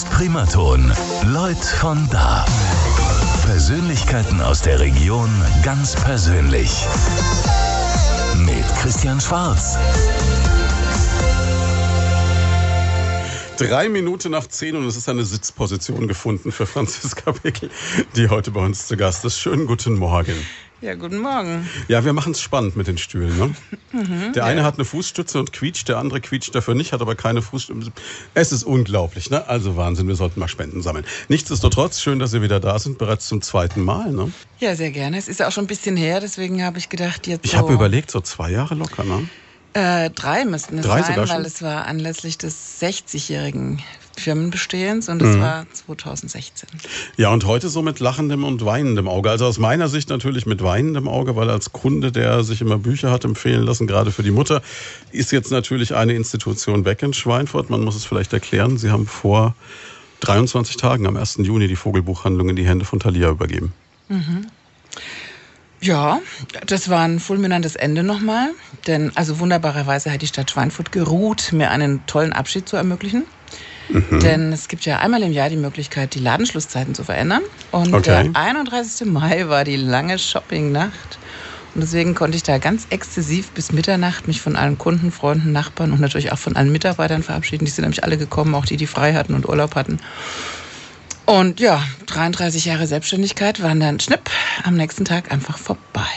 ist Primaton. Leut von da. Persönlichkeiten aus der Region ganz persönlich. Mit Christian Schwarz. Drei Minuten nach zehn und es ist eine Sitzposition gefunden für Franziska Wickel, die heute bei uns zu Gast ist. Schönen guten Morgen. Ja, guten Morgen. Ja, wir machen es spannend mit den Stühlen. Ne? Mhm, der eine hat eine Fußstütze und quietscht, der andere quietscht dafür nicht, hat aber keine Fußstütze. Es ist unglaublich, ne? Also Wahnsinn, wir sollten mal Spenden sammeln. Nichtsdestotrotz, schön, dass Sie wieder da sind, bereits zum zweiten Mal. Ne? Ja, sehr gerne. Es ist ja auch schon ein bisschen her, deswegen habe ich gedacht, jetzt. Ich so, habe überlegt, so zwei Jahre locker, ne? Äh, drei müssten es Drei sein, weil es war anlässlich des 60-jährigen Firmenbestehens und es Mhm. war 2016. Ja, und heute so mit lachendem und weinendem Auge. Also aus meiner Sicht natürlich mit weinendem Auge, weil als Kunde, der sich immer Bücher hat empfehlen lassen, gerade für die Mutter, ist jetzt natürlich eine Institution weg in Schweinfurt. Man muss es vielleicht erklären. Sie haben vor 23 Tagen, am 1. Juni, die Vogelbuchhandlung in die Hände von Thalia übergeben. Ja, das war ein fulminantes Ende nochmal, denn also wunderbarerweise hat die Stadt Schweinfurt geruht, mir einen tollen Abschied zu ermöglichen. Mhm. Denn es gibt ja einmal im Jahr die Möglichkeit, die Ladenschlusszeiten zu verändern. Und Okay. der 31. Mai war die lange Shoppingnacht. Und deswegen konnte ich da ganz exzessiv bis Mitternacht mich von allen Kunden, Freunden, Nachbarn und natürlich auch von allen Mitarbeitern verabschieden. Die sind nämlich alle gekommen, auch die, die frei hatten und Urlaub hatten. Und ja, 33 Jahre Selbstständigkeit waren dann schnipp am nächsten Tag einfach vorbei.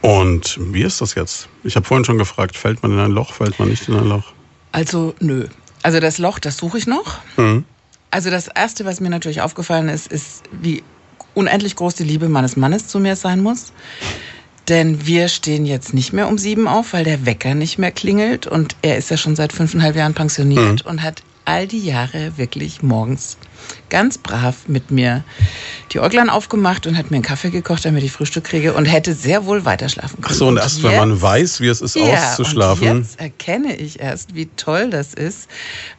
Und wie ist das jetzt? Ich habe vorhin schon gefragt, fällt man in ein Loch, fällt man nicht in ein Loch? Also nö. Also das Loch, das suche ich noch. Mhm. Also das Erste, was mir natürlich aufgefallen ist, ist, wie unendlich groß die Liebe meines Mannes zu mir sein muss. Denn wir stehen jetzt nicht mehr um sieben auf, weil der Wecker nicht mehr klingelt. Und er ist ja schon seit fünfeinhalb Jahren pensioniert und hat all die Jahre wirklich morgens ganz brav mit mir die Äuglein aufgemacht und hat mir einen Kaffee gekocht, damit ich Frühstück kriege und hätte sehr wohl weiter schlafen können. Ach so, und erst wenn man weiß, wie es ist, ja, auszuschlafen. Und jetzt erkenne ich erst, wie toll das ist,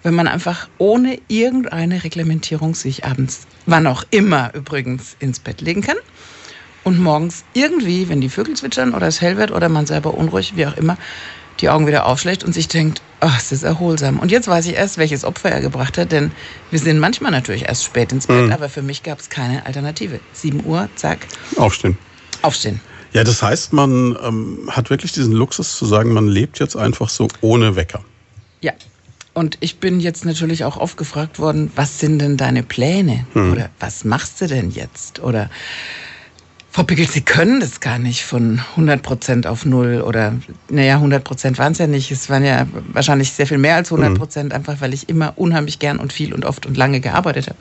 wenn man einfach ohne irgendeine Reglementierung sich abends, wann auch immer übrigens, ins Bett legen kann. Und morgens irgendwie, wenn die Vögel zwitschern oder es hell wird oder man selber unruhig, wie auch immer, die Augen wieder aufschlägt und sich denkt, ach, es ist erholsam. Und jetzt weiß ich erst, welches Opfer er gebracht hat, denn wir sind manchmal natürlich erst spät ins Bett, aber für mich gab es keine Alternative. 7 Uhr, zack, Aufstehen. aufstehen. Ja, das heißt, man ähm, hat wirklich diesen Luxus zu sagen, man lebt jetzt einfach so ohne Wecker. Ja. Und ich bin jetzt natürlich auch oft gefragt worden, was sind denn deine Pläne? Oder was machst du denn jetzt? Oder Frau Pickel, Sie können das gar nicht von 100 Prozent auf Null oder, naja, 100 Prozent waren es ja nicht. Es waren ja wahrscheinlich sehr viel mehr als 100 Prozent, einfach weil ich immer unheimlich gern und viel und oft und lange gearbeitet habe.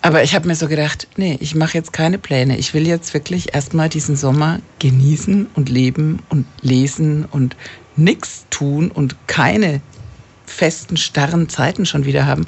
Aber ich habe mir so gedacht, nee, ich mache jetzt keine Pläne. Ich will jetzt wirklich erstmal diesen Sommer genießen und leben und lesen und nichts tun und keine festen, starren Zeiten schon wieder haben,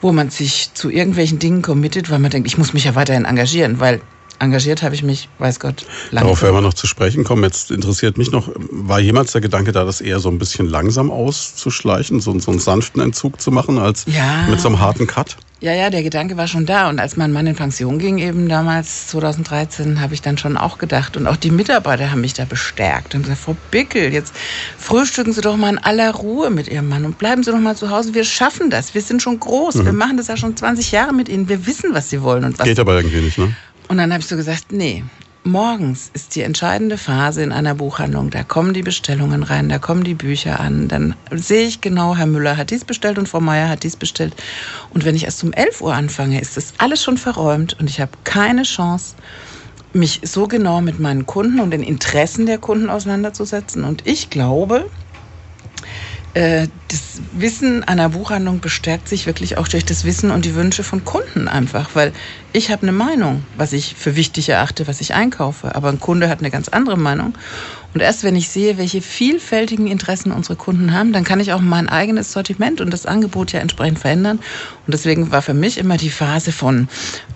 wo man sich zu irgendwelchen Dingen committet, weil man denkt, ich muss mich ja weiterhin engagieren, weil engagiert habe ich mich, weiß Gott, lange. Darauf werden wir noch zu sprechen kommen. Jetzt interessiert mich noch, war jemals der Gedanke da, das eher so ein bisschen langsam auszuschleichen, so, so einen sanften Entzug zu machen, als Ja. mit so einem harten Cut? Ja, ja, der Gedanke war schon da. Und als mein Mann in Pension ging, eben damals 2013, habe ich dann schon auch gedacht. Und auch die Mitarbeiter haben mich da bestärkt und gesagt, Frau Bickel, jetzt frühstücken Sie doch mal in aller Ruhe mit Ihrem Mann und bleiben Sie doch mal zu Hause. Wir schaffen das. Wir sind schon groß. Wir machen das ja schon 20 Jahre mit Ihnen. Wir wissen, was Sie wollen und was Geht aber irgendwie nicht, ne? Und dann habe ich so gesagt, nee, morgens ist die entscheidende Phase in einer Buchhandlung. Da kommen die Bestellungen rein, da kommen die Bücher an. Dann sehe ich genau, Herr Müller hat dies bestellt und Frau Meier hat dies bestellt. Und wenn ich erst um 11 Uhr anfange, ist das alles schon verräumt und ich habe keine Chance, mich so genau mit meinen Kunden und den Interessen der Kunden auseinanderzusetzen. Und ich glaube, das Wissen einer Buchhandlung bestärkt sich wirklich auch durch das Wissen und die Wünsche von Kunden einfach, weil ich habe eine Meinung, was ich für wichtig erachte, was ich einkaufe, aber ein Kunde hat eine ganz andere Meinung. Und erst wenn ich sehe, welche vielfältigen Interessen unsere Kunden haben, dann kann ich auch mein eigenes Sortiment und das Angebot ja entsprechend verändern. Und deswegen war für mich immer die Phase von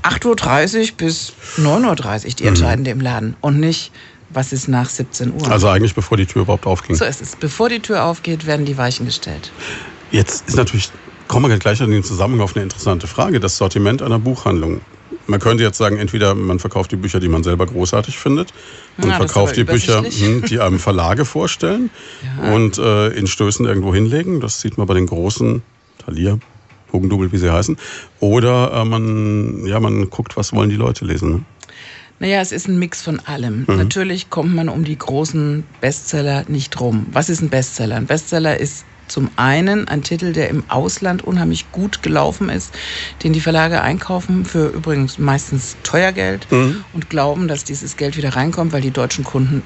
8.30 Uhr bis 9.30 Uhr die entscheidende im Laden und nicht, was ist nach 17 Uhr. Also eigentlich bevor die Tür überhaupt aufging. So ist es. Bevor die Tür aufgeht, werden die Weichen gestellt. Jetzt ist natürlich, kommen wir gleich in den Zusammenhang auf eine interessante Frage, das Sortiment einer Buchhandlung. Man könnte jetzt sagen, entweder man verkauft die Bücher, die man selber großartig findet, und Ja, verkauft die Bücher, hm, die einem Verlage vorstellen Ja. und äh, in Stößen irgendwo hinlegen. Das sieht man bei den großen Thalia Hugendubel, wie sie heißen. Oder äh, man, ja, man guckt, was wollen die Leute lesen. Ne? Naja, es ist ein Mix von allem. Mhm. Natürlich kommt man um die großen Bestseller nicht rum. Was ist ein Bestseller? Ein Bestseller ist zum einen ein Titel, der im Ausland unheimlich gut gelaufen ist, den die Verlage einkaufen für übrigens meistens teuer Geld mhm. und glauben, dass dieses Geld wieder reinkommt, weil die deutschen Kunden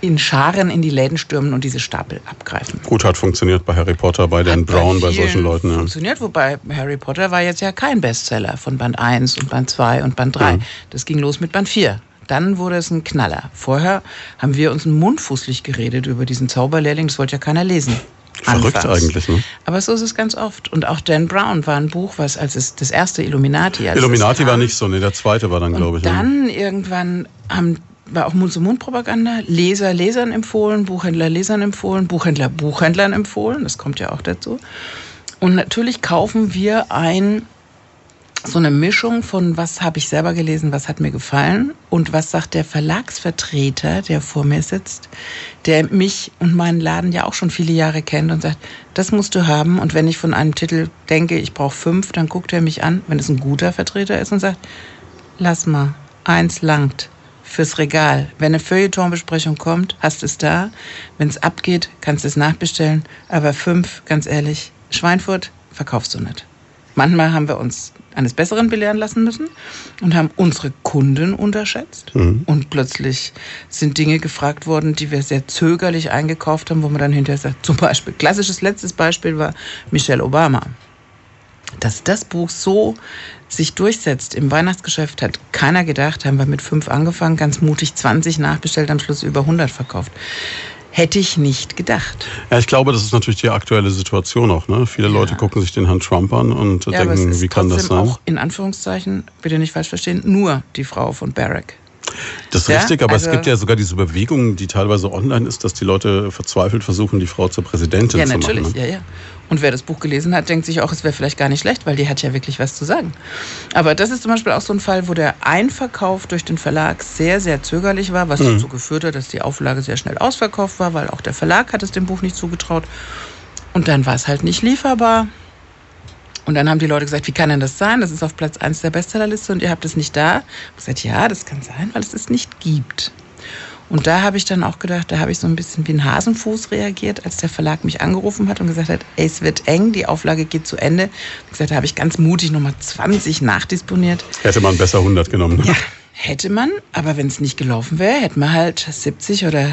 in Scharen in die Läden stürmen und diese Stapel abgreifen. Gut hat funktioniert bei Harry Potter, bei Dan Brown, bei, bei solchen Leuten. Ja. Funktioniert, wobei Harry Potter war jetzt ja kein Bestseller von Band 1 und Band 2 und Band 3. Mhm. Das ging los mit Band 4. Dann wurde es ein Knaller. Vorher haben wir uns mundfußlich geredet über diesen Zauberlehrling, das wollte ja keiner lesen. Verrückt Anfangs. eigentlich, ne? Aber so ist es ganz oft. Und auch Dan Brown war ein Buch, was als es das erste Illuminati. Illuminati war nicht so, ne? Der zweite war dann, glaube ich. Dann ja. irgendwann haben war auch Mund-zu-Mund-Propaganda, Leser Lesern empfohlen, Buchhändler Lesern empfohlen, Buchhändler Buchhändlern empfohlen, das kommt ja auch dazu. Und natürlich kaufen wir ein so eine Mischung von was habe ich selber gelesen, was hat mir gefallen und was sagt der Verlagsvertreter, der vor mir sitzt, der mich und meinen Laden ja auch schon viele Jahre kennt und sagt, das musst du haben. Und wenn ich von einem Titel denke, ich brauche fünf, dann guckt er mich an, wenn es ein guter Vertreter ist und sagt, lass mal, eins langt fürs Regal. Wenn eine Feuilletonbesprechung kommt, hast es da. Wenn es abgeht, kannst du es nachbestellen. Aber fünf, ganz ehrlich, Schweinfurt verkaufst du nicht. Manchmal haben wir uns eines Besseren belehren lassen müssen und haben unsere Kunden unterschätzt. Mhm. Und plötzlich sind Dinge gefragt worden, die wir sehr zögerlich eingekauft haben, wo man dann hinterher sagt, zum Beispiel, klassisches letztes Beispiel war Michelle Obama. Dass das Buch so sich durchsetzt im Weihnachtsgeschäft, hat keiner gedacht. Haben wir mit fünf angefangen, ganz mutig 20 nachbestellt, am Schluss über 100 verkauft. Hätte ich nicht gedacht. Ja, ich glaube, das ist natürlich die aktuelle Situation auch. Ne? Viele ja. Leute gucken sich den Herrn Trump an und ja, denken, wie kann das sein? auch in Anführungszeichen, bitte nicht falsch verstehen, nur die Frau von Barack. Das ist ja, richtig, aber also es gibt ja sogar diese Bewegung, die teilweise online ist, dass die Leute verzweifelt versuchen, die Frau zur Präsidentin ja, zu machen. Ja, natürlich, ja, ja. Und wer das Buch gelesen hat, denkt sich auch, es wäre vielleicht gar nicht schlecht, weil die hat ja wirklich was zu sagen. Aber das ist zum Beispiel auch so ein Fall, wo der Einverkauf durch den Verlag sehr, sehr zögerlich war, was mhm. dazu geführt hat, dass die Auflage sehr schnell ausverkauft war, weil auch der Verlag hat es dem Buch nicht zugetraut. Und dann war es halt nicht lieferbar. Und dann haben die Leute gesagt, wie kann denn das sein? Das ist auf Platz 1 der Bestsellerliste und ihr habt es nicht da. Ich gesagt, ja, das kann sein, weil es es nicht gibt. Und da habe ich dann auch gedacht, da habe ich so ein bisschen wie ein Hasenfuß reagiert, als der Verlag mich angerufen hat und gesagt hat, ey, es wird eng, die Auflage geht zu Ende. Ich gesagt, da habe ich ganz mutig nochmal 20 nachdisponiert. Hätte man besser 100 genommen. Ne? Ja, hätte man, aber wenn es nicht gelaufen wäre, hätte man halt 70 oder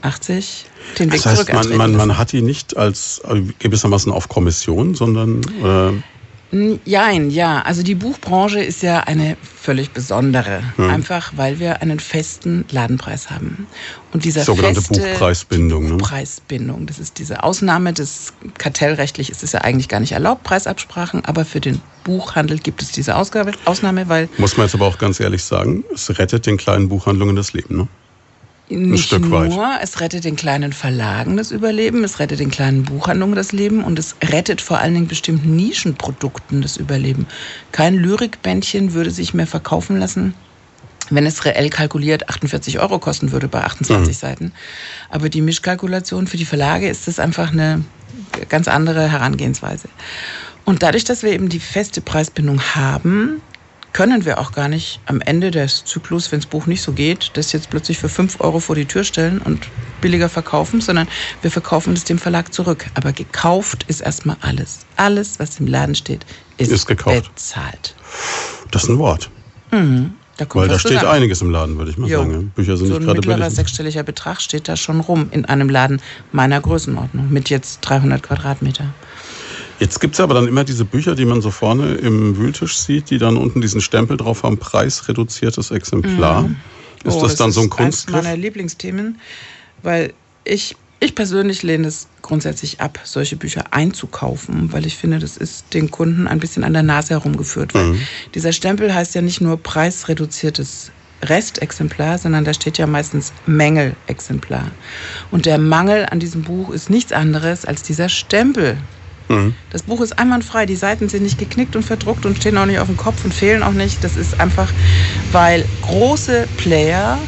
80 den Weg das heißt, man, man, man hat die nicht als gewissermaßen auf Kommission, sondern... Äh Jein, ja. Also die Buchbranche ist ja eine völlig besondere. Hm. Einfach weil wir einen festen Ladenpreis haben. Und dieser sogenannte feste Buchpreisbindung. Ne? Buchpreisbindung. Das ist diese Ausnahme des kartellrechtlich ist es ja eigentlich gar nicht erlaubt, Preisabsprachen, aber für den Buchhandel gibt es diese Ausgabe, Ausnahme, weil. Muss man jetzt aber auch ganz ehrlich sagen, es rettet den kleinen Buchhandlungen das Leben, ne? Nicht nur, weit. es rettet den kleinen Verlagen das Überleben, es rettet den kleinen Buchhandlungen das Leben und es rettet vor allen Dingen bestimmten Nischenprodukten das Überleben. Kein Lyrikbändchen würde sich mehr verkaufen lassen, wenn es reell kalkuliert 48 Euro kosten würde bei 28 mhm. Seiten. Aber die Mischkalkulation für die Verlage ist das einfach eine ganz andere Herangehensweise. Und dadurch, dass wir eben die feste Preisbindung haben, können wir auch gar nicht am Ende des Zyklus, wenn das Buch nicht so geht, das jetzt plötzlich für 5 Euro vor die Tür stellen und billiger verkaufen, sondern wir verkaufen es dem Verlag zurück. Aber gekauft ist erstmal alles. Alles, was im Laden steht, ist, ist gekauft. bezahlt. Das ist ein Wort. Mhm. Da Weil da steht zusammen. einiges im Laden, würde ich mal jo. sagen. Bücher sind so nicht gerade billig. Ein mittlerer sechsstelliger Betrag steht da schon rum in einem Laden meiner Größenordnung mit jetzt 300 Quadratmeter. Jetzt gibt es aber dann immer diese Bücher, die man so vorne im Wühltisch sieht, die dann unten diesen Stempel drauf haben, preisreduziertes Exemplar. Mhm. Ist oh, das, das dann so ein Kunstgriff? Das ist meiner Lieblingsthemen, weil ich, ich persönlich lehne es grundsätzlich ab, solche Bücher einzukaufen, weil ich finde, das ist den Kunden ein bisschen an der Nase herumgeführt. Weil mhm. dieser Stempel heißt ja nicht nur preisreduziertes Restexemplar, sondern da steht ja meistens Mängelexemplar. Und der Mangel an diesem Buch ist nichts anderes als dieser Stempel, Mhm. Das Buch ist einwandfrei. Die Seiten sind nicht geknickt und verdruckt und stehen auch nicht auf dem Kopf und fehlen auch nicht. Das ist einfach, weil große Player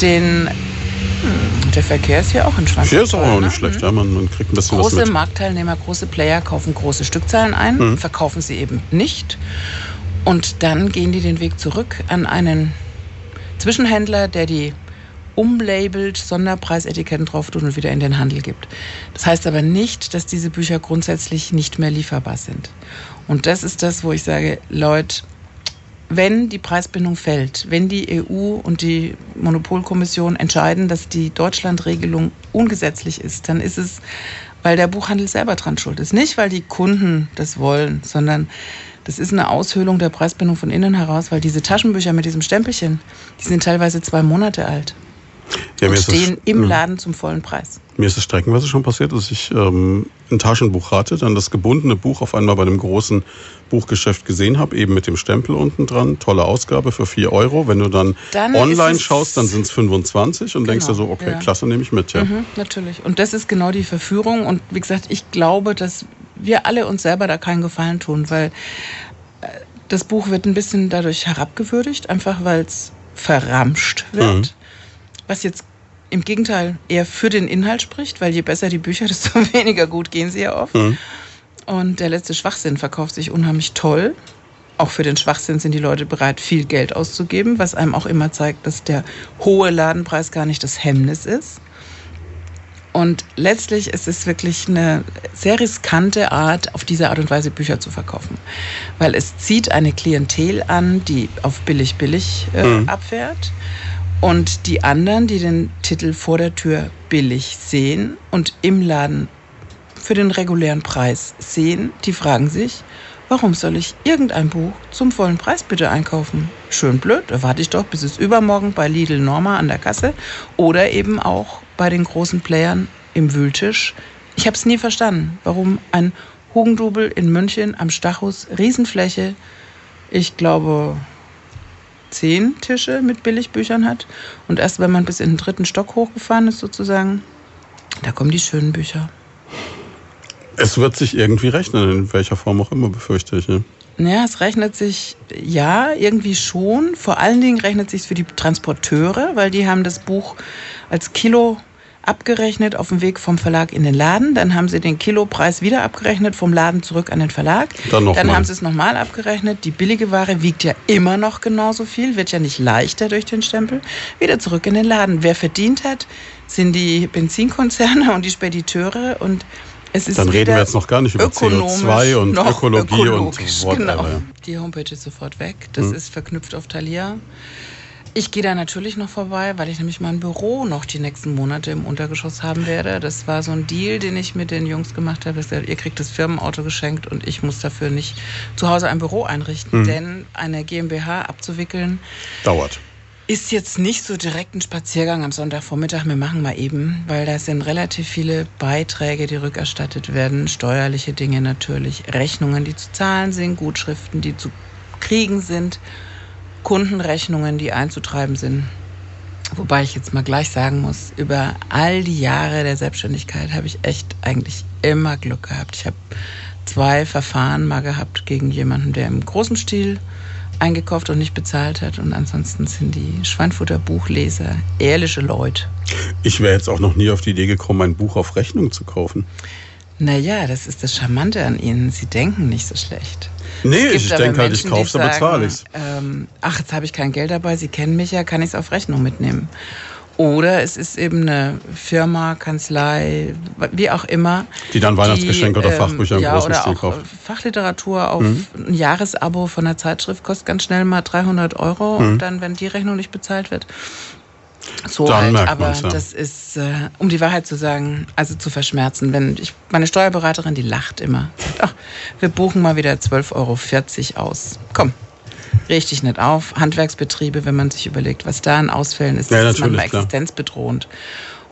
den, hm, der Verkehr ist hier auch in Schweinfurt. Hier ist auch nicht ne? schlecht, ja, man, man kriegt ein bisschen Große was mit. Marktteilnehmer, große Player kaufen große Stückzahlen ein, Mhm. verkaufen sie eben nicht. Und dann gehen die den Weg zurück an einen Zwischenhändler, der die umlabelt, Sonderpreisetiketten drauf tut und wieder in den Handel gibt. Das heißt aber nicht, dass diese Bücher grundsätzlich nicht mehr lieferbar sind. Und das ist das, wo ich sage, Leute, wenn die Preisbindung fällt, wenn die EU und die Monopolkommission entscheiden, dass die Deutschlandregelung ungesetzlich ist, dann ist es, weil der Buchhandel selber dran schuld ist. Nicht, weil die Kunden das wollen, sondern das ist eine Aushöhlung der Preisbindung von innen heraus, weil diese Taschenbücher mit diesem Stempelchen, die sind teilweise zwei Monate alt Ja, und stehen es, im ja. Laden zum vollen Preis. mir ist es streckenweise schon passiert, dass ich ähm, ein Taschenbuch hatte, dann das gebundene Buch auf einmal bei einem großen Buchgeschäft gesehen habe, eben mit dem Stempel unten dran. Tolle Ausgabe für 4 Euro. Wenn du dann, Dann online schaust, dann sind es 25 und denkst dir Genau, so, okay, ja. klasse, nehme ich mit. Ja. Mhm, natürlich. Und das ist genau die Verführung. Und wie gesagt, ich glaube, dass wir alle uns selber da keinen Gefallen tun, weil äh, das Buch wird ein bisschen dadurch herabgewürdigt, einfach weil es verramscht wird. Mhm. Was jetzt im Gegenteil eher für den Inhalt spricht, weil je besser die Bücher, desto weniger gut gehen sie ja oft. Mhm. Und der letzte Schwachsinn verkauft sich unheimlich toll. Auch für den Schwachsinn sind die Leute bereit, viel Geld auszugeben, was einem auch immer zeigt, dass der hohe Ladenpreis gar nicht das Hemmnis ist. Und letztlich ist es wirklich eine sehr riskante Art, auf diese Art und Weise Bücher zu verkaufen. Weil es zieht eine Klientel an, die auf billig, billig äh, Mhm. abfährt. Und die anderen, die den Titel vor der Tür billig sehen und im Laden für den regulären Preis sehen, die fragen sich, warum soll ich irgendein Buch zum vollen Preis bitte einkaufen? Schön blöd, da warte ich doch, bis es übermorgen bei Lidl Norma an der Kasse oder eben auch bei den großen Playern im Wühltisch. Ich habe es nie verstanden, warum ein Hugendubel in München am Stachus, Riesenfläche, ich glaube zehn Tische mit Billigbüchern hat und erst wenn man bis in den dritten Stock hochgefahren ist sozusagen, da kommen die schönen Bücher. Es wird sich irgendwie rechnen, in welcher Form auch immer, befürchte ich. Ja. Ja, es rechnet sich, ja, irgendwie schon. Vor allen Dingen rechnet sich für die Transporteure, weil die haben das Buch als Kilo abgerechnet auf dem Weg vom Verlag in den Laden. Dann haben sie den Kilopreis wieder abgerechnet vom Laden zurück an den Verlag. Dann noch mal. haben sie es nochmal abgerechnet. Die billige Ware wiegt ja immer noch genauso viel, wird ja nicht leichter durch den Stempel. Wieder zurück in den Laden. Wer verdient hat, sind die Benzinkonzerne und die Spediteure und es ist Dann reden wir jetzt noch gar nicht über ökonomisch CO2 und Ökologie und whatever. Genau. Die Homepage ist sofort weg. Das Mhm. ist verknüpft auf Thalia. Ich gehe da natürlich noch vorbei, weil ich nämlich mein Büro noch die nächsten Monate im Untergeschoss haben werde. Das war so ein Deal, den ich mit den Jungs gemacht habe. Ich gesagt, ihr kriegt das Firmenauto geschenkt und ich muss dafür nicht zu Hause ein Büro einrichten. Mhm. Denn eine GmbH abzuwickeln Dauert. ist jetzt nicht so direkt ein Spaziergang am Sonntagvormittag. Wir machen mal eben, weil da sind relativ viele Beiträge, die rückerstattet werden. Steuerliche Dinge natürlich, Rechnungen, die zu zahlen sind, Gutschriften, die zu kriegen sind, Kundenrechnungen, die einzutreiben sind. Wobei ich jetzt mal gleich sagen muss, über all die Jahre der Selbstständigkeit habe ich echt eigentlich immer Glück gehabt. Ich habe zwei Verfahren mal gehabt gegen jemanden, der im großen Stil eingekauft und nicht bezahlt hat. Und ansonsten sind die Schweinfutter Buchleser ehrliche Leute. Ich wäre jetzt auch noch nie auf die Idee gekommen, ein Buch auf Rechnung zu kaufen. Naja, das ist das Charmante an ihnen. Sie denken nicht so schlecht. Nee, ich aber denke halt, ich die dann bezahle ich's. Ähm, ach, jetzt habe ich kein Geld dabei, Sie kennen mich ja, kann ich es auf Rechnung mitnehmen. Oder es ist eben eine Firma, Kanzlei, wie auch immer. Die dann Weihnachtsgeschenke oder ähm, Fachbücher im ja, großen Stil kauft. Fachliteratur auf Mhm. ein Jahresabo von einer Zeitschrift kostet ganz schnell mal 300 Euro Mhm. und dann, wenn die Rechnung nicht bezahlt wird. So Dann halt, merkt aber ja. das ist, äh, um die Wahrheit zu sagen, also zu verschmerzen. Wenn ich, meine Steuerberaterin, die lacht immer. Sagt, ach, wir buchen mal wieder 12,40 Euro aus. Komm, richtig nicht auf. Handwerksbetriebe, wenn man sich überlegt, was da an Ausfällen ist, Ja, ist manchmal existenzbedrohend.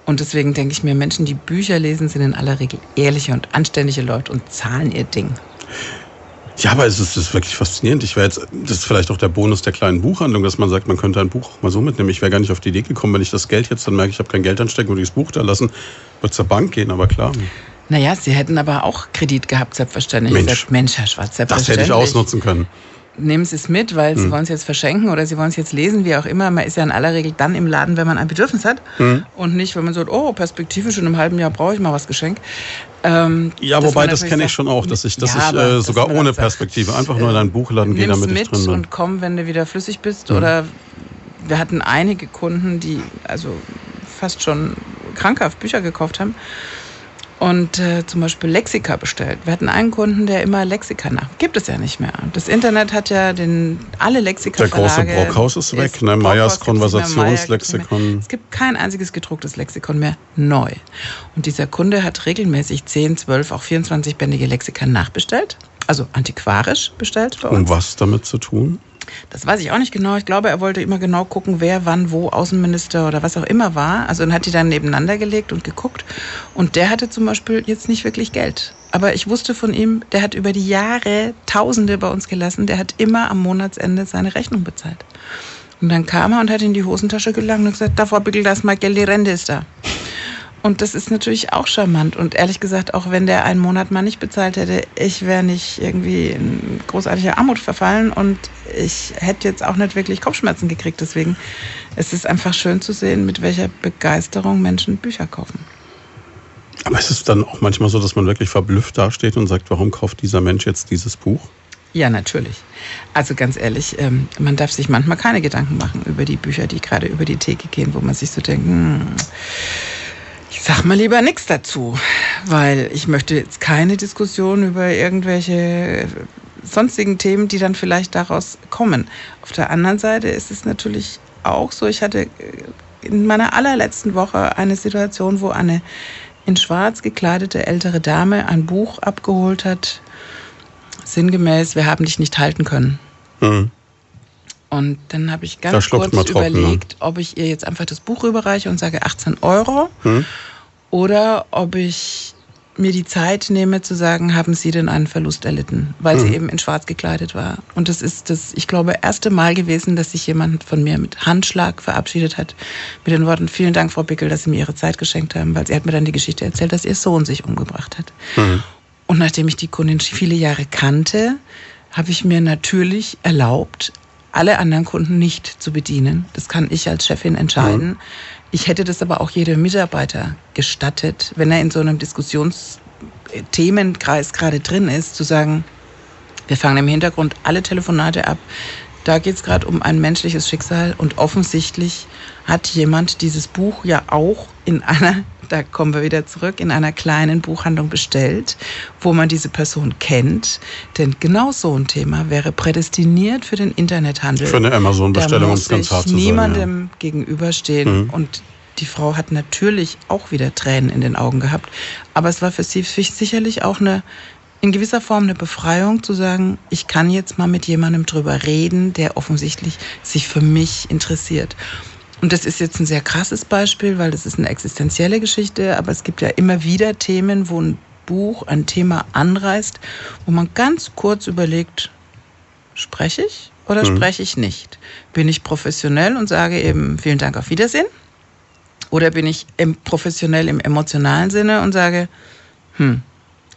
Und deswegen denke ich mir, Menschen, die Bücher lesen, sind in aller Regel ehrliche und anständige Leute und zahlen ihr Ding. Ja, aber es ist, es ist wirklich faszinierend. Ich wäre jetzt, das ist vielleicht auch der Bonus der kleinen Buchhandlung, dass man sagt, man könnte ein Buch auch mal so mitnehmen. Ich wäre gar nicht auf die Idee gekommen, wenn ich das Geld jetzt dann merke, ich habe kein Geld anstecken, würde ich das Buch da lassen, würde zur Bank gehen, aber klar. Naja, sie hätten aber auch Kredit gehabt, selbstverständlich. Mensch. Mensch Herr Schwarz, Das selbstverständlich. hätte ich ausnutzen können. Nehmen Sie es mit, weil Sie wollen es jetzt verschenken oder Sie wollen es jetzt lesen, wie auch immer. Man ist ja in aller Regel dann im Laden, wenn man ein Bedürfnis hat und nicht, wenn man sagt, oh, perspektivisch in einem halben Jahr brauche ich mal was geschenkt. Ähm, Ja, wobei das kenne ich schon auch, dass ich, dass ja, ich äh, sogar ohne sagt, Perspektive einfach nur in einen Buchladen gehe, damit ich mit drin bin. und komm, wenn du wieder flüssig bist. Oder wir hatten einige Kunden, die also fast schon krankhaft Bücher gekauft haben und äh, zum Beispiel Lexika bestellt. Wir hatten einen Kunden, der immer Lexika nach. Gibt es ja nicht mehr. Das Internet hat ja den alle Lexika Der große Brockhaus ist weg, ne? Brockhaus Meyers. Konversationslexikon. Es gibt kein einziges gedrucktes Lexikon mehr neu. Und dieser Kunde hat regelmäßig 10, 12, auch 24-bändige Lexika nachbestellt. Also antiquarisch bestellt bei uns. Um was damit zu tun? Das weiß ich auch nicht genau. Ich glaube, er wollte immer genau gucken, wer wann wo Außenminister oder was auch immer war. Also dann hat die dann nebeneinander gelegt und geguckt. Und der hatte zum Beispiel jetzt nicht wirklich Geld. Aber ich wusste von ihm, der hat über die Jahre Tausende bei uns gelassen. Der hat immer am Monatsende seine Rechnung bezahlt. Und dann kam er und hat in die Hosentasche gelangt und gesagt, davor bickel das mal Geld, die Rente ist da. Und das ist natürlich auch charmant. Und ehrlich gesagt, auch wenn der einen Monat mal nicht bezahlt hätte, ich wäre nicht irgendwie in großartige Armut verfallen und ich hätte jetzt auch nicht wirklich Kopfschmerzen gekriegt. Deswegen es ist einfach schön zu sehen, mit welcher Begeisterung Menschen Bücher kaufen. Aber ist es dann auch manchmal so, dass man wirklich verblüfft dasteht und sagt, warum kauft dieser Mensch jetzt dieses Buch? Ja, natürlich. Also ganz ehrlich, ähm, man darf sich manchmal keine Gedanken machen über die Bücher, die gerade über die Theke gehen, wo man sich so denkt, hm, ich sag mal lieber nichts dazu, weil ich möchte jetzt keine Diskussion über irgendwelche sonstigen Themen, die dann vielleicht daraus kommen. Auf der anderen Seite ist es natürlich auch so, ich hatte äh, in meiner allerletzten Woche eine Situation, wo eine in schwarz gekleidete ältere Dame ein Buch abgeholt hat, sinngemäß, wir haben dich nicht halten können. Hm. Und dann habe ich ganz kurz trocken, ne? überlegt, ob ich ihr jetzt einfach das Buch rüberreiche und sage 18 Euro Hm? oder ob ich mir die Zeit nehme zu sagen, haben Sie denn einen Verlust erlitten, weil Hm. sie eben in Schwarz gekleidet war. Und das ist das, ich glaube, erste Mal gewesen, dass sich jemand von mir mit Handschlag verabschiedet hat, mit den Worten, vielen Dank, Frau Bickel, dass Sie mir Ihre Zeit geschenkt haben, weil sie hat mir dann die Geschichte erzählt, dass ihr Sohn sich umgebracht hat. Hm. Und nachdem ich die Kundin viele Jahre kannte, habe ich mir natürlich erlaubt, alle anderen Kunden nicht zu bedienen. Das kann ich als Chefin entscheiden. Ich hätte das aber auch jedem Mitarbeiter gestattet, wenn er in so einem Diskussionsthemenkreis gerade drin ist, zu sagen, wir fangen im Hintergrund alle Telefonate ab. Da geht es gerade um ein menschliches Schicksal und offensichtlich hat jemand dieses Buch ja auch in einer, da kommen wir wieder zurück, in einer kleinen Buchhandlung bestellt, wo man diese Person kennt. Denn genau so ein Thema wäre prädestiniert für den Internethandel. Für eine Amazon-Bestellung, um es ganz hart zu sagen. niemandem gegenüberstehen. Mhm. Und die Frau hat natürlich auch wieder Tränen in den Augen gehabt. Aber es war für sie sicherlich auch eine, in gewisser Form eine Befreiung zu sagen, ich kann jetzt mal mit jemandem drüber reden, der offensichtlich sich für mich interessiert. Und das ist jetzt ein sehr krasses Beispiel, weil das ist eine existenzielle Geschichte, aber es gibt ja immer wieder Themen, wo ein Buch ein Thema anreißt, wo man ganz kurz überlegt, spreche ich oder Mhm. spreche ich nicht? Bin ich professionell und sage eben vielen Dank auf Wiedersehen? Oder bin ich professionell im emotionalen Sinne und sage, hm,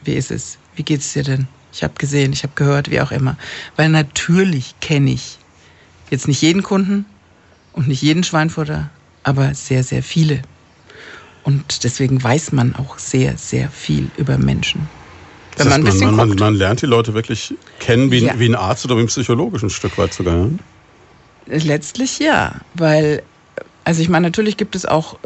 wie ist es? Wie geht es dir denn? Ich habe gesehen, ich habe gehört, wie auch immer. Weil natürlich kenne ich jetzt nicht jeden Kunden und nicht jeden Schweinfurter, aber sehr, sehr viele. Und deswegen weiß man auch sehr, sehr viel über Menschen. Wenn man ein bisschen man, man, guckt. man lernt die Leute wirklich kennen, wie, Ja. wie ein Arzt oder wie ein Psychologisch ein Stück weit sogar. Ja? Letztlich ja, weil, also ich meine, natürlich gibt es auch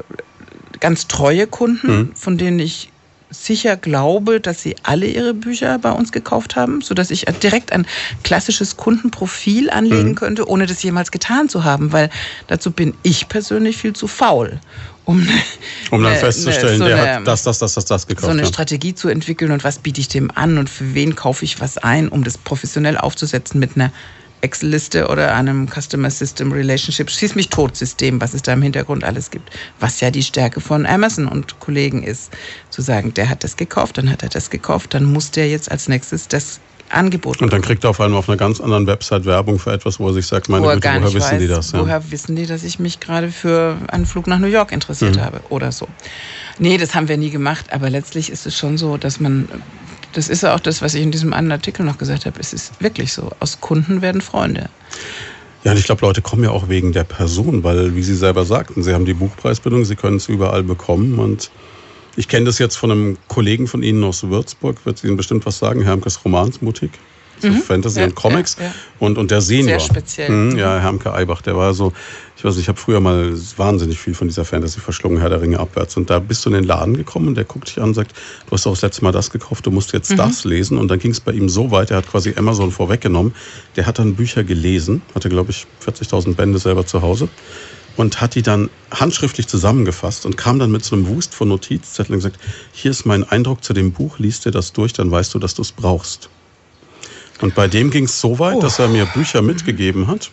ganz treue Kunden, Mhm. von denen ich sicher glaube, dass sie alle ihre Bücher bei uns gekauft haben, sodass ich direkt ein klassisches Kundenprofil anlegen Mhm. könnte, ohne das jemals getan zu haben, weil dazu bin ich persönlich viel zu faul, um, Um dann eine- festzustellen, so der eine- hat das, das, das, das, das so gekauft. eine ja. Strategie zu entwickeln und was biete ich dem an und für wen kaufe ich was ein, um das professionell aufzusetzen mit einer Excel-Liste oder einem Customer System Relationship, schieß mich tot System, was es da im Hintergrund alles gibt. Was ja die Stärke von Amazon und Kollegen ist, zu sagen, der hat das gekauft, dann hat er das gekauft, dann muss der jetzt als nächstes das Angebot Und dann kriegt er auf einmal auf einer ganz anderen Website Werbung für etwas, wo er sich sagt, meine wo Güte, woher wissen weiß, die das? Ja. Woher wissen die, dass ich mich gerade für einen Flug nach New York interessiert Mhm. habe oder so. Nee, das haben wir nie gemacht, aber letztlich ist es schon so, dass man das ist ja auch das, was ich in diesem einen Artikel noch gesagt habe. Es ist wirklich so. Aus Kunden werden Freunde. Ja, und ich glaube, Leute kommen ja auch wegen der Person, weil, wie Sie selber sagten, Sie haben die Buchpreisbindung, Sie können es überall bekommen. Und ich kenne das jetzt von einem Kollegen von Ihnen aus Würzburg, wird Ihnen bestimmt was sagen, Hermkes Romansmutig. So mhm. Fantasy ja, und Comics. Ja, ja. Und, und der Senior. Sehr speziell. Mhm, ja, Hermke Eibach, der war so, ich weiß nicht, ich habe früher mal wahnsinnig viel von dieser Fantasy verschlungen, Herr der Ringe abwärts. Und da bist du in den Laden gekommen und der guckt dich an und sagt, du hast doch das letzte Mal das gekauft, du musst jetzt mhm. das lesen. Und dann ging es bei ihm so weit, er hat quasi Amazon vorweggenommen. Der hat dann Bücher gelesen, hatte, glaube ich, 40.000 Bände selber zu Hause und hat die dann handschriftlich zusammengefasst und kam dann mit so einem Wust von Notizzetteln und gesagt, hier ist mein Eindruck zu dem Buch, liest dir das durch, dann weißt du, dass du es brauchst. Und bei dem ging es so weit, oh. dass er mir Bücher mitgegeben hat.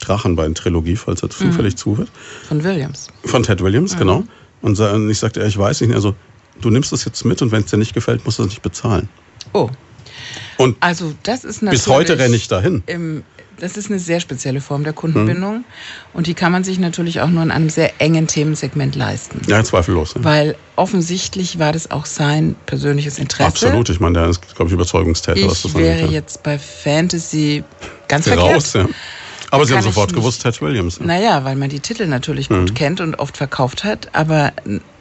Drachenbein-Trilogie, falls er mhm. zufällig mhm. zuhört. Von Williams. Von Ted Williams, mhm. genau. Und ich sagte, ich weiß nicht, also du nimmst das jetzt mit und wenn es dir nicht gefällt, musst du es nicht bezahlen. Oh. Und also das ist bis heute renne ich dahin. Im, das ist eine sehr spezielle Form der Kundenbindung. Mhm. Und die kann man sich natürlich auch nur in einem sehr engen Themensegment leisten. Ja, zweifellos. Ja. Weil offensichtlich war das auch sein persönliches Interesse. Absolut. Ich meine, der ist, glaube ich, Überzeugungstäter. Ich was das wäre jetzt bei Fantasy ganz Raus, verkehrt. Ja. Aber Sie haben sofort gewusst, Ted Williams. Ne? Naja, weil man die Titel natürlich gut mhm. kennt und oft verkauft hat. Aber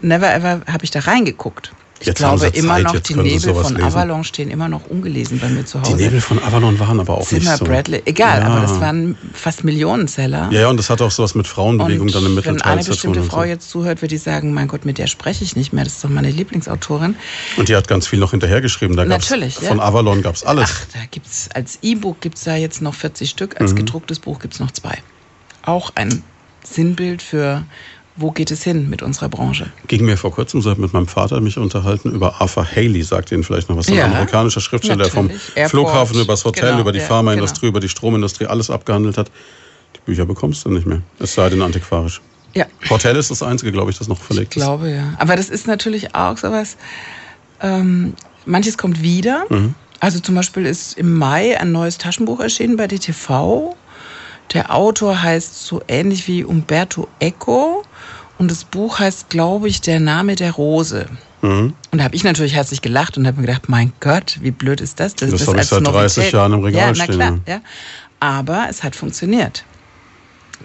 never ever habe ich da reingeguckt. Ich Jetzt glaube immer Zeit, noch, die Nebel von lesen. Avalon stehen immer noch ungelesen bei mir zu Hause. Die Nebel von Avalon waren aber auch Zimmer, nicht so. Bradley, egal, ja. aber das waren fast Millionenseller. Ja, ja, und das hat auch sowas mit Frauenbewegung und dann im Mittelteil Wenn eine bestimmte Frau so. jetzt zuhört, wird die sagen, mein Gott, mit der spreche ich nicht mehr, das ist doch meine Lieblingsautorin. Und die hat ganz viel noch hinterhergeschrieben. Da Natürlich, ja. Von Avalon gab es alles. Ach, da gibt es als E-Book gibt es da jetzt noch 40 Stück, als mhm. gedrucktes Buch gibt es noch zwei. Auch ein Sinnbild für wo geht es hin mit unserer Branche? Ging mir vor kurzem, so mit meinem Vater mich unterhalten über Arthur Haley, sagt Ihnen vielleicht noch was, ja, ein amerikanischer Schriftsteller, der vom Airport, Flughafen über das Hotel, genau, über die ja, Pharmaindustrie, genau. über die Stromindustrie alles abgehandelt hat. Die Bücher bekommst du nicht mehr, es sei denn antiquarisch. Ja. Hotel ist das einzige, glaube ich, das noch verlegt ist. Ich glaube, ja. Aber das ist natürlich auch sowas, ähm, manches kommt wieder. Mhm. Also zum Beispiel ist im Mai ein neues Taschenbuch erschienen bei DTV. Der Autor heißt so ähnlich wie Umberto Eco und das Buch heißt, glaube ich, Der Name der Rose. Mhm. Und da habe ich natürlich herzlich gelacht und habe mir gedacht, mein Gott, wie blöd ist das? Das, das habe ich seit 30 Jahren im Regal ja, na stehen. Klar, ja. Aber es hat funktioniert.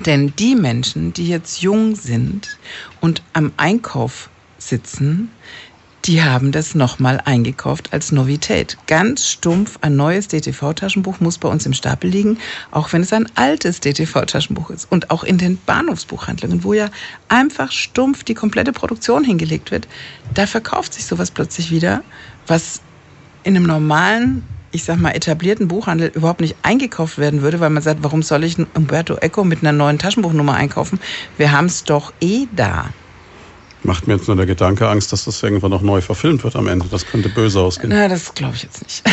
Denn die Menschen, die jetzt jung sind und am Einkauf sitzen, die haben das nochmal eingekauft als Novität. Ganz stumpf, ein neues DTV-Taschenbuch muss bei uns im Stapel liegen, auch wenn es ein altes DTV-Taschenbuch ist. Und auch in den Bahnhofsbuchhandlungen, wo ja einfach stumpf die komplette Produktion hingelegt wird, da verkauft sich sowas plötzlich wieder, was in einem normalen ich sag mal, etablierten Buchhandel überhaupt nicht eingekauft werden würde, weil man sagt, warum soll ich Umberto Eco mit einer neuen Taschenbuchnummer einkaufen? Wir haben es doch eh da. Macht mir jetzt nur der Gedanke Angst, dass das irgendwann noch neu verfilmt wird am Ende. Das könnte böse ausgehen. Na, das glaube ich jetzt nicht.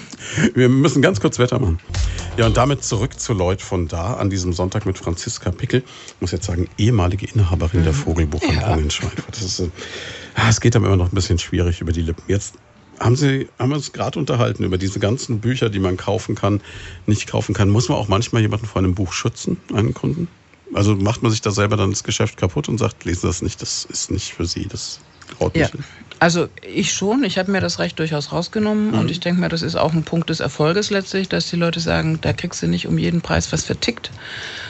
Wir müssen ganz kurz Wetter machen. Ja, und damit zurück zu Lloyd von da an diesem Sonntag mit Franziska Pickel. Ich muss jetzt sagen, ehemalige Inhaberin der mhm. Vogelbuchhandlung ja. in Schweinfurt. Das ist, äh, es geht aber immer noch ein bisschen schwierig über die Lippen. Jetzt haben Sie, haben wir uns gerade unterhalten über diese ganzen Bücher, die man kaufen kann, nicht kaufen kann. Muss man auch manchmal jemanden vor einem Buch schützen, einen Kunden? Also macht man sich da selber dann das Geschäft kaputt und sagt, lesen das nicht, das ist nicht für Sie, das traut ja. nicht. Also ich schon, ich habe mir das Recht durchaus rausgenommen mhm. und ich denke mir, das ist auch ein Punkt des Erfolges letztlich, dass die Leute sagen, da kriegst du nicht um jeden Preis was vertickt,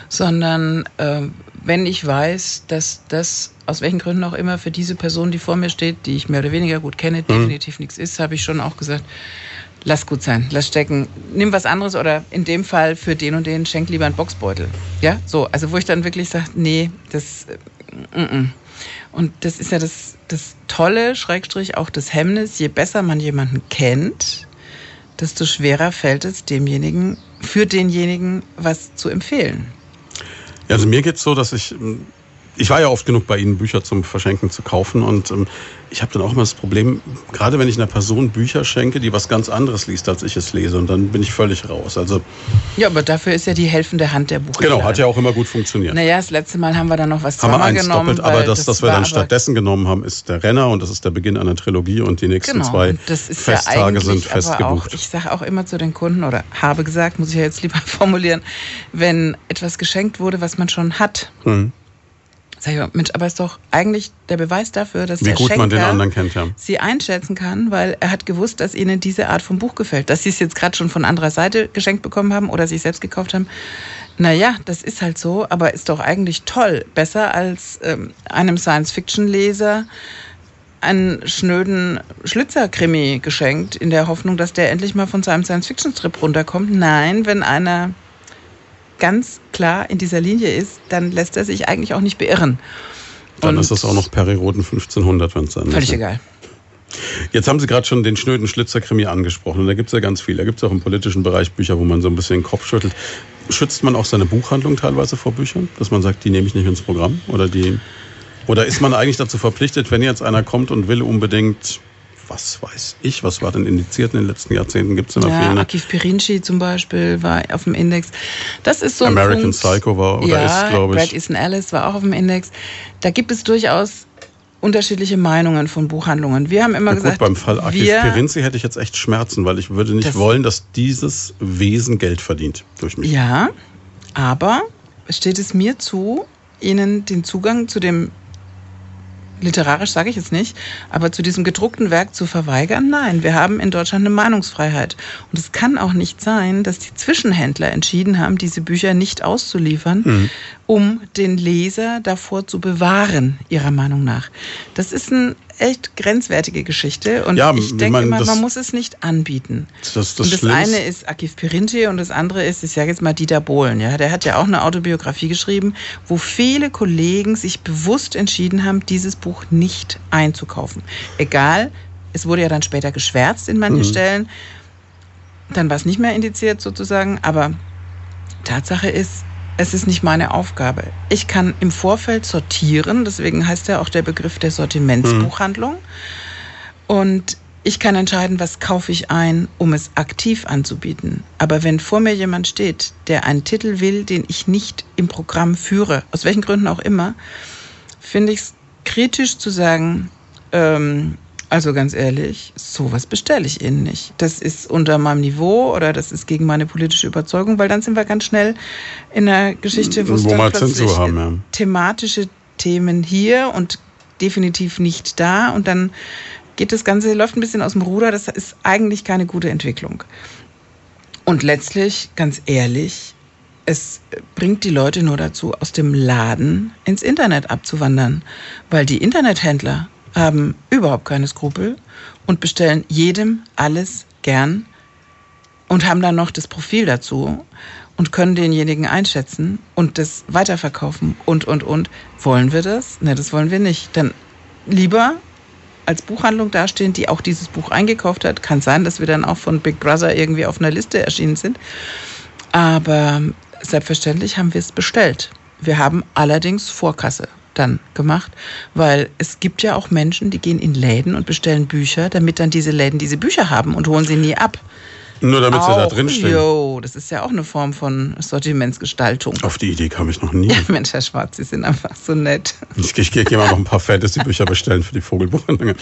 sondern äh, wenn ich weiß, dass das aus welchen Gründen auch immer für diese Person, die vor mir steht, die ich mehr oder weniger gut kenne, mhm. definitiv nichts ist, habe ich schon auch gesagt, lass gut sein, lass stecken, nimm was anderes oder in dem Fall für den und den schenk lieber einen Boxbeutel. Ja, so, also wo ich dann wirklich sage, nee, das, äh, mm, mm. und das ist ja das, das Tolle, Schrägstrich, auch das Hemmnis, je besser man jemanden kennt, desto schwerer fällt es demjenigen, für denjenigen was zu empfehlen. Ja, also mir geht es so, dass ich ich war ja oft genug bei Ihnen, Bücher zum Verschenken zu kaufen. Und ähm, ich habe dann auch immer das Problem, gerade wenn ich einer Person Bücher schenke, die was ganz anderes liest, als ich es lese. Und dann bin ich völlig raus. Also, ja, aber dafür ist ja die helfende Hand der Buchhändler. Genau, hat ja auch immer gut funktioniert. Naja, das letzte Mal haben wir dann noch was haben wir eins genommen. Doppelt, aber das, das, was wir dann stattdessen genommen haben, ist der Renner und das ist der Beginn einer Trilogie und die nächsten genau, zwei Festtage ja sind festgebucht. Auch, ich sage auch immer zu den Kunden, oder habe gesagt, muss ich ja jetzt lieber formulieren, wenn etwas geschenkt wurde, was man schon hat, hm Sag ich mal, Mensch, aber ist doch eigentlich der Beweis dafür, dass Wie der gut Schenker man den anderen kennt, ja. sie einschätzen kann, weil er hat gewusst, dass ihnen diese Art von Buch gefällt. Dass sie es jetzt gerade schon von anderer Seite geschenkt bekommen haben oder sich selbst gekauft haben. Naja, das ist halt so, aber ist doch eigentlich toll. Besser als ähm, einem Science-Fiction-Leser einen schnöden Schlitzerkrimi geschenkt, in der Hoffnung, dass der endlich mal von seinem Science-Fiction-Strip runterkommt. Nein, wenn einer ganz klar in dieser Linie ist, dann lässt er sich eigentlich auch nicht beirren. Dann Und ist das auch noch Periroden 1500, wenn es dann Völlig ist. egal. Jetzt haben Sie gerade schon den schnöden Schlitzerkrimi angesprochen. Und da gibt es ja ganz viel. Da gibt es auch im politischen Bereich Bücher, wo man so ein bisschen den Kopf schüttelt. Schützt man auch seine Buchhandlung teilweise vor Büchern? Dass man sagt, die nehme ich nicht ins Programm? Oder, die, oder ist man eigentlich dazu verpflichtet, wenn jetzt einer kommt und will unbedingt, was weiß ich, was war denn indiziert in den letzten Jahrzehnten? Gibt es immer Ja, viele? Akif Pirinci zum Beispiel war auf dem Index. Das ist so ein American Punkt. Psycho war oder ja, ist, glaube Brad ich. Easton Ellis war auch auf dem Index. Da gibt es durchaus unterschiedliche Meinungen von Buchhandlungen. Wir haben immer gut, gesagt, beim Fall Akif wir, Pirinzi hätte ich jetzt echt Schmerzen, weil ich würde nicht Das- wollen, dass dieses Wesen Geld verdient durch mich. Ja, aber steht es mir zu, Ihnen den Zugang zu dem literarisch sage ich jetzt nicht, aber zu diesem gedruckten Werk zu verweigern? Nein, wir haben in Deutschland eine Meinungsfreiheit. Und es kann auch nicht sein, dass die Zwischenhändler entschieden haben, diese Bücher nicht auszuliefern, Mhm. um den Leser davor zu bewahren, ihrer Meinung nach. Das ist eine echt grenzwertige Geschichte und Ja, ich denke immer, man muss es nicht anbieten. Das, das, und das Schlimmste- eine ist Akif Pirinci und das andere ist, ich sage jetzt mal Dieter Bohlen. Ja? Der hat ja auch eine Autobiografie geschrieben, wo viele Kollegen sich bewusst entschieden haben, dieses Buch nicht einzukaufen. Egal, es wurde ja dann später geschwärzt in manchen Mhm. Stellen. Dann war es nicht mehr indiziert sozusagen, aber Tatsache ist, es ist nicht meine Aufgabe. Ich kann im Vorfeld sortieren, deswegen heißt ja auch der Begriff der Sortimentsbuchhandlung. Und ich kann entscheiden, was kaufe ich ein, um es aktiv anzubieten. Aber wenn vor mir jemand steht, der einen Titel will, den ich nicht im Programm führe, aus welchen Gründen auch immer, finde ich es kritisch zu sagen, ähm, also ganz ehrlich, sowas bestelle ich Ihnen nicht. Das ist unter meinem Niveau oder das ist gegen meine politische Überzeugung, weil dann sind wir ganz schnell in einer Geschichte, wo Wo dann plötzlich haben, ja. thematische Themen hier und definitiv nicht da und dann geht das Ganze, läuft ein bisschen aus dem Ruder. Das ist eigentlich keine gute Entwicklung. Und letztlich, ganz ehrlich, es bringt die Leute nur dazu, aus dem Laden ins Internet abzuwandern, weil die Internethändler haben überhaupt keine Skrupel und bestellen jedem alles gern und haben dann noch das Profil dazu und können denjenigen einschätzen und das weiterverkaufen und, und, und. Wollen wir das? Ne, das wollen wir nicht. Dann lieber als Buchhandlung dastehen, die auch dieses Buch eingekauft hat. Kann sein, dass wir dann auch von Big Brother irgendwie auf einer Liste erschienen sind. Aber selbstverständlich haben wir es bestellt. Wir haben allerdings Vorkasse dann gemacht, weil es gibt ja auch Menschen, die gehen in Läden und bestellen Bücher, damit dann diese Läden diese Bücher haben und holen sie nie ab. Nur damit sie da Auch, drin stehen. Jo, das ist ja auch eine Form von Sortimentsgestaltung. Auf die Idee kam ich noch nie. Mensch, Herr Schwarz, Sie sind einfach so nett. Ich, ich, gehe mal noch ein paar Fantasy-Bücher bestellen für die Vogelbuchhandlung.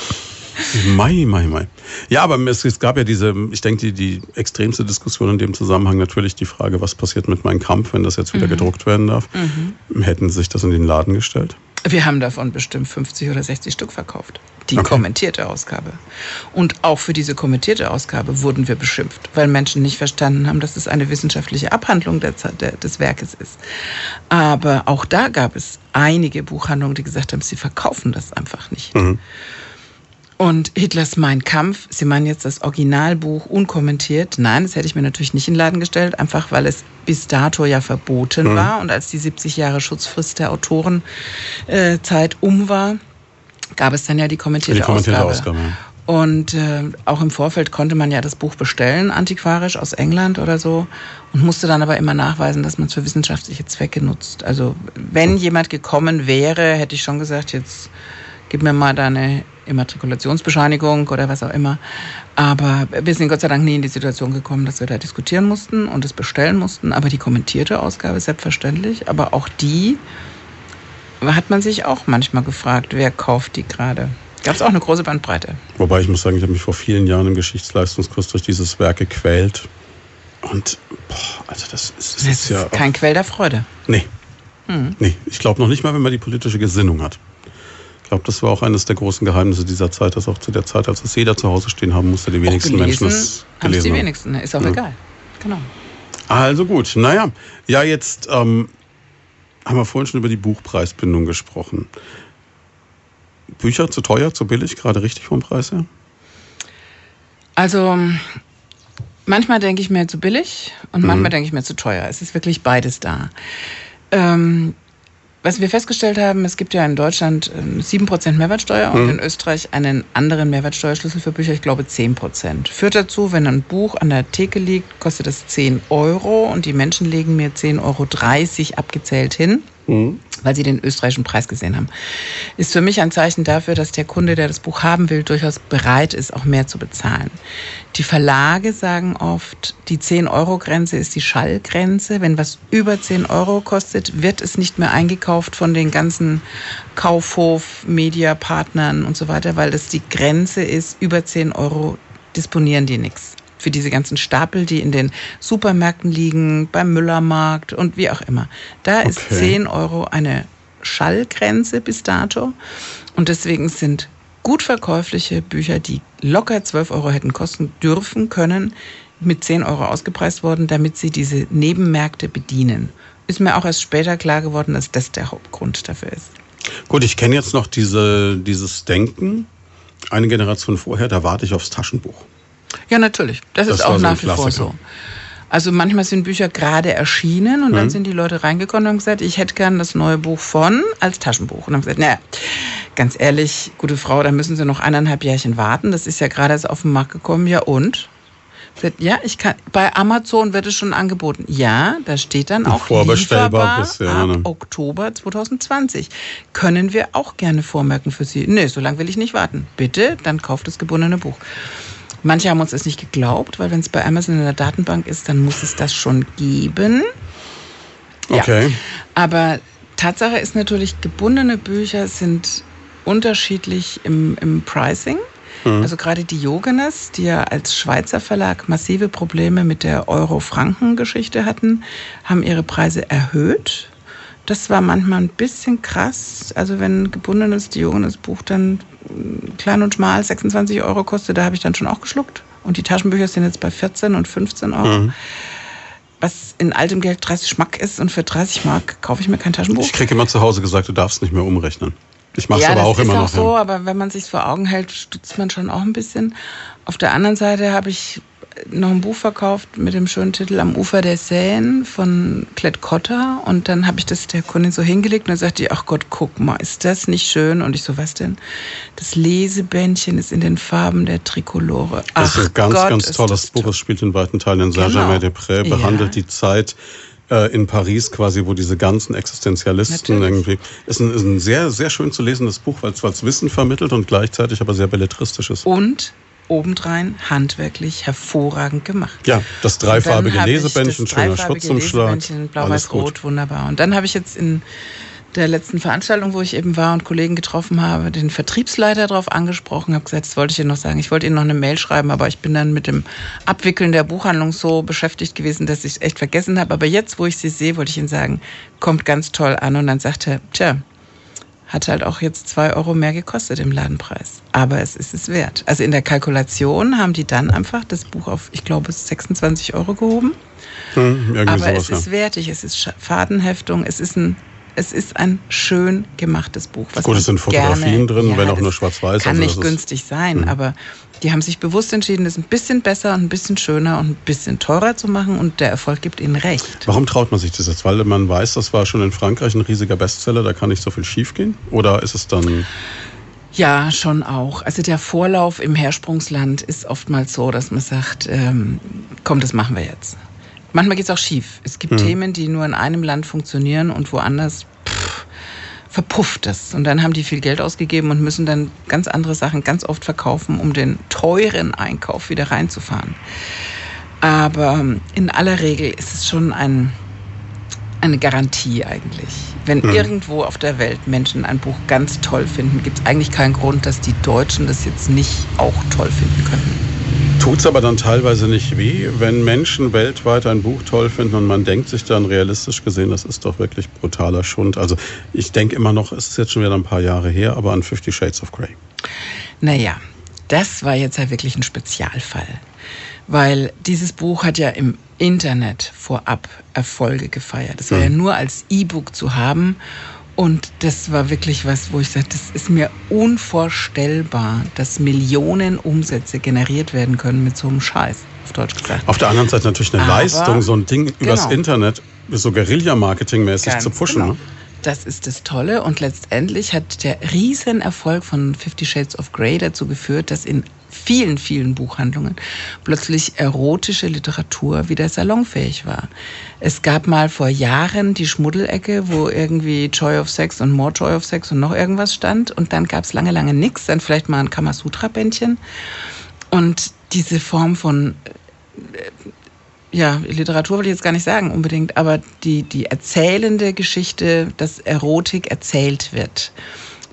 Mai, mai, mai. Ja, aber es, es gab ja diese, ich denke, die, die extremste Diskussion in dem Zusammenhang natürlich die Frage, was passiert mit meinem Kampf, wenn das jetzt wieder gedruckt werden darf. Hätten Sie sich das in den Laden gestellt? Wir haben davon bestimmt 50 oder 60 Stück verkauft. Die Okay. kommentierte Ausgabe. Und auch für diese kommentierte Ausgabe wurden wir beschimpft, weil Menschen nicht verstanden haben, dass es eine wissenschaftliche Abhandlung der, der, des Werkes ist. Aber auch da gab es einige Buchhandlungen, die gesagt haben, sie verkaufen das einfach nicht. Und Hitlers Mein Kampf, Sie meinen jetzt das Originalbuch unkommentiert? Nein, das hätte ich mir natürlich nicht in den Laden gestellt, einfach weil es bis dato ja verboten war. Und als die 70 Jahre Schutzfrist der Autorenzeit äh, um war, gab es dann ja die kommentierte, Die kommentierte Ausgabe. Ausgabe, ja. Und äh, auch im Vorfeld konnte man ja das Buch bestellen, antiquarisch aus England oder so, und musste dann aber immer nachweisen, dass man es für wissenschaftliche Zwecke nutzt. Also wenn jemand gekommen wäre, hätte ich schon gesagt, jetzt gib mir mal deine Immatrikulationsbescheinigung oder was auch immer. Aber wir sind Gott sei Dank nie in die Situation gekommen, dass wir da diskutieren mussten und es bestellen mussten. Aber die kommentierte Ausgabe selbstverständlich. Aber auch die hat man sich auch manchmal gefragt, wer kauft die gerade. Gab es auch eine große Bandbreite. Wobei ich muss sagen, ich habe mich vor vielen Jahren im Geschichtsleistungskurs durch dieses Werk gequält. Und, boah, also das ist, das Das ist ja. kein Quell der Freude. nee. Hm. Nee, ich glaube noch nicht mal, wenn man die politische Gesinnung hat. Ich glaube, das war auch eines der großen Geheimnisse dieser Zeit, dass auch zu der Zeit, als es jeder zu Hause stehen haben musste, die wenigsten gelesen, Menschen es gelesen haben. die wenigsten, ist auch ja. egal. Genau. Also gut, naja, ja, jetzt ähm, haben wir vorhin schon über die Buchpreisbindung gesprochen. Bücher zu teuer, zu billig, gerade richtig vom Preis her? Also manchmal denke ich mir zu billig und mhm. manchmal denke ich mir zu teuer. Es ist wirklich beides da. Ähm, was wir festgestellt haben, es gibt ja in Deutschland 7% ähm, Mehrwertsteuer und mhm. in Österreich einen anderen Mehrwertsteuerschlüssel für Bücher, ich glaube 10%. Führt dazu, wenn ein Buch an der Theke liegt, kostet das 10 Euro und die Menschen legen mir 10,30 Euro abgezählt hin mhm. weil sie den österreichischen Preis gesehen haben. Ist für mich ein Zeichen dafür, dass der Kunde, der das Buch haben will, durchaus bereit ist, auch mehr zu bezahlen. Die Verlage sagen oft, die 10-Euro-Grenze ist die Schallgrenze. Wenn was über 10 Euro kostet, wird es nicht mehr eingekauft von den ganzen Kaufhof, Mediapartnern und so weiter, weil das die Grenze ist, über 10 Euro disponieren die nichts für diese ganzen Stapel, die in den Supermärkten liegen, beim Müllermarkt und wie auch immer. Da okay. ist 10 Euro eine Schallgrenze bis dato. Und deswegen sind gut verkäufliche Bücher, die locker 12 Euro hätten kosten dürfen können, mit 10 Euro ausgepreist worden, damit sie diese Nebenmärkte bedienen. Ist mir auch erst später klar geworden, dass das der Hauptgrund dafür ist. Gut, ich kenne jetzt noch diese, dieses Denken. Eine Generation vorher, da warte ich aufs Taschenbuch. Ja, natürlich. Das, das ist auch nach wie vor so. Also manchmal sind Bücher gerade erschienen und mhm. dann sind die Leute reingekommen und haben gesagt, ich hätte gern das neue Buch von als Taschenbuch. Und haben gesagt, naja, ganz ehrlich, gute Frau, da müssen Sie noch eineinhalb Jährchen warten. Das ist ja gerade erst auf den Markt gekommen. Ja und? Ja, ich kann. Bei Amazon wird es schon angeboten. Ja, da steht dann auch vorbestellbar bis ja, ab ne? Oktober 2020. Können wir auch gerne vormerken für Sie. Nee, so lange will ich nicht warten. Bitte, dann kauft das gebundene Buch. Manche haben uns das nicht geglaubt, weil wenn es bei Amazon in der Datenbank ist, dann muss es das schon geben. Okay. Ja. Aber Tatsache ist natürlich, gebundene Bücher sind unterschiedlich im, im Pricing. Mhm. Also gerade Diogenes, die ja als Schweizer Verlag massive Probleme mit der Euro-Franken-Geschichte hatten, haben ihre Preise erhöht. Das war manchmal ein bisschen krass. Also wenn ein gebundenes Diogenes-Buch dann klein und schmal 26 Euro kostet, da habe ich dann schon auch geschluckt. Und die Taschenbücher sind jetzt bei 14 und 15 Euro. Mhm. Was in altem Geld 30 Mark ist und für 30 Mark kaufe ich mir kein Taschenbuch. Ich kriege immer zu Hause gesagt, du darfst nicht mehr umrechnen. Ich mache es ja, aber auch immer noch. Ja, das ist auch so, aber wenn man sich vor Augen hält, stutzt man schon auch ein bisschen. Auf der anderen Seite habe ich noch ein Buch verkauft mit dem schönen Titel Am Ufer der Seine von Klett Cotta. Und dann habe ich das der Kundin so hingelegt und dann sagte die, ach Gott, guck mal, ist das nicht schön? Und ich so, was denn? Das Lesebändchen ist in den Farben der Trikolore. Ach das ist ein ganz, Gott, ganz tolles Buch. Es spielt in weiten Teilen in Saint-Germain-des-Prés, genau. behandelt ja. die Zeit äh, in Paris quasi, wo diese ganzen Existenzialisten Natürlich. irgendwie. Ist ein, ist ein sehr, sehr schön zu lesendes Buch, weil es Wissen vermittelt und gleichzeitig aber sehr belletristisch ist. Und obendrein handwerklich hervorragend gemacht. Ja, das dreifarbige Lesebändchen, schöner Schutzumschlag. Blau-Weiß-Rot, wunderbar. Und dann habe ich jetzt in der letzten Veranstaltung, wo ich eben war und Kollegen getroffen habe, den Vertriebsleiter darauf angesprochen, habe gesagt, das wollte ich Ihnen noch sagen. Ich wollte Ihnen noch eine Mail schreiben, aber ich bin dann mit dem Abwickeln der Buchhandlung so beschäftigt gewesen, dass ich es echt vergessen habe. Aber jetzt, wo ich Sie sehe, wollte ich Ihnen sagen, kommt ganz toll an. Und dann sagte er, tja, hat halt auch jetzt zwei Euro mehr gekostet im Ladenpreis. Aber es ist es wert. Also in der Kalkulation haben die dann einfach das Buch auf, ich glaube, 26 Euro gehoben. Hm, Aber sowas, es ist ja. wertig, es ist Fadenheftung, es ist ein es ist ein schön gemachtes Buch. Gut, es sind Fotografien gerne, drin, ja, wenn auch nur schwarz-weiß. Kann also nicht günstig sein, mh. aber die haben sich bewusst entschieden, das ein bisschen besser und ein bisschen schöner und ein bisschen teurer zu machen und der Erfolg gibt ihnen recht. Warum traut man sich das jetzt? Weil man weiß, das war schon in Frankreich ein riesiger Bestseller, da kann nicht so viel schiefgehen? Oder ist es dann... Ja, schon auch. Also der Vorlauf im Hersprungsland ist oftmals so, dass man sagt, ähm, komm, das machen wir jetzt. Manchmal geht es auch schief. Es gibt mhm. Themen, die nur in einem Land funktionieren und woanders verpufft es. Und dann haben die viel Geld ausgegeben und müssen dann ganz andere Sachen ganz oft verkaufen, um den teuren Einkauf wieder reinzufahren. Aber in aller Regel ist es schon ein, eine Garantie eigentlich. Wenn mhm. irgendwo auf der Welt Menschen ein Buch ganz toll finden, gibt es eigentlich keinen Grund, dass die Deutschen das jetzt nicht auch toll finden könnten. Tut's aber dann teilweise nicht weh, wenn Menschen weltweit ein Buch toll finden und man denkt sich dann realistisch gesehen, das ist doch wirklich brutaler Schund. Also ich denke immer noch, es ist jetzt schon wieder ein paar Jahre her, aber an Fifty Shades of Grey. Naja, das war jetzt ja wirklich ein Spezialfall. Weil dieses Buch hat ja im Internet vorab Erfolge gefeiert. Es war ja nur als E-Book zu haben. Und das war wirklich was, wo ich sagte, das ist mir unvorstellbar, dass Millionen Umsätze generiert werden können mit so einem Scheiß, auf Deutsch gesagt. Auf der anderen Seite natürlich eine Aber- Leistung, so ein Ding übers Genau. Internet so Guerilla-Marketing-mäßig zu pushen. genau. Ne? Das ist das Tolle. Und letztendlich hat der Riesenerfolg von Fifty Shades of Grey dazu geführt, dass in vielen, vielen Buchhandlungen plötzlich erotische Literatur wieder salonfähig war. Es gab mal vor Jahren die Schmuddelecke, wo irgendwie Joy of Sex und More Joy of Sex und noch irgendwas stand. Und dann gab es lange, lange nichts, dann vielleicht mal ein Kamasutra-Bändchen. Und diese Form von ja, Literatur will ich jetzt gar nicht sagen unbedingt, aber die, die erzählende Geschichte, dass Erotik erzählt wird.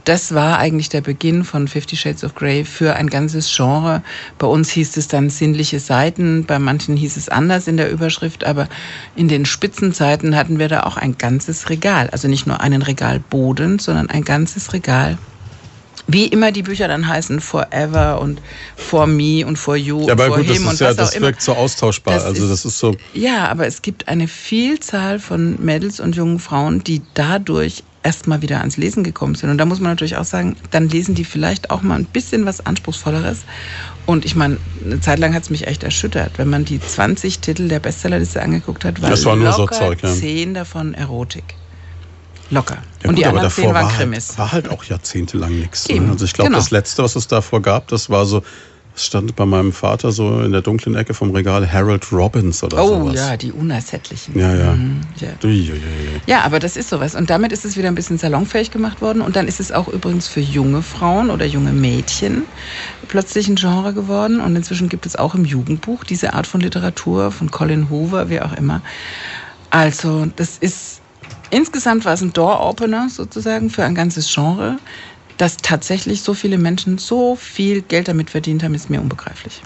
Das war eigentlich der Beginn von Fifty Shades of Grey für ein ganzes Genre. Bei uns hieß es dann sinnliche Seiten, bei manchen hieß es anders in der Überschrift, aber in den Spitzenzeiten hatten wir da auch ein ganzes Regal. Also nicht nur einen Regalboden, sondern ein ganzes Regal. Wie immer die Bücher dann heißen, Forever und For Me und For You Ja, aber und For gut, das Him ist und ja, was auch das immer. wirkt so austauschbar. Das also ist- das ist so. Ja, aber es gibt eine Vielzahl von Mädels und jungen Frauen, die dadurch erstmal wieder ans Lesen gekommen sind. Und da muss man natürlich auch sagen, dann lesen die vielleicht auch mal ein bisschen was Anspruchsvolleres. Und ich meine, eine Zeit lang hat es mich echt erschüttert, wenn man die 20 Titel der Bestsellerliste angeguckt hat, war, Das war nur so locker Zeug, ja. 10 davon Erotik. Locker. Ja, und gut, die aber anderen 10 davor waren war Krimis. halt, war halt auch jahrzehntelang nichts. Ne? Also ich glaube, genau. das Letzte, was es davor gab, das war so, es stand bei meinem Vater so in der dunklen Ecke vom Regal Harold Robbins oder Oh sowas. ja, die unersättlichen. Ja, ja. Mhm, ja. Ja, aber das ist sowas. Und damit ist es wieder ein bisschen salonfähig gemacht worden. Und dann ist es auch übrigens für junge Frauen oder junge Mädchen plötzlich ein Genre geworden. Und inzwischen gibt es auch im Jugendbuch diese Art von Literatur von Colin Hoover, wie auch immer. Also, das ist insgesamt war es ein Door-Opener sozusagen für ein ganzes Genre. Dass tatsächlich so viele Menschen so viel Geld damit verdient haben, ist mir unbegreiflich.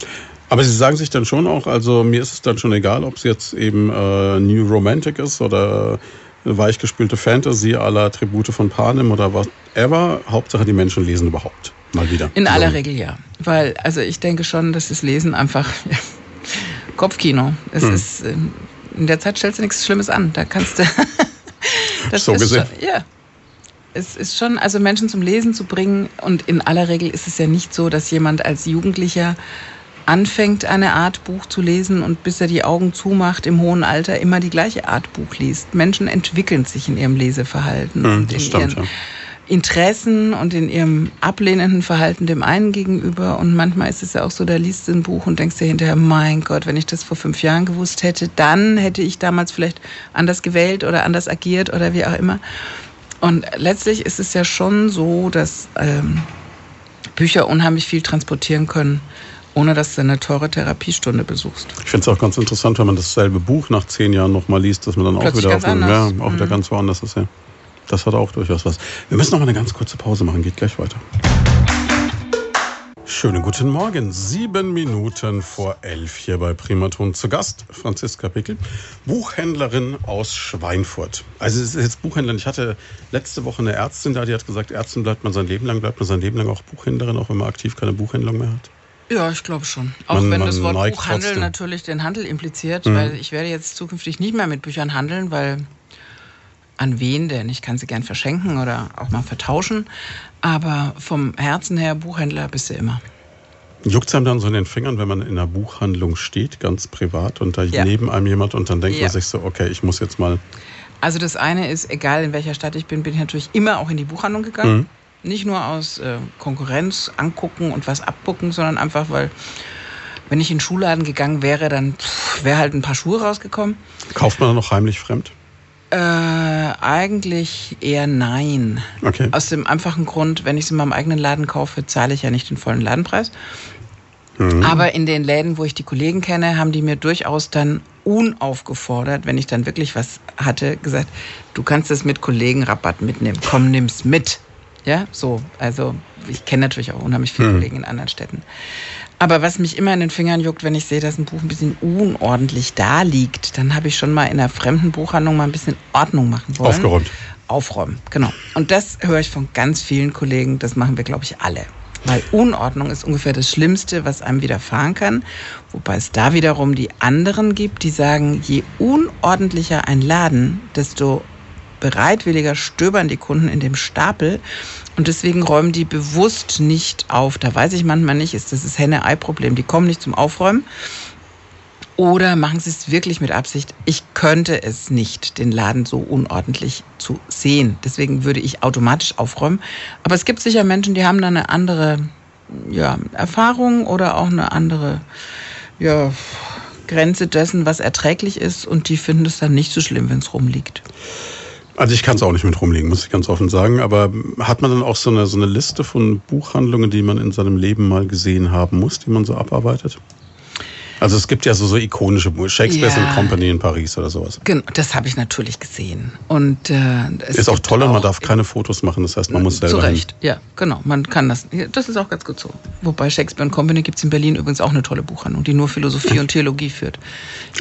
Aber Sie sagen sich dann schon auch, also mir ist es dann schon egal, ob es jetzt eben äh, New Romantic ist oder weichgespülte Fantasy aller Tribute von Panem oder whatever. Hauptsache, die Menschen lesen überhaupt. Mal wieder. In So. aller Regel ja. Weil, also ich denke schon, dass das Lesen einfach Kopfkino. Es Hm. ist, ähm, in der Zeit stellst du nichts Schlimmes an. Da kannst du. das So ist gesehen. Schon, ja. Es ist schon, also Menschen zum Lesen zu bringen. Und in aller Regel ist es ja nicht so, dass jemand als Jugendlicher anfängt, eine Art Buch zu lesen und bis er die Augen zumacht im hohen Alter immer die gleiche Art Buch liest. Menschen entwickeln sich in ihrem Leseverhalten Hm, und das in stimmt, ihren ja. Interessen und in ihrem ablehnenden Verhalten dem einen gegenüber. Und manchmal ist es ja auch so, da liest du ein Buch und denkst dir hinterher, mein Gott, wenn ich das vor fünf Jahren gewusst hätte, dann hätte ich damals vielleicht anders gewählt oder anders agiert oder wie auch immer. Und letztlich ist es ja schon so, dass ähm, Bücher unheimlich viel transportieren können, ohne dass du eine teure Therapiestunde besuchst. Ich finde es auch ganz interessant, wenn man dasselbe Buch nach zehn Jahren nochmal liest, dass man dann auch Plötzlich wieder ganz auf einem, ja, auch wieder Mhm. ganz woanders ist. Ja. Das hat auch durchaus was. Wir müssen noch mal eine ganz kurze Pause machen, geht gleich weiter. Schönen guten Morgen. Sieben Minuten vor elf hier bei Primaton zu Gast. Franziska Pickel, Buchhändlerin aus Schweinfurt. Also es ist jetzt Buchhändlerin. Ich hatte letzte Woche eine Ärztin da, die hat gesagt, Ärztin bleibt man sein Leben lang, bleibt man sein Leben lang auch Buchhändlerin, auch wenn man aktiv keine Buchhändlung mehr hat. Ja, ich glaube schon. Auch Man- wenn man das Wort Buchhandel trotzdem. natürlich den Handel impliziert, Mhm. weil ich werde jetzt zukünftig nicht mehr mit Büchern handeln, weil an wen denn? Ich kann sie gern verschenken oder auch mal vertauschen. Aber vom Herzen her, Buchhändler bist du immer. Juckt einem dann so in den Fingern, wenn man in einer Buchhandlung steht, ganz privat, und da Ja. neben einem jemand und dann denkt Ja. man sich so, okay, ich muss jetzt mal. Also das eine ist, egal in welcher Stadt ich bin, bin ich natürlich immer auch in die Buchhandlung gegangen. Mhm. Nicht nur aus äh, Konkurrenz angucken und was abgucken, sondern einfach, weil wenn ich in den Schuhladen gegangen wäre, dann wäre halt ein paar Schuhe rausgekommen. Kauft man dann noch heimlich fremd? Äh, eigentlich eher nein. Okay. Aus dem einfachen Grund, wenn ich es in meinem eigenen Laden kaufe, zahle ich ja nicht den vollen Ladenpreis. Mhm. Aber in den Läden, wo ich die Kollegen kenne, haben die mir durchaus dann unaufgefordert, wenn ich dann wirklich was hatte, gesagt, du kannst es mit Kollegenrabatt mitnehmen. Komm, nimm's mit. Ja, so. Also ich kenne natürlich auch unheimlich viele Mhm. Kollegen in anderen Städten. Aber was mich immer in den Fingern juckt, wenn ich sehe, dass ein Buch ein bisschen unordentlich da liegt, dann habe ich schon mal in einer fremden Buchhandlung mal ein bisschen Ordnung machen wollen. Aufgeräumt. Aufräumen, genau. Und das höre ich von ganz vielen Kollegen, das machen wir, glaube ich, alle. Weil Unordnung ist ungefähr das Schlimmste, was einem widerfahren kann. Wobei es da wiederum die anderen gibt, die sagen, je unordentlicher ein Laden, desto bereitwilliger stöbern die Kunden in dem Stapel und deswegen räumen die bewusst nicht auf. Da weiß ich manchmal nicht, ist das das Henne-Ei-Problem. Die kommen nicht zum Aufräumen oder machen sie es wirklich mit Absicht. Ich könnte es nicht, den Laden so unordentlich zu sehen. Deswegen würde ich automatisch aufräumen. Aber es gibt sicher Menschen, die haben da eine andere ja, Erfahrung oder auch eine andere ja, Grenze dessen, was erträglich ist. Und die finden es dann nicht so schlimm, wenn es rumliegt. Also ich kann es auch nicht mit rumlegen, muss ich ganz offen sagen. Aber hat man dann auch so eine, so eine Liste von Buchhandlungen, die man in seinem Leben mal gesehen haben muss, die man so abarbeitet? Also es gibt ja so, so ikonische Shakespeare's ja. and Company in Paris oder sowas. Genau, das habe ich natürlich gesehen. Und äh, es ist auch toll und man darf keine Fotos machen. Das heißt, man muss selber. Zu Recht, hin. ja, genau. Man kann das. Das ist auch ganz gut so. Wobei Shakespeare and Company gibt es in Berlin übrigens auch eine tolle Buchhandlung, die nur Philosophie und Theologie führt.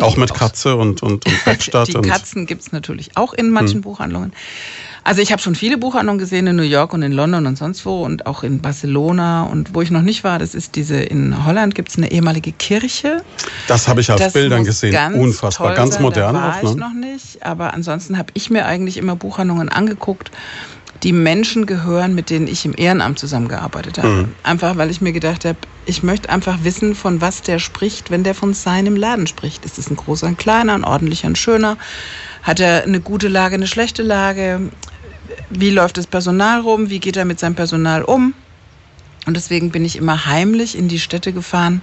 Auch mit Katze und und, und Werkstatt. die Katzen gibt es natürlich auch in manchen hm. Buchhandlungen. Also ich habe schon viele Buchhandlungen gesehen in New York und in London und sonst wo und auch in Barcelona und wo ich noch nicht war, das ist diese in Holland gibt es eine ehemalige Kirche. Das habe ich auf das Bildern gesehen, ganz unfassbar, ganz sein. modern da war auch. Ne? Ich noch nicht, aber ansonsten habe ich mir eigentlich immer Buchhandlungen angeguckt, die Menschen gehören, mit denen ich im Ehrenamt zusammengearbeitet habe. Mhm. Einfach, weil ich mir gedacht habe, ich möchte einfach wissen, von was der spricht, wenn der von seinem Laden spricht. Ist es ein großer, ein kleiner, ein ordentlicher, ein schöner? Hat er eine gute Lage, eine schlechte Lage? Wie läuft das Personal rum, wie geht er mit seinem Personal um. Und deswegen bin ich immer heimlich in die Städte gefahren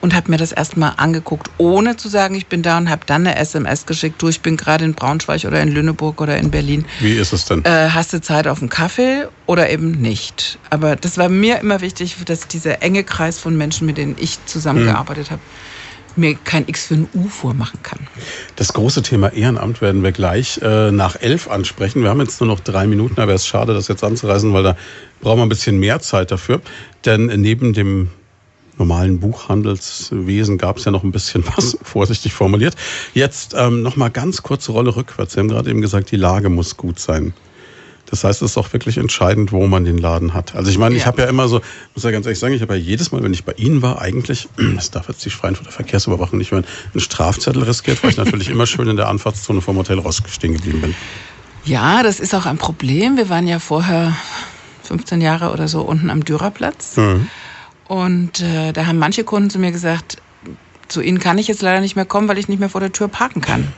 und habe mir das erstmal angeguckt, ohne zu sagen, ich bin da und habe dann eine SMS geschickt, du, ich bin gerade in Braunschweig oder in Lüneburg oder in Berlin. Wie ist es denn? Äh, hast du Zeit auf einen Kaffee oder eben nicht? Aber das war mir immer wichtig, dass dieser enge Kreis von Menschen, mit denen ich zusammengearbeitet mhm. habe, mir kein X für ein U vormachen kann. Das große Thema Ehrenamt werden wir gleich äh, nach elf ansprechen. Wir haben jetzt nur noch drei Minuten, aber es ist schade, das jetzt anzureißen, weil da brauchen wir ein bisschen mehr Zeit dafür. Denn neben dem normalen Buchhandelswesen gab es ja noch ein bisschen was, vorsichtig formuliert. Jetzt ähm, noch mal ganz kurze Rolle rückwärts. Sie haben gerade eben gesagt, die Lage muss gut sein. Das heißt, es ist auch wirklich entscheidend, wo man den Laden hat. Also ich meine, ja. ich habe ja immer so, muss ja ganz ehrlich sagen, ich habe ja jedes Mal, wenn ich bei Ihnen war, eigentlich, das darf jetzt die Schweinfurter Verkehrsüberwachung nicht hören, einen Strafzettel riskiert, weil ich natürlich immer schön in der Anfahrtszone vom Hotel rausgestehen geblieben bin. Ja, das ist auch ein Problem. Wir waren ja vorher 15 Jahre oder so unten am Dürerplatz. Mhm. Und äh, da haben manche Kunden zu mir gesagt, zu Ihnen kann ich jetzt leider nicht mehr kommen, weil ich nicht mehr vor der Tür parken kann.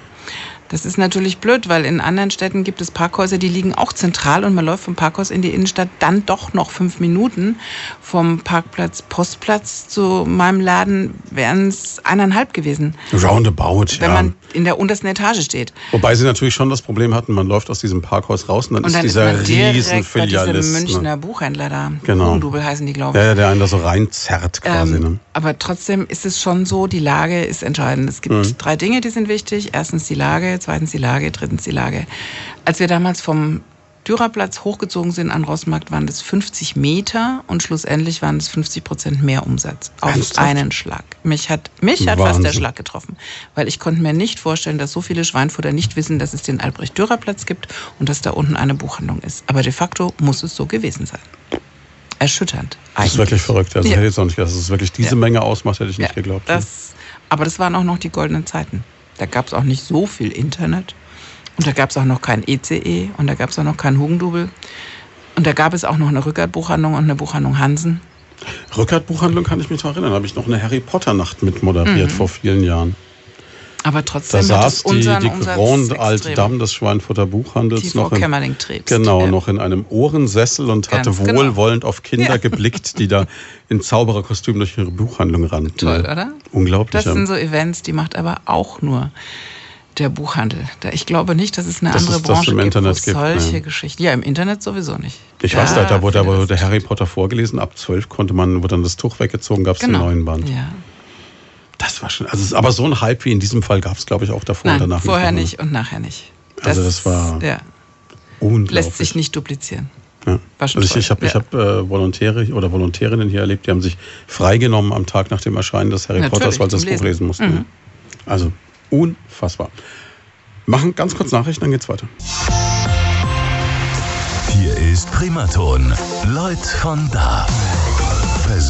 Das ist natürlich blöd, weil in anderen Städten gibt es Parkhäuser, die liegen auch zentral und man läuft vom Parkhaus in die Innenstadt dann doch noch fünf Minuten. Vom Parkplatz Postplatz zu meinem Laden wären es eineinhalb gewesen. Roundabout, Wenn ja. man in der untersten Etage steht. Wobei sie natürlich schon das Problem hatten, man läuft aus diesem Parkhaus raus und dann, und dann ist dieser ist riesen Filialist. Ne? Münchner Buchhändler da. Genau. Hugendubel heißen die, glaube ich. Ja, ja, der einen da so reinzerrt quasi. Ähm, ne? Aber trotzdem ist es schon so, die Lage ist entscheidend. Es gibt mhm. drei Dinge, die sind wichtig. Erstens die Lage, zweitens die Lage, drittens die Lage. Als wir damals vom Dürerplatz hochgezogen sind an Rossmarkt, waren das 50 Meter und schlussendlich waren es 50 Prozent mehr Umsatz auf Ernsthaft? einen Schlag. Mich hat, mich hat fast der Schlag getroffen, weil ich konnte mir nicht vorstellen, dass so viele Schweinfutter nicht wissen, dass es den Albrecht-Dürer-Platz gibt und dass da unten eine Buchhandlung ist. Aber de facto muss es so gewesen sein. Erschütternd. Eigentlich. Das ist wirklich verrückt. Also ja. hätte ich auch nicht gedacht, dass es wirklich diese ja. Menge ausmacht, hätte ich nicht ja, geglaubt. Das, aber das waren auch noch die goldenen Zeiten. Da gab es auch nicht so viel Internet. Und da gab es auch noch kein ECE e und da gab es auch noch kein Hugendubel. Und da gab es auch noch eine Rückert-Buchhandlung und eine Buchhandlung Hansen. Rückert-Buchhandlung kann ich mich noch erinnern. Da habe ich noch eine Harry Potter-Nacht mit moderiert mhm. vor vielen Jahren. Aber trotzdem da saß die, die Grande Alte Dame des Schweinfurter Buchhandels die noch in, genau, ja. noch in einem Ohrensessel und Ganz hatte genau. wohlwollend genau. auf Kinder ja. geblickt, die da in Zaubererkostüm durch ihre Buchhandlung rannten. Toll, oder? Unglaublich. Das sind so Events, die macht aber auch nur der Buchhandel. Ich glaube nicht, dass es eine das andere ist, Branche im gibt, Internet gibt, solche gibt, Geschichten. Ja, im Internet sowieso nicht. Ich da weiß, da, da wurde aber der Harry Potter vorgelesen. Ab zwölf konnte man, wurde dann das Tuch weggezogen, gab es genau. den neuen Band. Ja. Das war schon, also aber so ein Hype wie in diesem Fall gab es, glaube ich, auch davor Nein, und danach. Vorher nicht und nachher nicht. Das, also das war ja, unglaublich. Lässt sich nicht duplizieren. Ja. War schon also ich, ich habe Ja. hab, äh, Volontäre oder Volontärinnen hier erlebt, die haben sich freigenommen am Tag nach dem Erscheinen des Harry Natürlich, Potters, weil sie das Buch Lesen. lesen mussten. Mhm. Also unfassbar. Machen ganz kurz Nachrichten, dann geht's weiter. Hier ist Primaton. Leut von da.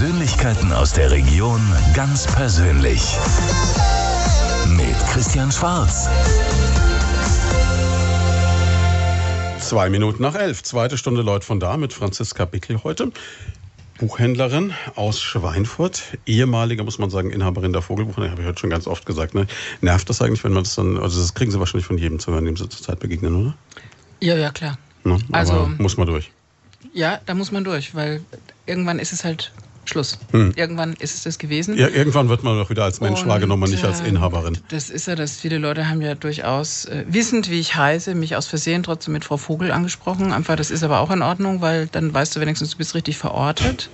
Persönlichkeiten aus der Region ganz persönlich. Mit Christian Schwarz. Zwei Minuten nach elf. Zweite Stunde Leut von da mit Franziska Bickel heute. Buchhändlerin aus Schweinfurt, ehemalige, muss man sagen, Inhaberin der Vogelbuchhandlung, habe ich heute schon ganz oft gesagt. Ne? Nervt das eigentlich, wenn man das dann, also das kriegen Sie wahrscheinlich von jedem zu hören, dem Sie zurzeit begegnen, oder? Ja, ja, klar. Ne? Also- muss man durch. Ja, da muss man durch, weil irgendwann ist es halt Schluss. Hm. Irgendwann ist es das gewesen. Ja, irgendwann wird man doch wieder als Mensch Und, wahrgenommen, nicht als äh, Inhaberin. Das ist ja, dass viele Leute haben ja durchaus, äh, wissend wie ich heiße, mich aus Versehen trotzdem mit Frau Vogel angesprochen. Einfach, das ist aber auch in Ordnung, weil dann weißt du wenigstens, du bist richtig verortet.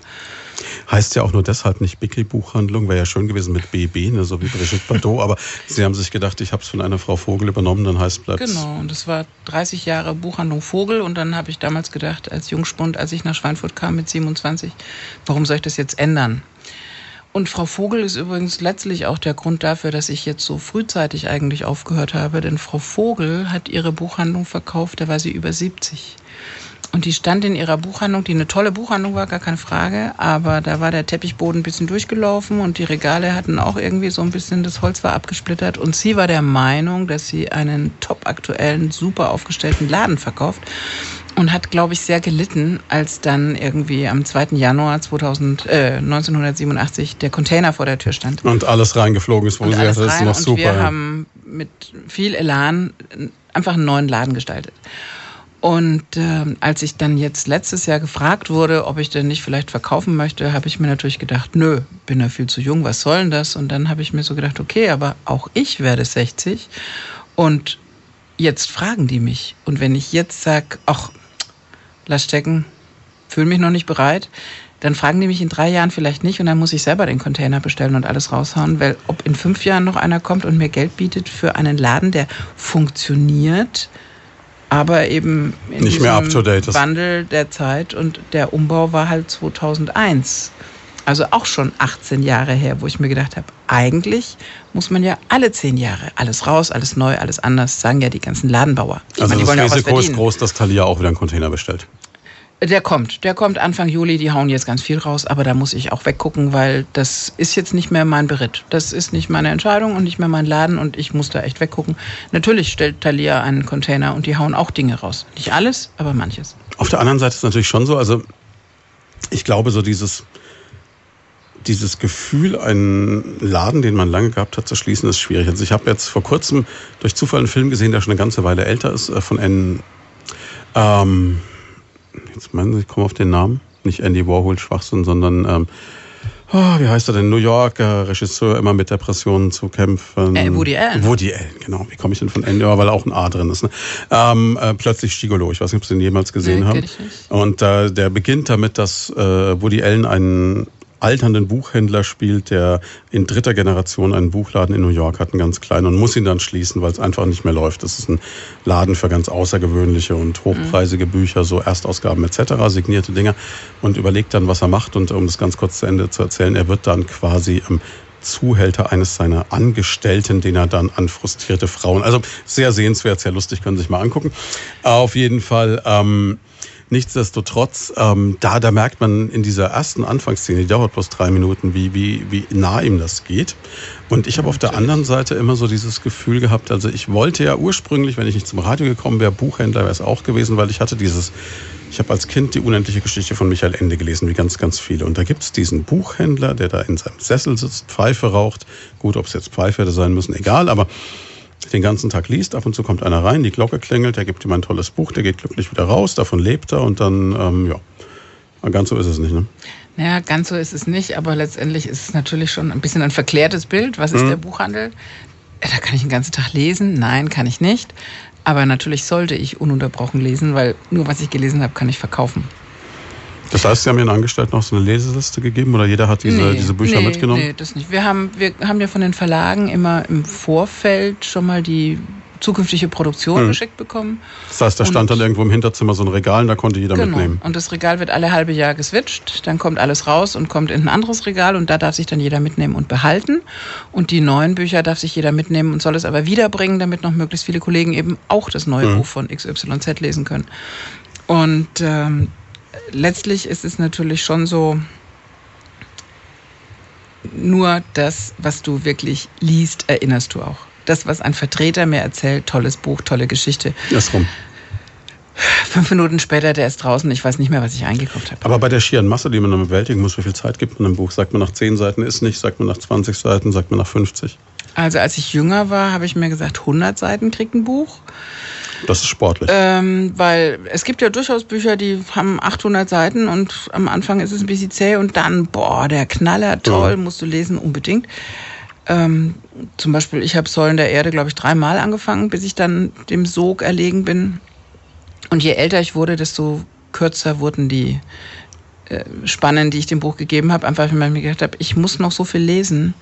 Heißt ja auch nur deshalb nicht Bickel Buchhandlung, wäre ja schön gewesen mit BB, ne, so wie Brigitte Bardot, aber sie haben sich gedacht, ich habe es von einer Frau Vogel übernommen, dann heißt bleibt Genau, und das war 30 Jahre Buchhandlung Vogel und dann habe ich damals gedacht, als Jungspund, als ich nach Schweinfurt kam mit 27, warum soll ich das jetzt ändern? Und Frau Vogel ist übrigens letztlich auch der Grund dafür, dass ich jetzt so frühzeitig eigentlich aufgehört habe, denn Frau Vogel hat ihre Buchhandlung verkauft, da war sie über 70. Und die stand in ihrer Buchhandlung, die eine tolle Buchhandlung war, gar keine Frage, aber da war der Teppichboden ein bisschen durchgelaufen und die Regale hatten auch irgendwie so ein bisschen, das Holz war abgesplittert und sie war der Meinung, dass sie einen top aktuellen, super aufgestellten Laden verkauft und hat, glaube ich, sehr gelitten, als dann irgendwie am 2. Januar 2000, äh, 1987 der Container vor der Tür stand. und alles reingeflogen ist, wo Und sie alles das ist noch und super. wir ja. haben mit viel Elan einfach einen neuen Laden gestaltet. Und ähm, als ich dann jetzt letztes Jahr gefragt wurde, ob ich denn nicht vielleicht verkaufen möchte, habe ich mir natürlich gedacht, nö, bin ja viel zu jung, was soll denn das? Und dann habe ich mir so gedacht, okay, aber auch ich werde 60 und jetzt fragen die mich. Und wenn ich jetzt sage, ach, lass stecken, fühle mich noch nicht bereit, dann fragen die mich in drei Jahren vielleicht nicht und dann muss ich selber den Container bestellen und alles raushauen, weil ob in fünf Jahren noch einer kommt und mir Geld bietet für einen Laden, der funktioniert, aber eben in Nicht mehr diesem up-to-date ist. Wandel der Zeit und der Umbau war halt 2001. Also auch schon 18 Jahre her, wo ich mir gedacht habe, eigentlich muss man ja alle zehn Jahre alles raus, alles neu, alles anders, sagen ja die ganzen Ladenbauer. Ich Also meine, die das Risiko ist groß, dass Thalia auch wieder einen Container bestellt. Der kommt, der kommt Anfang Juli, die hauen jetzt ganz viel raus, aber da muss ich auch weggucken, weil das ist jetzt nicht mehr mein Beritt. Das ist nicht meine Entscheidung und nicht mehr mein Laden und ich muss da echt weggucken. Natürlich stellt Thalia einen Container und die hauen auch Dinge raus. Nicht alles, aber manches. Auf der anderen Seite ist es natürlich schon so, also ich glaube, so dieses, dieses Gefühl, einen Laden, den man lange gehabt hat, zu schließen, ist schwierig. Also ich habe jetzt vor kurzem durch Zufall einen Film gesehen, der schon eine ganze Weile älter ist, äh, von N. Ähm, jetzt meinen Sie, ich komme auf den Namen. Nicht Andy Warhol Schwachsinn, sondern ähm, oh, wie heißt er denn? New Yorker Regisseur, immer mit Depressionen zu kämpfen. Äh, Woody Allen. Woody Allen, genau. Wie komme ich denn von Andy? Ja, weil auch ein A drin ist. Ne? Ähm, äh, plötzlich Stigolo. Ich weiß nicht, ob Sie den jemals gesehen Nee, haben. Und äh, der beginnt damit, dass äh, Woody Allen einen alternden Buchhändler spielt, der in dritter Generation einen Buchladen in New York hat, einen ganz kleinen, und muss ihn dann schließen, weil es einfach nicht mehr läuft. Das ist ein Laden für ganz außergewöhnliche und hochpreisige Bücher, so Erstausgaben etc., signierte Dinger, und überlegt dann, was er macht. Und um das ganz kurz zu Ende zu erzählen, er wird dann quasi ähm, Zuhälter eines seiner Angestellten, den er dann an frustrierte Frauen, also sehr sehenswert, sehr lustig, können Sie sich mal angucken. Auf jeden Fall, ähm, Nichtsdestotrotz, ähm, da, da merkt man in dieser ersten Anfangsszene, die dauert bloß drei Minuten, wie, wie, wie nah ihm das geht. Und ich habe auf der anderen Seite immer so dieses Gefühl gehabt, also ich wollte ja ursprünglich, wenn ich nicht zum Radio gekommen wäre, Buchhändler wäre es auch gewesen, weil ich hatte dieses, ich habe als Kind die unendliche Geschichte von Michael Ende gelesen, wie ganz, ganz viele. Und da gibt es diesen Buchhändler, der da in seinem Sessel sitzt, Pfeife raucht. Gut, ob es jetzt Pfeife hätte sein müssen, egal, aber den ganzen Tag liest. Ab und zu kommt einer rein, die Glocke klingelt, der gibt ihm ein tolles Buch, der geht glücklich wieder raus, davon lebt er und dann, ähm, ja. Ganz so ist es nicht, ne? Naja, ganz so ist es nicht, aber letztendlich ist es natürlich schon ein bisschen ein verklärtes Bild. Was ist Mhm. der Buchhandel? Da kann ich den ganzen Tag lesen. Nein, kann ich nicht. Aber natürlich sollte ich ununterbrochen lesen, weil nur was ich gelesen habe, kann ich verkaufen. Das heißt, Sie haben Ihren Angestellten auch so eine Leseliste gegeben oder jeder hat diese, Nee, diese Bücher nee, mitgenommen? Nee, das nicht. Wir haben, wir haben ja von den Verlagen immer im Vorfeld schon mal die zukünftige Produktion mhm. geschickt bekommen. Das heißt, da stand dann irgendwo im Hinterzimmer so ein Regal und da konnte jeder genau. mitnehmen. Und das Regal wird alle halbe Jahr geswitcht, dann kommt alles raus und kommt in ein anderes Regal und da darf sich dann jeder mitnehmen und behalten. Und die neuen Bücher darf sich jeder mitnehmen und soll es aber wiederbringen, damit noch möglichst viele Kollegen eben auch das neue mhm. Buch von XYZ lesen können. Und ähm, letztlich ist es natürlich schon so, nur das, was du wirklich liest, erinnerst du auch. Das, was ein Vertreter mir erzählt, tolles Buch, tolle Geschichte. Das rum. Fünf Minuten später, der ist draußen, ich weiß nicht mehr, was ich eingekauft habe. Aber bei der schieren Masse, die man dann bewältigen muss, wie viel Zeit gibt man einem Buch? Sagt man nach zehn Seiten ist nicht, sagt man nach 20 Seiten, sagt man nach 50? Also als ich jünger war, habe ich mir gesagt, 100 Seiten kriegt ein Buch. Das ist sportlich. Ähm, weil es gibt ja durchaus Bücher, die haben 800 Seiten und am Anfang ist es ein bisschen zäh und dann, boah, der Knaller, toll, ja. musst du lesen, unbedingt. Ähm, zum Beispiel, ich habe Säulen der Erde, glaube ich, dreimal angefangen, bis ich dann dem Sog erlegen bin. Und je älter ich wurde, desto kürzer wurden die äh, Spannen, die ich dem Buch gegeben habe. Einfach, weil ich mir gedacht habe, ich muss noch so viel lesen.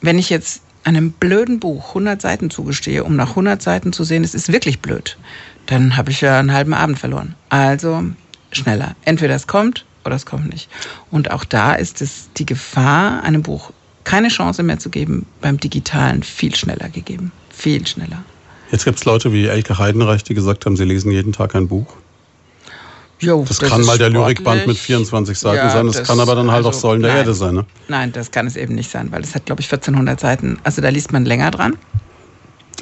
Wenn ich jetzt einem blöden Buch 100 Seiten zugestehe, um nach 100 Seiten zu sehen, es ist wirklich blöd, dann habe ich ja einen halben Abend verloren. Also schneller. Entweder es kommt oder es kommt nicht. Und auch da ist es die Gefahr, einem Buch keine Chance mehr zu geben, beim Digitalen viel schneller gegeben. Viel schneller. Jetzt gibt es Leute wie Elke Heidenreich, die gesagt haben, sie lesen jeden Tag ein Buch. Jo, das, das kann mal der sportlich. Lyrikband mit 24 Seiten ja, sein, das, das, kann aber dann halt also, auch Säulen der nein, Erde sein. Ne? Nein, das kann es eben nicht sein, weil es hat, glaube ich, 1400 Seiten. Also da liest man länger dran.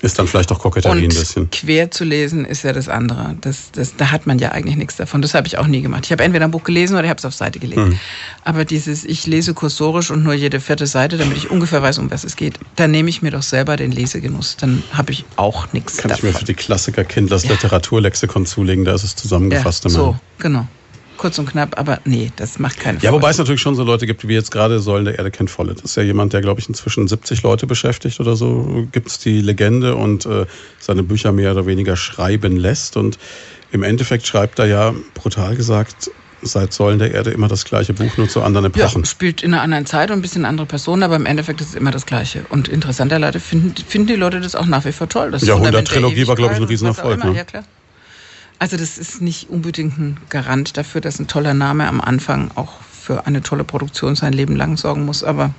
Ist dann vielleicht auch Koketterie ein bisschen. Quer zu lesen ist ja das andere. Das, das, da hat man ja eigentlich nichts davon. Das habe ich auch nie gemacht. Ich habe entweder ein Buch gelesen oder ich habe es auf Seite gelegt. Mhm. Aber dieses, ich lese kursorisch und nur jede vierte Seite, damit ich ungefähr weiß, um was es geht, dann nehme ich mir doch selber den Lesegenuss. Dann habe ich auch nichts davon. Kann ich mir für die Klassiker Kindlers ja. Literaturlexikon zulegen, da ist es zusammengefasst. Ja, so, genau kurz und knapp, aber nee, das macht keine Ja, wobei es natürlich schon so Leute gibt, wie jetzt gerade Säulen der Erde kennt Follett. Das ist ja jemand, der, glaube ich, inzwischen 70 Leute beschäftigt oder so, gibt es die Legende und äh, seine Bücher mehr oder weniger schreiben lässt. Und im Endeffekt schreibt er ja, brutal gesagt, seit Säulen der Erde immer das gleiche Buch, nur zu anderen Epochen. Ja, spielt in einer anderen Zeit und ein bisschen andere Personen, aber im Endeffekt ist es immer das gleiche. Und interessanterweise finden, finden die Leute das auch nach wie vor toll. Das ja, 100 Trilogie war, glaube ich, ein Riesenerfolg. Ne? Ja, klar. Also das ist nicht unbedingt ein Garant dafür, dass ein toller Name am Anfang auch für eine tolle Produktion sein Leben lang sorgen muss, aber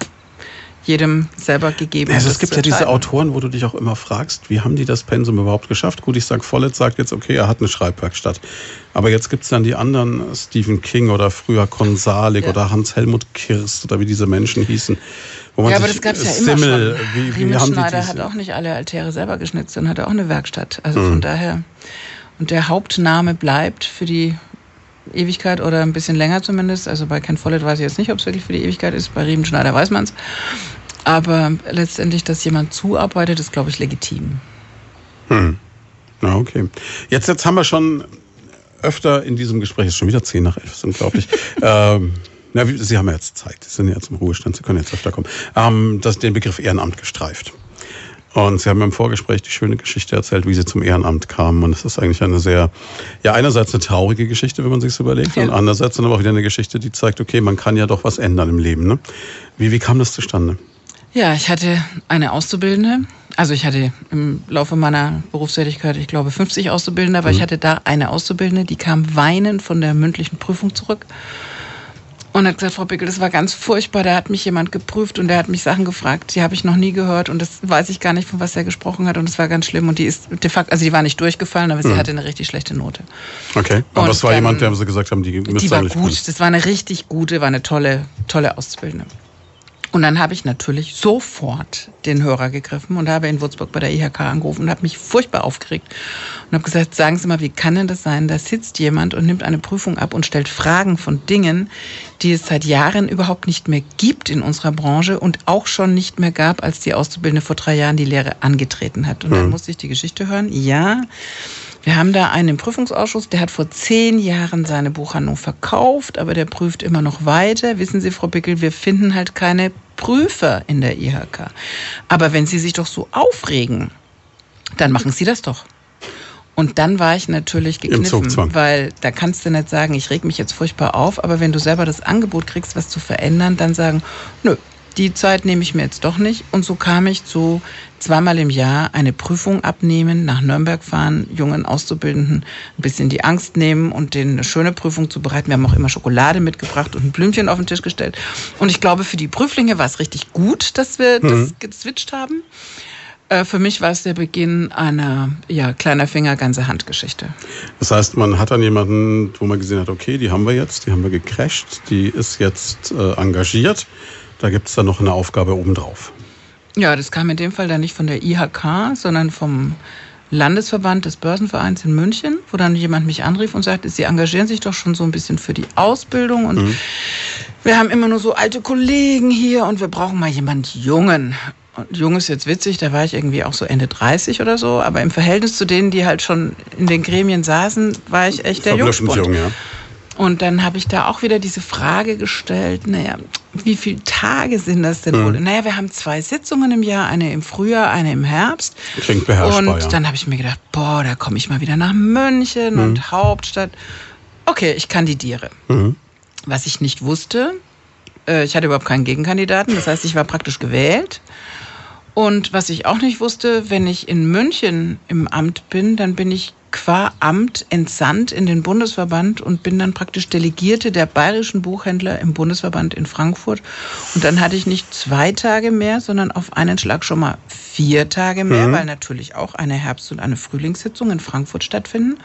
jedem selber gegeben. Also es gibt ja diese Autoren, wo du dich auch immer fragst, wie haben die das Pensum überhaupt geschafft? Gut, ich sage, Follett sagt jetzt, okay, er hat eine Schreibwerkstatt. Aber jetzt gibt es dann die anderen, Stephen King oder früher Konsalik ja. oder Hans-Helmut Kirst oder wie diese Menschen hießen. ja, aber das gab es ja Simmel, immer schon. Wie, wie haben Schneider hat auch nicht alle Altäre selber geschnitzt und hat auch eine Werkstatt. Also mhm. von daher und der Hauptname bleibt für die Ewigkeit oder ein bisschen länger zumindest. Also bei Ken Follett weiß ich jetzt nicht, ob es wirklich für die Ewigkeit ist. Bei Riemenschneider weiß man es. Aber letztendlich, dass jemand zuarbeitet, ist, glaube ich, legitim. Hm. Na, okay. Jetzt, jetzt haben wir schon öfter in diesem Gespräch, ist schon wieder 10 nach 11, ist unglaublich. ähm, na, Sie haben ja jetzt Zeit, Sie sind ja jetzt im Ruhestand, Sie können jetzt öfter kommen. Ähm, das, den Begriff Ehrenamt gestreift. Und Sie haben im Vorgespräch die schöne Geschichte erzählt, wie Sie zum Ehrenamt kamen. Und es ist eigentlich eine sehr, ja, einerseits eine traurige Geschichte, wenn man sich überlegt, ja. und andererseits dann aber auch wieder eine Geschichte, die zeigt, okay, man kann ja doch was ändern im Leben. Ne? Wie, wie kam das zustande? Ja, ich hatte eine Auszubildende. Also ich hatte im Laufe meiner Berufstätigkeit, ich glaube, 50 Auszubildende, aber mhm. ich hatte da eine Auszubildende, die kam weinend von der mündlichen Prüfung zurück und hat gesagt, Frau Pickel, das war ganz furchtbar. Da hat mich jemand geprüft und der hat mich Sachen gefragt, die habe ich noch nie gehört und das weiß ich gar nicht, von was er gesprochen hat und das war ganz schlimm. Und die ist de facto, also die war nicht durchgefallen, aber sie mhm. hatte eine richtig schlechte Note. Okay, aber es war dann, jemand, der sie gesagt haben, die Die war gut, das war eine richtig gute, war eine tolle, tolle Auszubildende. Und dann habe ich natürlich sofort den Hörer gegriffen und habe in Würzburg bei der IHK angerufen und habe mich furchtbar aufgeregt und habe gesagt, sagen Sie mal, wie kann denn das sein? Da sitzt jemand und nimmt eine Prüfung ab und stellt Fragen von Dingen, die es seit Jahren überhaupt nicht mehr gibt in unserer Branche und auch schon nicht mehr gab, als die Auszubildende vor drei Jahren die Lehre angetreten hat. Und dann mhm. musste ich die Geschichte hören. Ja, wir haben da einen Prüfungsausschuss, der hat vor zehn Jahren seine Buchhandlung verkauft, aber der prüft immer noch weiter. Wissen Sie, Frau Bickel, wir finden halt keine Prüfer in der IHK. Aber wenn Sie sich doch so aufregen, dann machen Sie das doch. Und dann war ich natürlich gekniffen, weil da kannst du nicht sagen, ich reg mich jetzt furchtbar auf, aber wenn du selber das Angebot kriegst, was zu verändern, dann sagen, nö, die Zeit nehme ich mir jetzt doch nicht. Und so kam ich zu zweimal im Jahr eine Prüfung abnehmen, nach Nürnberg fahren, jungen Auszubildenden ein bisschen die Angst nehmen und denen eine schöne Prüfung zu bereiten. Wir haben auch immer Schokolade mitgebracht und ein Blümchen auf den Tisch gestellt. Und ich glaube, für die Prüflinge war es richtig gut, dass wir mhm. das gezwitscht haben. Äh, für mich war es der Beginn einer ja, kleiner Finger, ganze Handgeschichte. Das heißt, man hat dann jemanden, wo man gesehen hat, okay, die haben wir jetzt, die haben wir gecrasht, die ist jetzt äh, engagiert. Da gibt es dann noch eine Aufgabe obendrauf. Ja, das kam in dem Fall dann nicht von der IHK, sondern vom Landesverband des Börsenvereins in München, wo dann jemand mich anrief und sagte, Sie engagieren sich doch schon so ein bisschen für die Ausbildung und mhm. wir haben immer nur so alte Kollegen hier und wir brauchen mal jemand Jungen. Und jung ist jetzt witzig, da war ich irgendwie auch so Ende 30 oder so, aber im Verhältnis zu denen, die halt schon in den Gremien saßen, war ich echt der Jungspund. Jung, ja. Und dann habe ich da auch wieder diese Frage gestellt, naja, wie viele Tage sind das denn wohl? Mhm. Naja, wir haben zwei Sitzungen im Jahr, eine im Frühjahr, eine im Herbst. Klingt beherrschbar, Und ja. dann habe ich mir gedacht, boah, da komme ich mal wieder nach München mhm. und Hauptstadt. Okay, ich kandidiere. Mhm. Was ich nicht wusste, äh, ich hatte überhaupt keinen Gegenkandidaten, das heißt, ich war praktisch gewählt. Und was ich auch nicht wusste, wenn ich in München im Amt bin, dann bin ich qua Amt entsandt in den Bundesverband und bin dann praktisch Delegierte der bayerischen Buchhändler im Bundesverband in Frankfurt. Und dann hatte ich nicht zwei Tage mehr, sondern auf einen Schlag schon mal vier Tage mehr, mhm. weil natürlich auch eine Herbst- und eine Frühlingssitzung in Frankfurt stattfinden.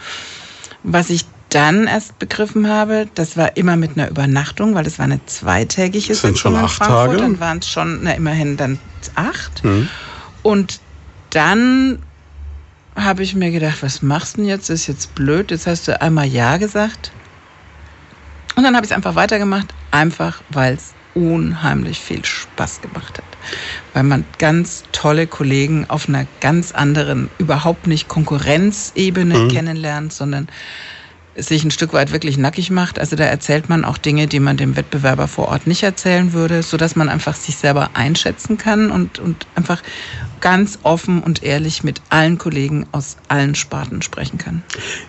Was ich dann erst begriffen habe, das war immer mit einer Übernachtung, weil das war eine zweitägige das sind Sitzung schon acht in Frankfurt. Tage. Dann waren es schon, na immerhin dann acht. Mhm. Und dann habe ich mir gedacht, was machst du denn jetzt? Das ist jetzt blöd. Jetzt hast du einmal Ja gesagt. Und dann habe ich es einfach weitergemacht, einfach weil es unheimlich viel Spaß gemacht hat. Weil man ganz tolle Kollegen auf einer ganz anderen, überhaupt nicht Konkurrenzebene mhm. kennenlernt, sondern sich ein Stück weit wirklich nackig macht. Also da erzählt man auch Dinge, die man dem Wettbewerber vor Ort nicht erzählen würde, so dass man einfach sich selber einschätzen kann und, und einfach ganz offen und ehrlich mit allen Kollegen aus allen Sparten sprechen kann.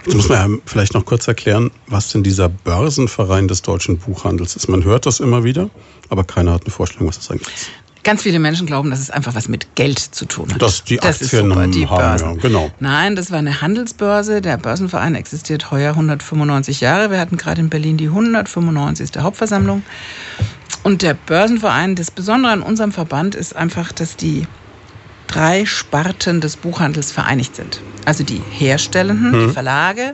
Jetzt muss man ja vielleicht noch kurz erklären, was denn dieser Börsenverein des deutschen Buchhandels ist. Man hört das immer wieder, aber keiner hat eine Vorstellung, was das eigentlich ist. Ganz viele Menschen glauben, dass es einfach was mit Geld zu tun hat. Dass die das Aktien super, die haben. Ja, genau. Nein, das war eine Handelsbörse. Der Börsenverein existiert heuer 195 Jahre. Wir hatten gerade in Berlin die 195. Hauptversammlung. Und der Börsenverein, das Besondere an unserem Verband ist einfach, dass die drei Sparten des Buchhandels vereinigt sind. Also die Herstellenden, hm. die Verlage,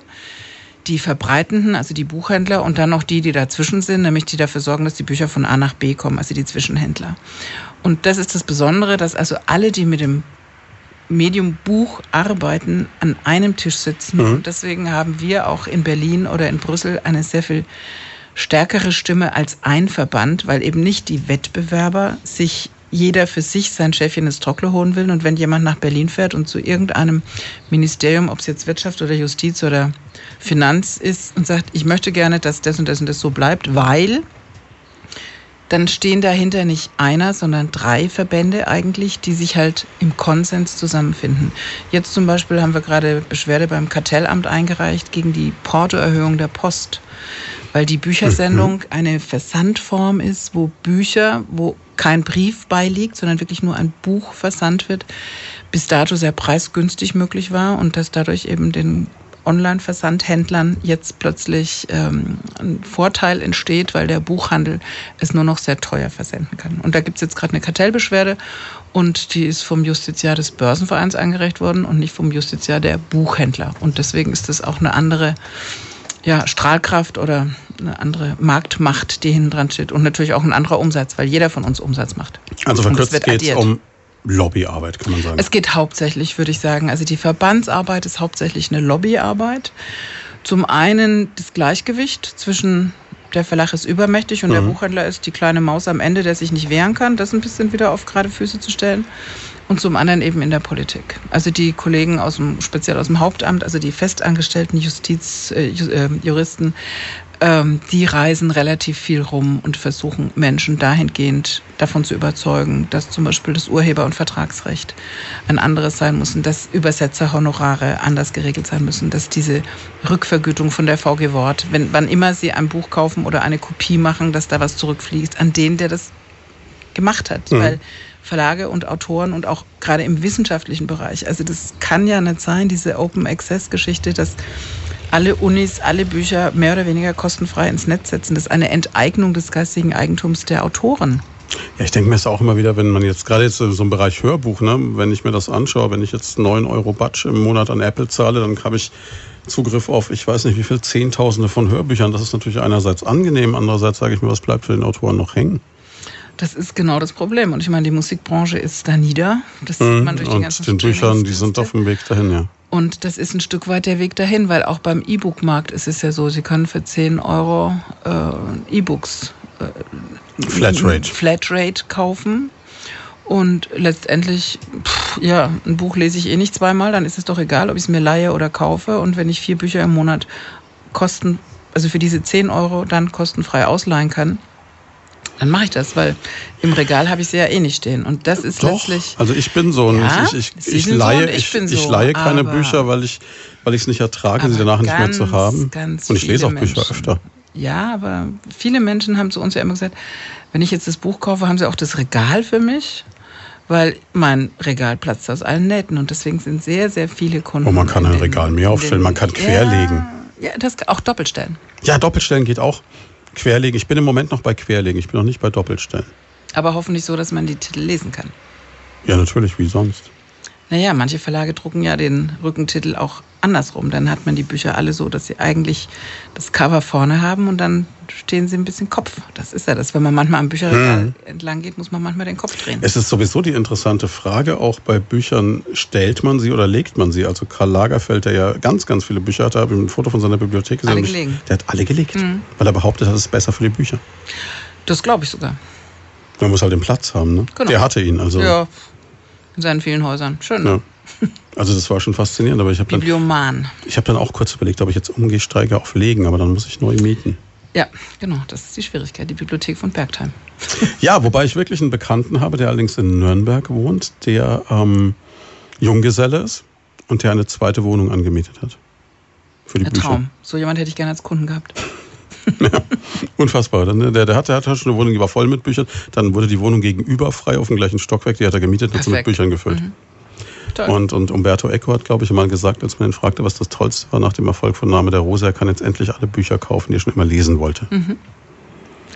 die Verbreitenden, also die Buchhändler und dann noch die, die dazwischen sind, nämlich die dafür sorgen, dass die Bücher von A nach B kommen, also die Zwischenhändler. Und das ist das Besondere, dass also alle, die mit dem Medium Buch arbeiten, an einem Tisch sitzen. Mhm. Und deswegen haben wir auch in Berlin oder in Brüssel eine sehr viel stärkere Stimme als ein Verband, weil eben nicht die Wettbewerber sich jeder für sich sein Chefchen ins Trockle holen will. Und wenn jemand nach Berlin fährt und zu irgendeinem Ministerium, ob es jetzt Wirtschaft oder Justiz oder Finanz ist, und sagt, ich möchte gerne, dass das und das und das so bleibt, weil dann stehen dahinter nicht einer, sondern drei Verbände eigentlich, die sich halt im Konsens zusammenfinden. Jetzt zum Beispiel haben wir gerade Beschwerde beim Kartellamt eingereicht gegen die Portoerhöhung der Post, weil die Büchersendung mhm. eine Versandform ist, wo Bücher, wo kein Brief beiliegt, sondern wirklich nur ein Buch versandt wird, bis dato sehr preisgünstig möglich war und dass dadurch eben den Online-Versandhändlern jetzt plötzlich ähm, ein Vorteil entsteht, weil der Buchhandel es nur noch sehr teuer versenden kann. Und da gibt es jetzt gerade eine Kartellbeschwerde und die ist vom Justiziar des Börsenvereins eingereicht worden und nicht vom Justiziar der Buchhändler. Und deswegen ist das auch eine andere ja, Strahlkraft oder eine andere Marktmacht, die hinten dran steht. Und natürlich auch ein anderer Umsatz, weil jeder von uns Umsatz macht. Also verkürzt geht es um Lobbyarbeit, kann man sagen. Es geht hauptsächlich, würde ich sagen. Also die Verbandsarbeit ist hauptsächlich eine Lobbyarbeit. Zum einen das Gleichgewicht zwischen der Verlag ist übermächtig und mhm. der Buchhändler ist die kleine Maus am Ende, der sich nicht wehren kann, das ein bisschen wieder auf gerade Füße zu stellen. Und zum anderen eben in der Politik. Also die Kollegen aus dem, speziell aus dem Hauptamt, also die festangestellten Justizjuristen, äh, ähm, die reisen relativ viel rum und versuchen Menschen dahingehend davon zu überzeugen, dass zum Beispiel das Urheber- und Vertragsrecht ein anderes sein muss und dass Übersetzerhonorare anders geregelt sein müssen, dass diese Rückvergütung von der VG Wort, wenn wann immer sie ein Buch kaufen oder eine Kopie machen, dass da was zurückfließt an den, der das gemacht hat. Mhm. Weil Verlage und Autoren und auch gerade im wissenschaftlichen Bereich, also das kann ja nicht sein, diese Open Access Geschichte, dass alle Unis, alle Bücher mehr oder weniger kostenfrei ins Netz setzen. Das ist eine Enteignung des geistigen Eigentums der Autoren. Ja, ich denke mir es auch immer wieder, wenn man jetzt gerade jetzt so im Bereich Hörbuch, ne, wenn ich mir das anschaue, wenn ich jetzt 9 Euro Batsch im Monat an Apple zahle, dann habe ich Zugriff auf, ich weiß nicht wie viel, Zehntausende von Hörbüchern. Das ist natürlich einerseits angenehm, andererseits sage ich mir, was bleibt für den Autoren noch hängen? Das ist genau das Problem. Und ich meine, die Musikbranche ist da nieder. Das sieht man durch die Mhm. Und ganzen den Büchern, die sind auf dem Weg dahin, ja. Und das ist ein Stück weit der Weg dahin, weil auch beim E-Book-Markt ist es ja so, Sie können für 10 Euro äh, E-Books Flatrate. Flatrate kaufen. Und letztendlich, pff, ja, ein Buch lese ich eh nicht zweimal, dann ist es doch egal, ob ich es mir leihe oder kaufe. Und wenn ich vier Bücher im Monat kosten, also für diese 10 Euro dann kostenfrei ausleihen kann, dann mache ich das, weil im Regal habe ich sie ja eh nicht stehen. Und das ist Doch, letztlich. also ich bin so. und Ja, ich, ich, ich, so leihe, und ich ich, bin ich so, leihe keine Bücher, weil ich weil ich es nicht ertrage, sie danach nicht mehr zu ganz, haben. ganz Und ich lese auch viele Bücher Menschen. öfter. Ja, aber viele Menschen haben zu uns ja immer gesagt, wenn ich jetzt das Buch kaufe, haben sie auch das Regal für mich, weil mein Regal platzt aus allen Nähten und deswegen sind sehr, sehr viele Kunden. Oh, man kann in ein Regal mehr aufstellen, man kann querlegen. Ja, ja, das auch doppelstellen. Ja, Doppelstellen geht auch. Querlegen. Ich bin im Moment noch bei Querlegen. Ich bin noch nicht bei Doppelstellen. Aber hoffentlich so, dass man die Titel lesen kann. Ja, natürlich, wie sonst. Naja, manche Verlage drucken ja den Rückentitel auch andersrum. Dann hat man die Bücher alle so, dass sie eigentlich das Cover vorne haben und dann stehen sie ein bisschen Kopf. Das ist ja das. Wenn man manchmal am Bücherregal entlang geht, muss man manchmal den Kopf drehen. Es ist sowieso die interessante Frage, auch bei Büchern, stellt man sie oder legt man sie? Also Karl Lagerfeld, der ja ganz, ganz viele Bücher hatte, habe ich ein Foto von seiner Bibliothek gesehen. Alle gelegen. Der hat alle gelegt, Mhm. weil er behauptet hat, es ist besser für die Bücher. Das glaube ich sogar. Man muss halt den Platz haben, ne? Genau. Der hatte ihn, also. Ja, in seinen vielen Häusern. Schön. ne? Ja. Also das war schon faszinierend, aber ich habe dann, Biblioman. ich hab dann auch kurz überlegt, ob ich jetzt umgesteige auf Legen, aber dann muss ich neu mieten. Ja, genau. Das ist die Schwierigkeit. Die Bibliothek von Bergheim. Ja, wobei ich wirklich einen Bekannten habe, der allerdings in Nürnberg wohnt, der ähm, Junggeselle ist und der eine zweite Wohnung angemietet hat. Für die Der Bücher. Traum. So jemand hätte ich gerne als Kunden gehabt. Unfassbar. Dann, ne, der, der, hat, der hat schon eine Wohnung, die war voll mit Büchern. Dann wurde die Wohnung gegenüber frei auf dem gleichen Stockwerk. Die hat er gemietet und hat sie mit. Mhm. Büchern gefüllt. Toll. Und, und Umberto Eco hat, glaube ich, mal gesagt, als man ihn fragte, was das Tollste war nach dem Erfolg von Name der Rose, er kann jetzt endlich alle Bücher kaufen, die er schon immer lesen wollte. Mhm.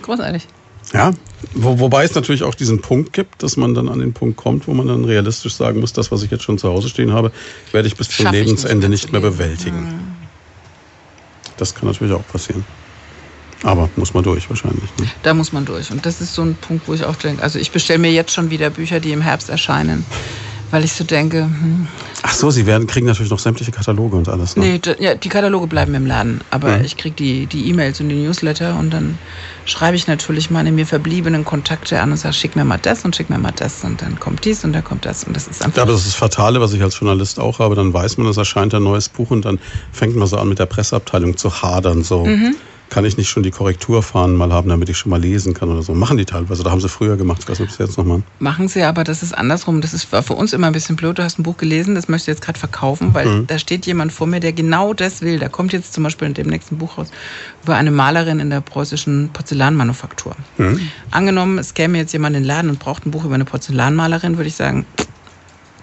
Großartig. Ja, wo, wobei es natürlich auch diesen Punkt gibt, dass man dann an den Punkt kommt, wo man dann realistisch sagen muss, das, was ich jetzt schon zu Hause stehen habe, werde ich bis zum Schaff Lebensende nicht nicht mehr bewältigen. Das kann natürlich auch passieren. Aber muss man durch wahrscheinlich. Ne? Da muss man durch. Und das ist so ein Punkt, wo ich auch denke, also ich bestelle mir jetzt schon wieder Bücher, die im Herbst erscheinen, weil ich so denke, hm, Ach so, Sie werden, kriegen natürlich noch sämtliche Kataloge und alles. Ne? nee, d- ja, die Kataloge bleiben im Laden, aber Mhm. ich kriege die die E-Mails und die Newsletter und dann schreibe ich natürlich meine mir verbliebenen Kontakte an und sage, schick mir mal das und schick mir mal das und dann kommt dies und dann kommt das und das ist einfach Ja, aber das ist das Fatale, was ich als Journalist auch habe. Dann weiß man, es erscheint ein neues Buch und dann fängt man so an, mit der Presseabteilung zu hadern. So, Mhm. Kann ich nicht schon die Korrekturfahnen mal haben, damit ich schon mal lesen kann oder so. Machen die teilweise. Da haben sie früher gemacht. Ich weiß nicht, ob sie jetzt noch machen. Machen sie, aber das ist andersrum. Das ist, war für uns immer ein bisschen blöd. Du hast ein Buch gelesen, das möchtest du jetzt gerade verkaufen, weil Mhm. da steht jemand vor mir, der genau das will. Da kommt jetzt zum Beispiel in dem nächsten Buch raus über eine Malerin in der preußischen Porzellanmanufaktur. Mhm. Angenommen, es käme jetzt jemand in den Laden und braucht ein Buch über eine Porzellanmalerin, würde ich sagen,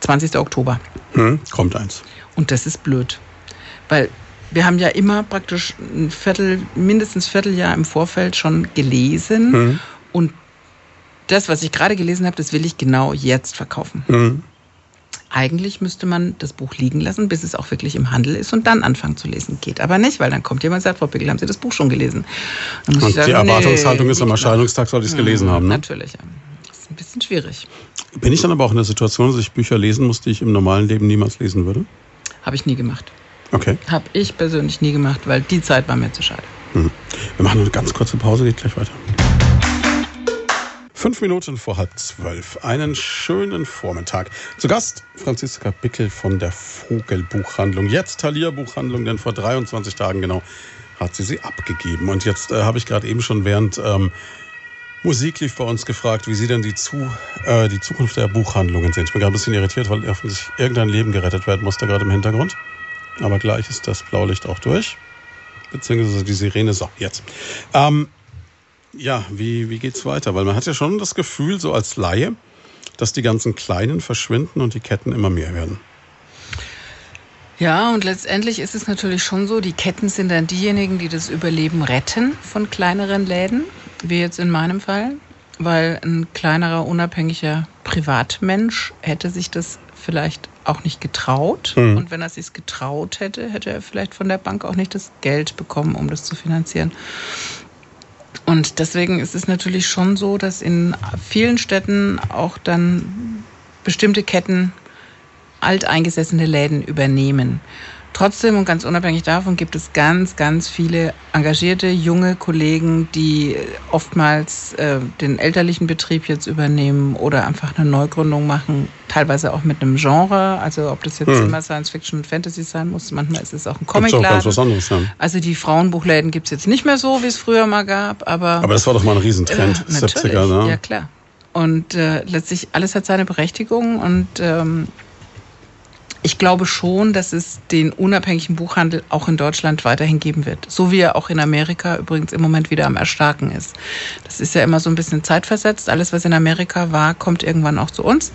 20. Oktober. Hm, kommt eins. Und das ist blöd. Weil wir haben ja immer praktisch ein Viertel, mindestens Vierteljahr im Vorfeld schon gelesen. Mhm. Und das, was ich gerade gelesen habe, das will ich genau jetzt verkaufen. Mhm. Eigentlich müsste man das Buch liegen lassen, bis es auch wirklich im Handel ist und dann anfangen zu lesen. Geht aber nicht, weil dann kommt jemand und sagt, Frau Pickel, haben Sie das Buch schon gelesen? Und sagen, die Erwartungshaltung nee, ist, am Erscheinungstag soll ich es noch. gelesen Mhm, haben. Ne? Natürlich, ja. Das ist ein bisschen schwierig. Bin ich dann aber auch in der Situation, dass ich Bücher lesen muss, die ich im normalen Leben niemals lesen würde? Habe ich nie gemacht. Okay. Habe ich persönlich nie gemacht, weil die Zeit war mir zu schade. Mhm. Wir machen eine ganz kurze Pause, geht gleich weiter. Fünf Minuten vor halb zwölf. Einen schönen Vormittag. Zu Gast Franziska Bickel von der Vogelbuchhandlung. Jetzt Thalia Buchhandlung, denn vor 23 Tagen genau hat sie sie abgegeben. Und jetzt äh, habe ich gerade eben schon während ähm, Musik lief bei uns gefragt, wie Sie denn die, zu, äh, die Zukunft der Buchhandlungen sehen. Ich bin gerade ein bisschen irritiert, weil offensichtlich irgendein Leben gerettet werden musste gerade im Hintergrund. Aber gleich ist das Blaulicht auch durch. Beziehungsweise die Sirene. So, jetzt. Ähm, Ja, wie, wie geht's weiter? Weil man hat ja schon das Gefühl, so als Laie, dass die ganzen Kleinen verschwinden und die Ketten immer mehr werden. Ja, und letztendlich ist es natürlich schon so, die Ketten sind dann diejenigen, die das Überleben retten von kleineren Läden, wie jetzt in meinem Fall, weil ein kleinerer, unabhängiger Privatmensch hätte sich das vielleicht auch nicht getraut. Mhm. Und wenn er sich getraut hätte, hätte er vielleicht von der Bank auch nicht das Geld bekommen, um das zu finanzieren. Und deswegen ist es natürlich schon so, dass in vielen Städten auch dann bestimmte Ketten alteingesessene Läden übernehmen. Trotzdem und ganz unabhängig davon gibt es ganz, ganz viele engagierte junge Kollegen, die oftmals äh, den elterlichen Betrieb jetzt übernehmen oder einfach eine Neugründung machen, teilweise auch mit einem Genre. Also ob das jetzt hm. immer Science Fiction und Fantasy sein muss, manchmal ist es auch ein Comicladen. Auch anderes, ja. Also die Frauenbuchläden gibt es jetzt nicht mehr so, wie es früher mal gab, aber. Aber das war doch mal ein Riesentrend, äh, 70er, ne? Ja klar. Und äh, letztlich alles hat seine Berechtigung und ähm, ich glaube schon, dass es den unabhängigen Buchhandel auch in Deutschland weiterhin geben wird. So wie er auch in Amerika übrigens im Moment wieder am Erstarken ist. Das ist ja immer so ein bisschen zeitversetzt. Alles, was in Amerika war, kommt irgendwann auch zu uns.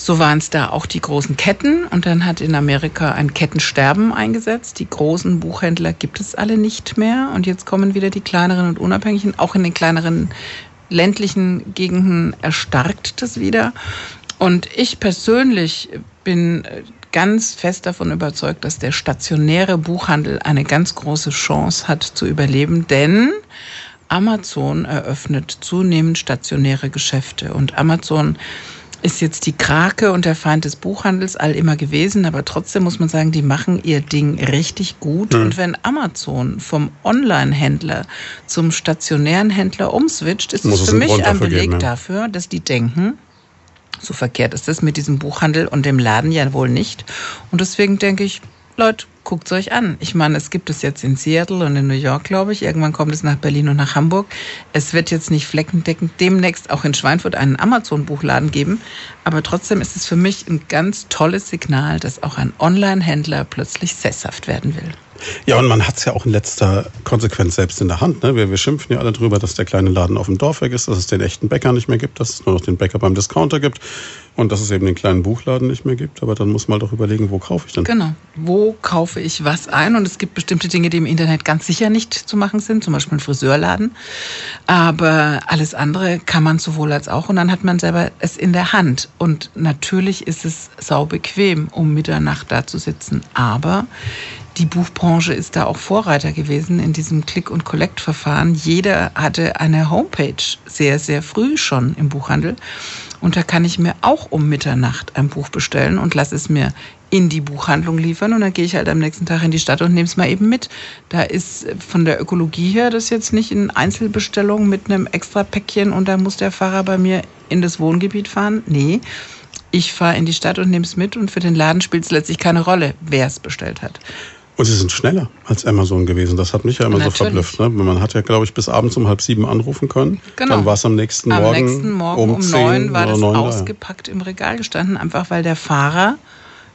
So waren es da auch die großen Ketten und dann hat in Amerika ein Kettensterben eingesetzt. Die großen Buchhändler gibt es alle nicht mehr und jetzt kommen wieder die kleineren und unabhängigen. Auch in den kleineren ländlichen Gegenden erstarkt das wieder. Und ich persönlich bin äh, ganz fest davon überzeugt, dass der stationäre Buchhandel eine ganz große Chance hat zu überleben, denn Amazon eröffnet zunehmend stationäre Geschäfte und Amazon ist jetzt die Krake und der Feind des Buchhandels all immer gewesen, aber trotzdem muss man sagen, die machen ihr Ding richtig gut. Mhm. Und wenn Amazon vom Online-Händler zum stationären Händler umswitcht, ist es für mich ein Beleg geben, ja. dafür, dass die denken, so verkehrt ist es mit diesem Buchhandel und dem Laden ja wohl nicht. Und deswegen denke ich, Leute, guckt euch an. Ich meine, es gibt es jetzt in Seattle und in New York, glaube ich. Irgendwann kommt es nach Berlin und nach Hamburg. Es wird jetzt nicht fleckendeckend demnächst auch in Schweinfurt einen Amazon-Buchladen geben. Aber trotzdem ist es für mich ein ganz tolles Signal, dass auch ein Online-Händler plötzlich sesshaft werden will. Ja, und man hat es ja auch in letzter Konsequenz selbst in der Hand. Ne? Wir, wir schimpfen ja alle drüber, dass der kleine Laden auf dem Dorf weg ist, dass es den echten Bäcker nicht mehr gibt, dass es nur noch den Bäcker beim Discounter gibt und dass es eben den kleinen Buchladen nicht mehr gibt. Aber dann muss man doch überlegen, wo kaufe ich denn? Genau. Wo kaufe ich was ein? Und es gibt bestimmte Dinge, die im Internet ganz sicher nicht zu machen sind, zum Beispiel ein Friseurladen. Aber alles andere kann man sowohl als auch. Und dann hat man selber es in der Hand. Und natürlich ist es sau bequem, um Mitternacht da zu sitzen. Aber die Buchbranche ist da auch Vorreiter gewesen in diesem Click- und Collect-Verfahren. Jeder hatte eine Homepage sehr, sehr früh schon im Buchhandel. Und da kann ich mir auch um Mitternacht ein Buch bestellen und lasse es mir in die Buchhandlung liefern und dann gehe ich halt am nächsten Tag in die Stadt und nehme es mal eben mit. Da ist von der Ökologie her das jetzt nicht in Einzelbestellung mit einem extra Päckchen und da muss der Fahrer bei mir in das Wohngebiet fahren. Nee, ich fahre in die Stadt und nehme es mit und für den Laden spielt es letztlich keine Rolle, wer es bestellt hat. Und sie sind schneller als Amazon gewesen. Das hat mich ja immer Natürlich. so verblüfft. Ne? Man hat ja, glaube ich, bis abends um halb sieben anrufen können. Genau. Dann war es am nächsten am Morgen. Am nächsten Morgen um, um neun war das ausgepackt da, im Regal gestanden, einfach weil der Fahrer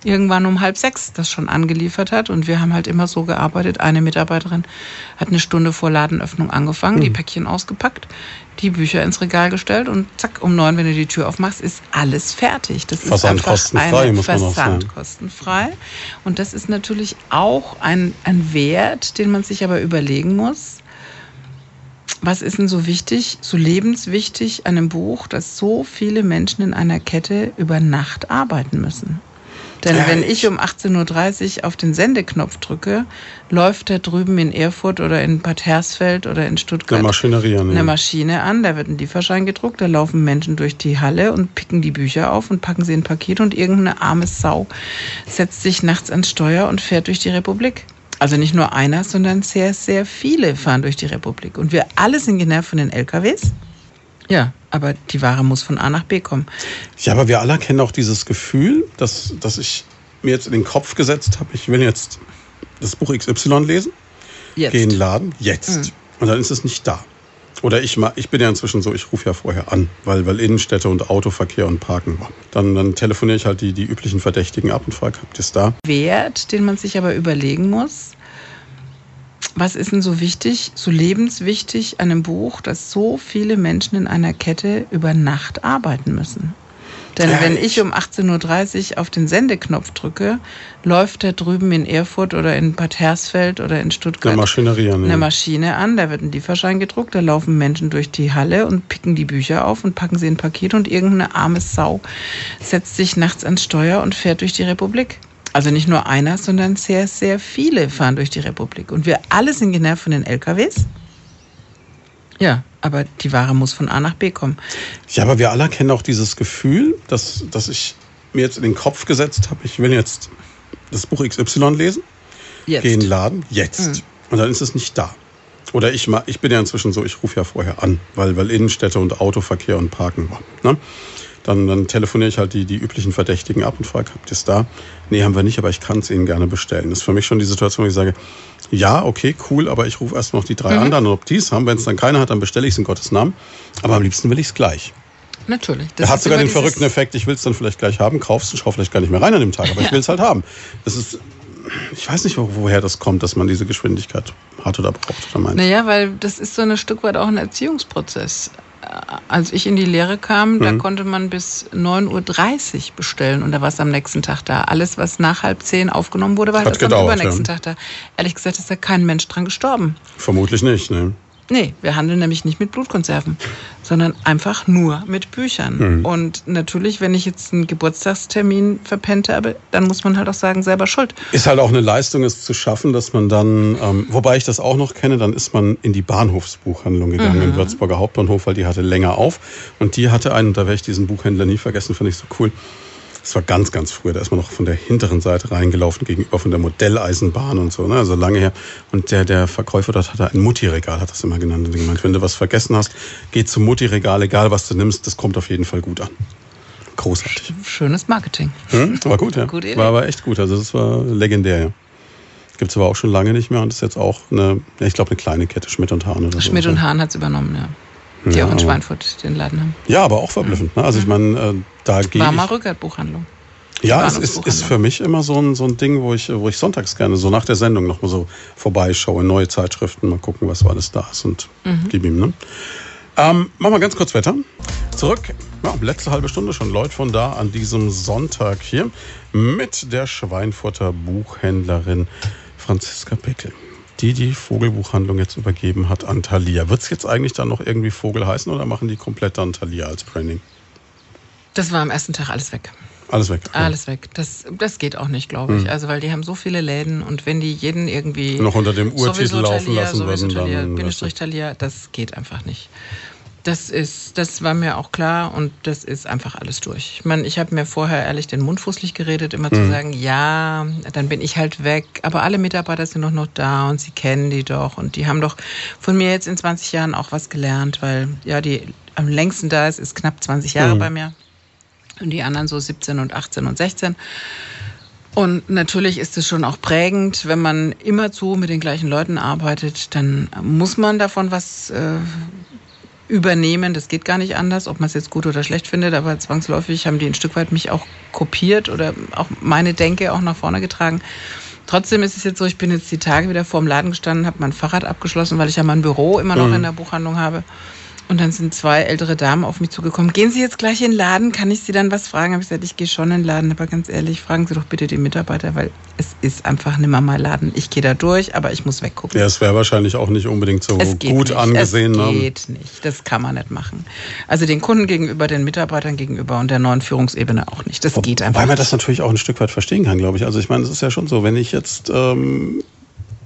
irgendwann um halb sechs das schon angeliefert hat. Und wir haben halt immer so gearbeitet. Eine Mitarbeiterin hat eine Stunde vor Ladenöffnung angefangen, mhm. die hm. Päckchen ausgepackt, die Bücher ins Regal gestellt und zack, um neun, wenn du die Tür aufmachst, ist alles fertig. Das Versand ist kostenfrei, muss man auch sagen. kostenfrei. Und das ist natürlich auch ein, ein Wert, den man sich aber überlegen muss. Was ist denn so wichtig, so lebenswichtig an einem Buch, dass so viele Menschen in einer Kette über Nacht arbeiten müssen? Denn ja, wenn ich um 18.30 Uhr auf den Sendeknopf drücke, läuft da drüben in Erfurt oder in Bad Hersfeld oder in Stuttgart eine Maschinerie an. Eine Maschine an, da wird ein Lieferschein gedruckt, da laufen Menschen durch die Halle und picken die Bücher auf und packen sie in ein Paket und irgendeine arme Sau setzt sich nachts ans Steuer und fährt durch die Republik. Also nicht nur einer, sondern sehr, sehr viele fahren durch die Republik. Und wir alle sind genervt von den LKWs. Ja, aber die Ware muss von A nach B kommen. Ja, aber wir alle kennen auch dieses Gefühl, dass, dass ich mir jetzt in den Kopf gesetzt habe, ich will jetzt das Buch XY lesen, jetzt. gehe in den Laden, jetzt. Mhm. Und dann ist es nicht da. Oder ich, ich bin ja inzwischen so, ich rufe ja vorher an, weil, weil Innenstädte und Autoverkehr und Parken war. Dann, dann telefoniere ich halt die, die üblichen Verdächtigen ab und frage, habt ihr es da? Wert, den man sich aber überlegen muss, was ist denn so wichtig, so lebenswichtig an einem Buch, dass so viele Menschen in einer Kette über Nacht arbeiten müssen? Denn Ja, wenn ich- um 18.30 Uhr auf den Sendeknopf drücke, läuft da drüben in Erfurt oder in Bad Hersfeld oder in Stuttgart Eine Maschinerie an. eine Maschine an, da wird ein Lieferschein gedruckt, da laufen Menschen durch die Halle und picken die Bücher auf und packen sie in ein Paket und irgendeine arme Sau setzt sich nachts ans Steuer und fährt durch die Republik. Also nicht nur einer, sondern sehr, sehr viele fahren durch die Republik. Und wir alle sind genervt von den LKWs. Ja, aber die Ware muss von A nach B kommen. Ja, aber wir alle kennen auch dieses Gefühl, dass, dass ich mir jetzt in den Kopf gesetzt habe, ich will jetzt das Buch XY lesen, Jetzt. gehe in den Laden, jetzt. Und dann ist es nicht da. Oder ich, ich bin ja inzwischen so, ich rufe ja vorher an, weil, weil Innenstädte und Autoverkehr und Parken war. Ne? Dann, dann telefoniere ich halt die, die üblichen Verdächtigen ab und frage, habt ihr es da? Nee, haben wir nicht, aber ich kann es Ihnen gerne bestellen. Das ist für mich schon die Situation, wo ich sage, ja, okay, cool, aber ich rufe erst noch die drei anderen, ob die es haben. Wenn es dann keiner hat, dann bestelle ich es in Gottes Namen. Aber am liebsten will ich es gleich. Natürlich. Der hat ist sogar den verrückten Effekt, ich will es dann vielleicht gleich haben, kaufst und schau vielleicht gar nicht mehr rein an dem Tag, aber ich will es halt haben. Das ist, ich weiß nicht, wo- woher das kommt, dass man diese Geschwindigkeit hat oder braucht oder meint. Naja, weil das ist so ein Stück weit auch ein Erziehungsprozess. Als ich in die Lehre kam, da Mhm. konnte man bis 9.30 Uhr bestellen und da war es am nächsten Tag da. Alles, was nach halb zehn aufgenommen wurde, war Hat halt am übernächsten ja. Tag da. Ehrlich gesagt ist da kein Mensch dran gestorben. Vermutlich nicht, ne? Nee, wir handeln nämlich nicht mit Blutkonserven, sondern einfach nur mit Büchern. Mhm. Und natürlich, wenn ich jetzt einen Geburtstagstermin verpennt habe, dann muss man halt auch sagen, selber schuld. Ist halt auch eine Leistung, es zu schaffen, dass man dann, ähm, wobei ich das auch noch kenne, dann ist man in die Bahnhofsbuchhandlung gegangen, Mhm. im Würzburger Hauptbahnhof, weil die hatte länger auf. Und die hatte einen, da werde ich diesen Buchhändler nie vergessen, finde ich so cool. Das war ganz, ganz früher. Da ist man noch von der hinteren Seite reingelaufen, gegenüber von der Modelleisenbahn und so, ne? also lange her. Und der, der Verkäufer dort hatte ein Mutti-Regal, hat das immer genannt. Und gemeint, wenn du was vergessen hast, geh zum Mutti-Regal, egal was du nimmst, das kommt auf jeden Fall gut an. Großartig. Schönes Marketing. Hm? War gut, ja. Gute Idee. War aber echt gut. Also das war legendär, ja. Gibt es aber auch schon lange nicht mehr und ist jetzt auch eine, ich glaube, eine kleine Kette, Schmidt und Hahn oder so. Schmidt und Hahn hat es übernommen, ja. Die Ja, auch in Schweinfurt den Laden haben. Ja, aber auch verblüffend. Ne? Also ich meine, äh, da gehe War mal Rückert-Buchhandlung. Ja, es ist, ist für mich immer so ein, so ein Ding, wo ich, wo ich sonntags gerne so nach der Sendung noch mal so vorbeischaue, neue Zeitschriften, mal gucken, was alles da ist und gib ihm, ne? Ähm, machen wir ganz kurz Wetter. Zurück, ja, letzte halbe Stunde schon, Leute von da an diesem Sonntag hier mit der Schweinfurter Buchhändlerin Franziska Pickel, die die Vogelbuchhandlung jetzt übergeben hat an Thalia. Wird es jetzt eigentlich dann noch irgendwie Vogel heißen oder machen die komplett dann Thalia als Branding? Das war am ersten Tag alles weg. Alles weg. okay. Alles weg. Das, das geht auch nicht, glaube ich. Hm. Also, weil die haben so viele Läden und wenn die jeden irgendwie. Noch unter dem Urtitel laufen lassen würden, dann- Bindestrich Thalia, das geht einfach nicht. Das ist, das war mir auch klar und das ist einfach alles durch. Ich meine, ich habe mir vorher ehrlich den Mund fußlich geredet, immer Hm. zu sagen, ja, dann bin ich halt weg. Aber alle Mitarbeiter sind doch noch da und sie kennen die doch und die haben doch von mir jetzt in 20 Jahren auch was gelernt, weil ja, die am längsten da ist, ist knapp 20 Jahre Mhm. bei mir. Und die anderen so 17 und 18 und 16. Und natürlich ist es schon auch prägend, wenn man immerzu mit den gleichen Leuten arbeitet, dann muss man davon was äh, übernehmen. Das geht gar nicht anders, ob man es jetzt gut oder schlecht findet, aber zwangsläufig haben die ein Stück weit mich auch kopiert oder auch meine Denke auch nach vorne getragen. Trotzdem ist es jetzt so, ich bin jetzt die Tage wieder vor dem Laden gestanden, habe mein Fahrrad abgeschlossen, weil ich ja mein Büro immer noch Mhm. in der Buchhandlung habe. Und dann sind zwei ältere Damen auf mich zugekommen. Gehen Sie jetzt gleich in den Laden? Kann ich Sie dann was fragen? Habe ich gesagt, ich gehe schon in den Laden, aber ganz ehrlich, fragen Sie doch bitte die Mitarbeiter, weil es ist einfach nimmer mal Laden. Ich gehe da durch, aber ich muss weggucken. Ja, es wäre wahrscheinlich auch nicht unbedingt so gut nicht. angesehen. Es ne? geht nicht. Das kann man nicht machen. Also den Kunden gegenüber, den Mitarbeitern gegenüber und der neuen Führungsebene auch nicht. Das geht einfach Wobei man nicht. das natürlich auch ein Stück weit verstehen kann, glaube ich. Also ich meine, es ist ja schon so, wenn ich jetzt ähm,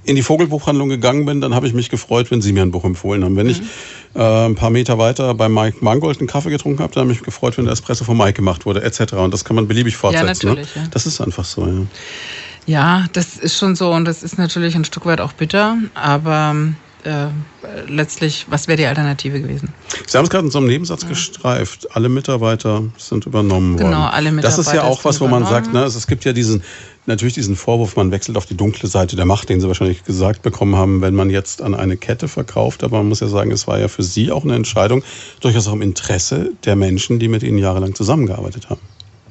in die Vogelbuchhandlung gegangen bin, dann habe ich mich gefreut, wenn Sie mir ein Buch empfohlen haben. Wenn Mhm. ich äh, ein paar Meter weiter bei Mike Mangold einen Kaffee getrunken habe, dann habe ich mich gefreut, wenn der Espresso von Mike gemacht wurde, etc. Und das kann man beliebig fortsetzen. natürlich, ne? ja. Das ist einfach so, ja. Ja, das ist schon so und das ist natürlich ein Stück weit auch bitter, aber äh, letztlich, was wäre die Alternative gewesen? Sie haben es gerade in so einem Nebensatz gestreift. Alle Mitarbeiter sind übernommen worden. Genau, alle Das ist ja Mitarbeiter auch was, wo man sagt, ne, es gibt ja diesen, natürlich diesen Vorwurf, man wechselt auf die dunkle Seite der Macht, den Sie wahrscheinlich gesagt bekommen haben, wenn man jetzt an eine Kette verkauft. Aber man muss ja sagen, es war ja für Sie auch eine Entscheidung, durchaus auch im Interesse der Menschen, die mit Ihnen jahrelang zusammengearbeitet haben.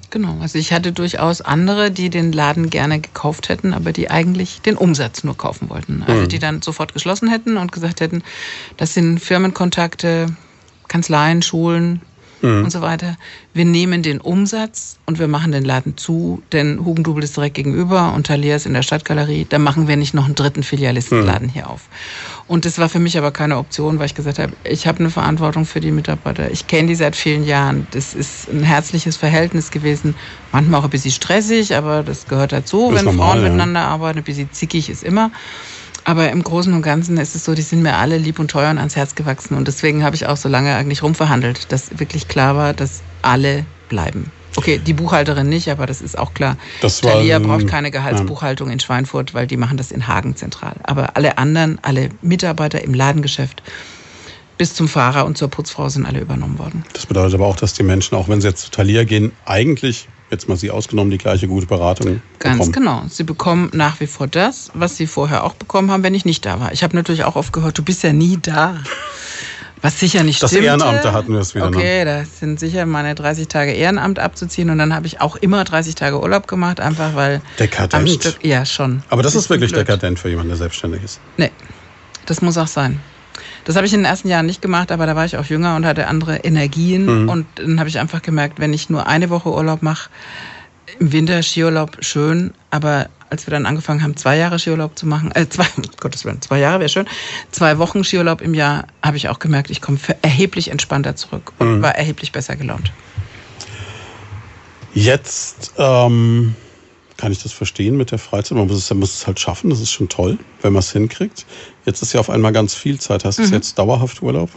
Genau, also ich hatte durchaus andere, die den Laden gerne gekauft hätten, aber die eigentlich den Umsatz nur kaufen wollten. Also Mhm. die dann sofort geschlossen hätten und gesagt hätten, das sind Firmenkontakte, Kanzleien, Schulen Mhm. und so weiter. Wir nehmen den Umsatz und wir machen den Laden zu, denn Hugendubel ist direkt gegenüber und Thalia ist in der Stadtgalerie. Da machen wir nicht noch einen dritten Filialistenladen hier auf. Und das war für mich aber keine Option, weil ich gesagt habe, ich habe eine Verantwortung für die Mitarbeiter. Ich kenne die seit vielen Jahren. Das ist ein herzliches Verhältnis gewesen. Manchmal auch ein bisschen stressig, aber das gehört dazu, Ist wenn normal, Frauen ja. miteinander arbeiten. Ein bisschen zickig ist immer. Aber im Großen und Ganzen ist es so, die sind mir alle lieb und teuer und ans Herz gewachsen. Und deswegen habe ich auch so lange eigentlich rumverhandelt, dass wirklich klar war, dass alle bleiben. Okay, die Buchhalterin nicht, aber das ist auch klar. Das war Thalia braucht keine Gehaltsbuchhaltung in Schweinfurt, weil die machen das in Hagen zentral. Aber alle anderen, alle Mitarbeiter im Ladengeschäft bis zum Fahrer und zur Putzfrau sind alle übernommen worden. Das bedeutet aber auch, dass die Menschen, auch wenn sie jetzt zu Thalia gehen, eigentlich, jetzt mal sie ausgenommen, die gleiche gute Beratung Ganz bekommen. genau. Sie bekommen nach wie vor das, was sie vorher auch bekommen haben, wenn ich nicht da war. Ich habe natürlich auch oft gehört, du bist ja nie da. Was sicher nicht Das stimmte. Ehrenamt, da hatten wir es wieder, ne? Okay, da sind sicher meine 30 Tage Ehrenamt abzuziehen und dann habe ich auch immer 30 Tage Urlaub gemacht, einfach weil Dekadent. am Stück. Ja, schon. Aber das ist Bisschen wirklich blöd. dekadent für jemanden, der selbstständig ist. Nee, das muss auch sein. Das habe ich in den ersten Jahren nicht gemacht, aber da war ich auch jünger und hatte andere Energien. Mhm. Und dann habe ich einfach gemerkt, wenn ich nur eine Woche Urlaub mache, im Winter Skiurlaub schön, aber als wir dann angefangen haben, zwei Jahre Skiurlaub zu machen, äh, zwei, um Gottes Willen, zwei Jahre wäre schön, zwei Wochen Skiurlaub im Jahr, habe ich auch gemerkt, ich komme für erheblich entspannter zurück Mhm. und war erheblich besser gelaunt. Jetzt ähm, kann ich das verstehen mit der Freizeit. Man muss es, man muss es halt schaffen, das ist schon toll, wenn man es hinkriegt. Jetzt ist ja auf einmal ganz viel Zeit. Hast du Mhm. jetzt dauerhaft Urlaub?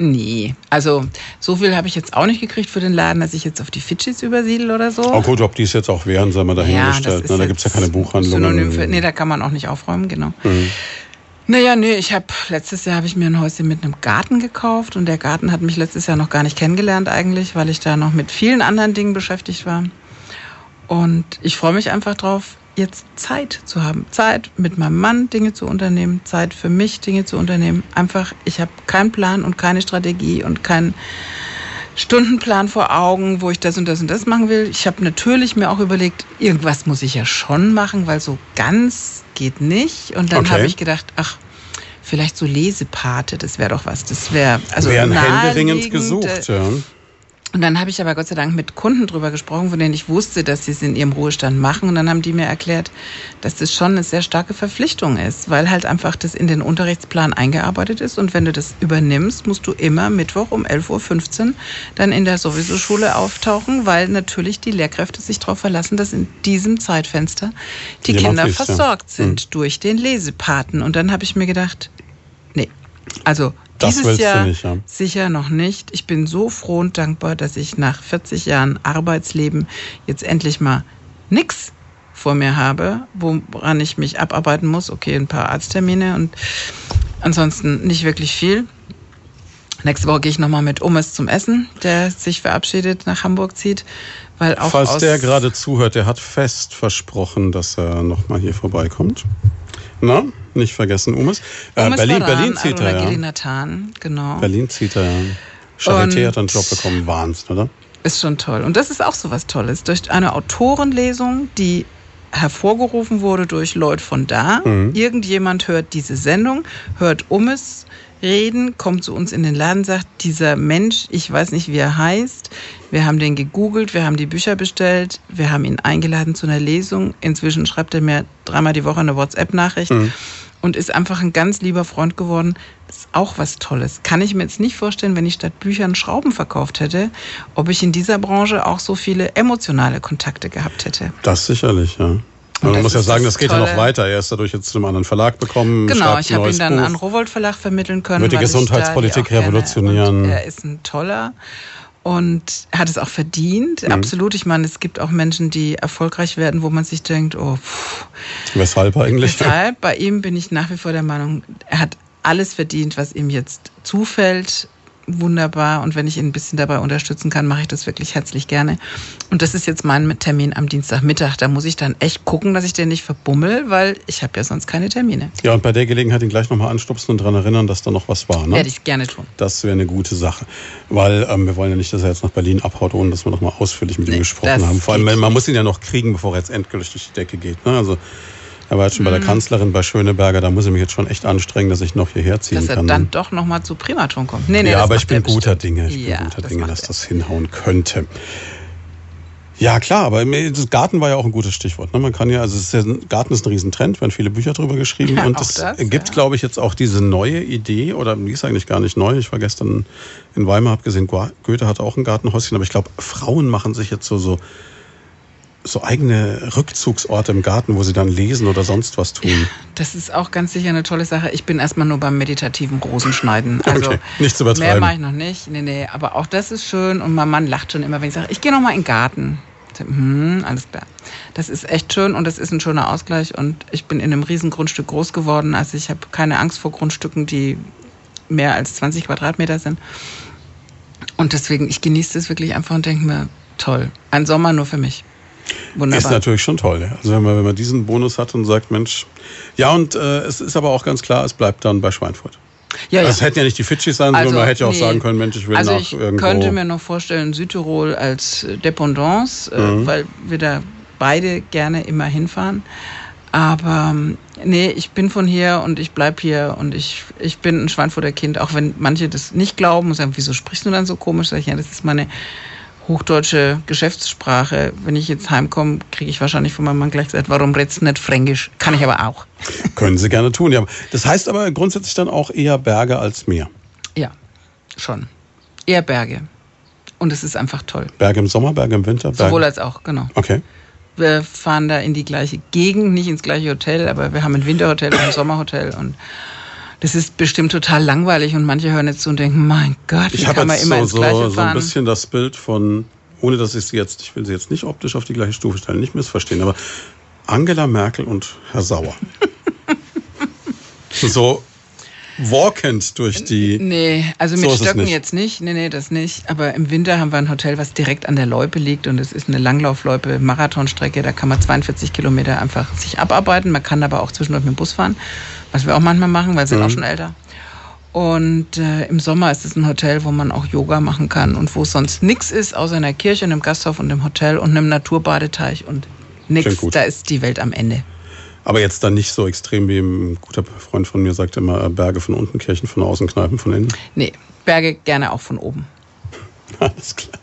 Nee, also so viel habe ich jetzt auch nicht gekriegt für den Laden, dass ich jetzt auf die Fidschis übersiedel oder so. Oh gut, ob die es jetzt auch wären, sei mal dahingestellt. das ne? Da gibt es ja keine Buchhandlungen. Synonym für, nee, da kann man auch nicht aufräumen, genau. Mhm. Naja, nee, ich habe letztes Jahr habe ich mir ein Häuschen mit einem Garten gekauft und der Garten hat mich letztes Jahr noch gar nicht kennengelernt eigentlich, weil ich da noch mit vielen anderen Dingen beschäftigt war. Und ich freue mich einfach drauf, jetzt Zeit zu haben. Zeit mit meinem Mann Dinge zu unternehmen, Zeit für mich Dinge zu unternehmen. Einfach, ich habe keinen Plan und keine Strategie und keinen Stundenplan vor Augen, wo ich das und das und das machen will. Ich habe natürlich mir auch überlegt, irgendwas muss ich ja schon machen, weil so ganz geht nicht. Und dann Okay. habe ich gedacht, ach, vielleicht so Lesepate, das wäre doch was. Das wäre also Wären händeringend gesucht, ja. Und dann habe ich aber Gott sei Dank mit Kunden drüber gesprochen, von denen ich wusste, dass sie es in ihrem Ruhestand machen. Und dann haben die mir erklärt, dass das schon eine sehr starke Verpflichtung ist, weil halt einfach das in den Unterrichtsplan eingearbeitet ist. Und wenn du das übernimmst, musst du immer Mittwoch um 11.15 Uhr dann in der sowieso Schule auftauchen, weil natürlich die Lehrkräfte sich darauf verlassen, dass in diesem Zeitfenster die Jemand Kinder liest, ja. versorgt sind durch den Lesepaten. Und dann habe ich mir gedacht, nee, also Das dieses willst du Jahr nicht, ja. Sicher noch nicht. Ich bin so froh und dankbar, dass ich nach 40 Jahren Arbeitsleben jetzt endlich mal nix vor mir habe, woran ich mich abarbeiten muss. Okay, ein paar Arzttermine und ansonsten nicht wirklich viel. Nächste Woche gehe ich nochmal mit Omes zum Essen, der sich verabschiedet, nach Hamburg zieht. Weil auch Falls der gerade zuhört, der hat fest versprochen, dass er nochmal hier vorbeikommt. Na, nicht vergessen, Umes. Äh, Omes Berlin, Baran, Berlin zieht er, ja. Genau. Berlin zieht er, ja. Charité hat einen Job bekommen, Wahnsinn, oder? Ist schon toll. Und das ist auch so was Tolles. Durch eine Autorenlesung, die hervorgerufen wurde durch Leute von da. Mhm. Irgendjemand hört diese Sendung, hört um es reden, kommt zu uns in den Laden, sagt, dieser Mensch, ich weiß nicht, wie er heißt. Wir haben den gegoogelt, wir haben die Bücher bestellt, wir haben ihn eingeladen zu einer Lesung. Inzwischen schreibt er mir dreimal die Woche eine WhatsApp-Nachricht Mhm. und ist einfach ein ganz lieber Freund geworden. Das ist auch was Tolles. Kann ich mir jetzt nicht vorstellen, wenn ich statt Büchern Schrauben verkauft hätte, ob ich in dieser Branche auch so viele emotionale Kontakte gehabt hätte. Das sicherlich, ja. Man das muss ja sagen, das das geht ja noch Tolle. weiter. Er ist dadurch jetzt zu einem anderen Verlag bekommen. Genau, ich habe ihn dann Buch. an Rowold Verlag vermitteln können. Wird die Gesundheitspolitik revolutionieren. Und er ist ein toller und hat es auch verdient. Mhm. Absolut. Ich meine, es gibt auch Menschen, die erfolgreich werden, wo man sich denkt, oh, pff, Weshalb eigentlich? Deshalb, bei ihm bin ich nach wie vor der Meinung, er hat alles verdient, was ihm jetzt zufällt. Wunderbar. Und wenn ich ihn ein bisschen dabei unterstützen kann, mache ich das wirklich herzlich gerne. Und das ist jetzt mein Termin am Dienstagmittag. Da muss ich dann echt gucken, dass ich den nicht verbummel, weil ich habe ja sonst keine Termine. Ja, und bei der Gelegenheit ihn gleich nochmal anstupsen und daran erinnern, dass da noch was war. Ne? Werde ich gerne tun. Das wäre eine gute Sache. Weil ähm, wir wollen ja nicht, dass er jetzt nach Berlin abhaut, ohne dass wir nochmal ausführlich mit Nee, ihm gesprochen haben. Vor allem, man muss ihn ja noch kriegen, bevor er jetzt endgültig durch die Decke geht. Ne? Also er war jetzt schon bei Mhm. der Kanzlerin bei Schöneberger, da muss ich mich jetzt schon echt anstrengen, dass ich noch hierher ziehen Dass er kann. dann doch nochmal zu Primaton kommt. Nee, nee, ja, aber ich bin er guter bestimmt. Dinge. Ich bin ja, guter das Dinge, dass er. das hinhauen könnte. Ja, klar, aber das Garten war ja auch ein gutes Stichwort. Ne? Man kann ja, also ist ja, Garten ist ein Riesentrend, werden viele Bücher drüber geschrieben Ja, und es das, gibt, ja. glaube ich, jetzt auch diese neue Idee, oder die ist eigentlich gar nicht neu. Ich war gestern in Weimar, habe gesehen, Goethe hatte auch ein Gartenhäuschen, aber ich glaube, Frauen machen sich jetzt so, so, so eigene Rückzugsorte im Garten, wo sie dann lesen oder sonst was tun. Das ist auch ganz sicher eine tolle Sache. Ich bin erstmal nur beim meditativen Rosenschneiden. Also Okay, nicht zu mehr übertreiben. mache ich noch nicht. Nee, nee, aber auch das ist schön und mein Mann lacht schon immer, wenn ich sage, ich gehe noch mal in den Garten. Hm, alles klar. Das ist echt schön und das ist ein schöner Ausgleich und ich bin in einem riesen Grundstück groß geworden. Also ich habe keine Angst vor Grundstücken, die mehr als 20 Quadratmeter sind. Und deswegen, ich genieße das wirklich einfach und denke mir, toll. Ein Sommer nur für mich. Ist Wunderbar. natürlich schon toll. Ja. Also wenn man, wenn man diesen Bonus hat und sagt, Mensch, ja, und äh, es ist aber auch ganz klar, es bleibt dann bei Schweinfurt. Ja, Also es hätten ja nicht die Fidschis sein sollen, man hätte ja auch sagen können, Mensch, ich will also nach ich irgendwo. könnte mir noch vorstellen, Südtirol als äh, Dependance, äh, Mhm. weil wir da beide gerne immer hinfahren. Aber ähm, nee, ich bin von hier und ich bleib hier und ich, ich bin ein Schweinfurter Kind, auch wenn manche das nicht glauben und sagen, wieso sprichst du dann so komisch? Sag ich, ja, das ist meine hochdeutsche Geschäftssprache. Wenn ich jetzt heimkomme, kriege ich wahrscheinlich von meinem Mann gleich gesagt, warum redst du nicht Fränkisch? Kann ich aber auch. Können sie gerne tun, ja. Das heißt aber grundsätzlich dann auch eher Berge als Meer. Ja, schon. Eher Berge. Und es ist einfach toll. Berge im Sommer, Berge im Winter. Berge. Sowohl als auch, genau. okay. Wir fahren da in die gleiche Gegend, nicht ins gleiche Hotel, aber wir haben ein Winterhotel und ein Sommerhotel und das ist bestimmt total langweilig und manche hören jetzt zu und denken, mein Gott, wie Ich kann man immer so, ins so, gleiche so ein fahren? bisschen das Bild von, ohne dass ich sie jetzt, ich will sie jetzt nicht optisch auf die gleiche Stufe stellen, nicht missverstehen, aber Angela Merkel und Herr Sauer. so walkend durch die. Nee, also So mit es Stöcken nicht. jetzt nicht. Nee, nee, das nicht. Aber im Winter haben wir ein Hotel, was direkt an der Loipe liegt und es ist eine Langlaufloipe, Marathonstrecke. Da kann man 42 Kilometer einfach sich abarbeiten. Man kann aber auch zwischendurch mit dem Bus fahren, was wir auch manchmal machen, weil wir sind Mhm. auch schon älter. Und äh, im Sommer ist es ein Hotel, wo man auch Yoga machen kann und wo sonst nichts ist, außer einer Kirche, einem Gasthof und einem Hotel und einem Naturbadeteich und nichts. Da ist die Welt am Ende. Aber jetzt dann nicht so extrem wie ein guter Freund von mir sagt immer, äh, Berge von unten, Kirchen von außen, Kneipen von innen. Nee, Berge gerne auch von oben. Alles klar.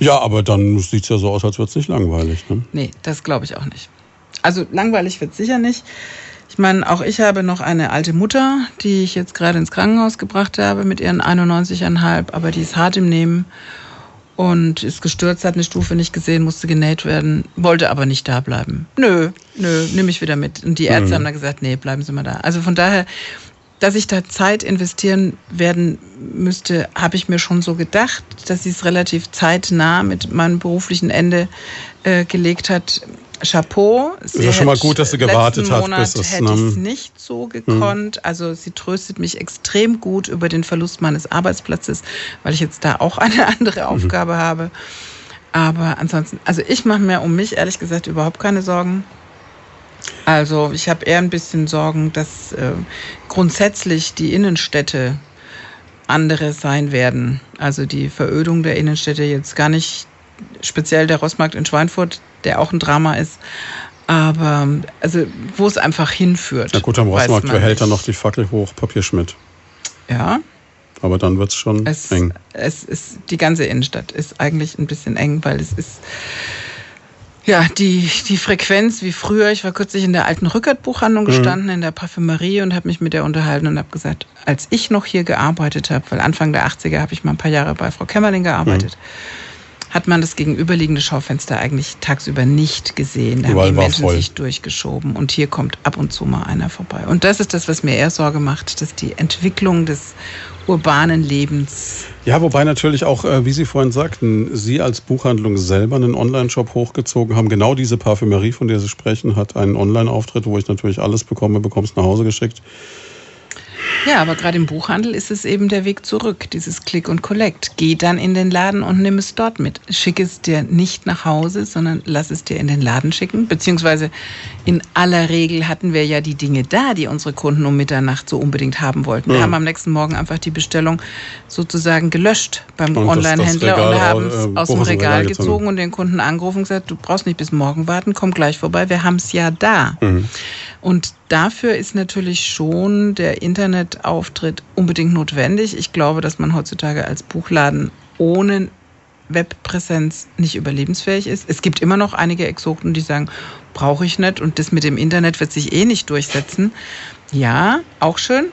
Ja, aber dann sieht es ja so aus, als würde es nicht langweilig. Ne? Nee, das glaube ich auch nicht. Also langweilig wird sicher nicht. Ich meine, auch ich habe noch eine alte Mutter, die ich jetzt gerade ins Krankenhaus gebracht habe mit ihren 91,5, aber die ist hart im Nehmen und ist gestürzt, hat eine Stufe nicht gesehen, musste genäht werden, wollte aber nicht da bleiben. Nö, nö, nimm mich wieder mit. Und die Ärzte Mhm. haben dann gesagt, nee, bleiben Sie mal da. Also von daher, dass ich da Zeit investieren werden müsste, habe ich mir schon so gedacht, dass sie es relativ zeitnah mit meinem beruflichen Ende äh, gelegt hat. Chapeau. Sie ja schon mal gut, dass sie gewartet hat, Monat bis es, hätte ne? ich es nicht so gekonnt. Also sie tröstet mich extrem gut über den Verlust meines Arbeitsplatzes, weil ich jetzt da auch eine andere Aufgabe habe. Aber ansonsten, also ich mache mir um mich ehrlich gesagt überhaupt keine Sorgen. Also ich habe eher ein bisschen Sorgen, dass äh, grundsätzlich die Innenstädte andere sein werden. Also die Verödung der Innenstädte jetzt gar nicht speziell der Rossmarkt in Schweinfurt, der auch ein Drama ist, aber also wo es einfach hinführt. Na gut, am Rossmarkt behält er noch die Fackel hoch, Papierschmidt. Ja, Aber dann wird es schon eng. es ist die ganze Innenstadt ist eigentlich ein bisschen eng, weil es ist ja die, die Frequenz wie früher. Ich war kürzlich in der alten Rückert-Buchhandlung gestanden, in der Parfümerie und habe mich mit der unterhalten und habe gesagt, als ich noch hier gearbeitet habe, weil Anfang der 80er habe ich mal ein paar Jahre bei Frau Kämmerling gearbeitet. Hat man das gegenüberliegende Schaufenster eigentlich tagsüber nicht gesehen. Da Überall haben die Menschen voll. sich durchgeschoben. Und hier kommt ab und zu mal einer vorbei. Und das ist das, was mir eher Sorge macht, dass die Entwicklung des urbanen Lebens Ja, wobei natürlich auch, äh, wie Sie vorhin sagten, Sie als Buchhandlung selber einen Online-Shop hochgezogen haben. Genau diese Parfümerie, von der Sie sprechen, hat einen Online-Auftritt, wo ich natürlich alles bekomme, bekomme es nach Hause geschickt. Ja, aber gerade im Buchhandel ist es eben der Weg zurück, dieses Click und Collect. Geh dann in den Laden und nimm es dort mit. Schick es dir nicht nach Hause, sondern lass es dir in den Laden schicken. Beziehungsweise in aller Regel hatten wir ja die Dinge da, die unsere Kunden um Mitternacht so unbedingt haben wollten. Wir Mhm. haben am nächsten Morgen einfach die Bestellung sozusagen gelöscht beim Online-Händler und haben es äh, aus dem Buch aus dem Regal Regal gezogen. gezogen und den Kunden angerufen und gesagt, du brauchst nicht bis morgen warten, komm gleich vorbei, wir haben es ja da. Mhm. Und dafür ist natürlich schon der Internetauftritt unbedingt notwendig. Ich glaube, dass man heutzutage als Buchladen ohne Webpräsenz nicht überlebensfähig ist. Es gibt immer noch einige Exoten, die sagen, brauche ich nicht und das mit dem Internet wird sich eh nicht durchsetzen. Ja, auch schön.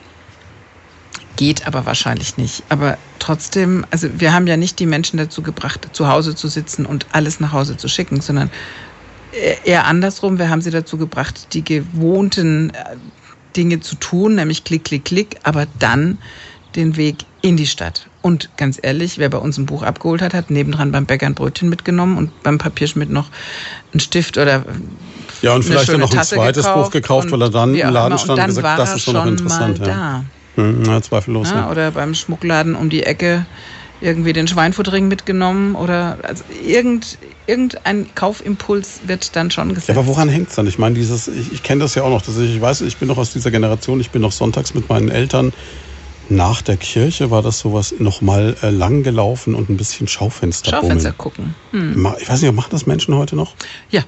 Geht aber wahrscheinlich nicht. Aber trotzdem, also wir haben ja nicht die Menschen dazu gebracht, zu Hause zu sitzen und alles nach Hause zu schicken, sondern eher andersrum. Wir haben sie dazu gebracht, die gewohnten äh, Dinge zu tun, nämlich klick, klick, klick, aber dann den Weg in die Stadt. Und ganz ehrlich, wer bei uns ein Buch abgeholt hat, hat nebendran beim Bäcker ein Brötchen mitgenommen und beim Papierschmidt noch einen Stift oder Ja, und eine vielleicht dann noch ein Tasse zweites gekauft Buch gekauft, und weil er dann im Laden stand und und gesagt, das ist schon noch interessant. Ja. da. Hm, ja, zweifellos. Ja, Ja. oder beim Schmuckladen um die Ecke irgendwie den Schweinfutterring mitgenommen oder also irgend, irgendein Kaufimpuls wird dann schon gesetzt. Ja, aber woran hängt es dann? Ich meine, dieses, ich, ich kenne das ja auch noch, dass ich, ich weiß, ich bin noch aus dieser Generation, ich bin noch sonntags mit meinen Eltern nach der Kirche, war das sowas, nochmal äh, lang gelaufen und ein bisschen Schaufenster, Schaufenster gucken. Ma- Ich weiß nicht, machen das Menschen heute noch? Ja.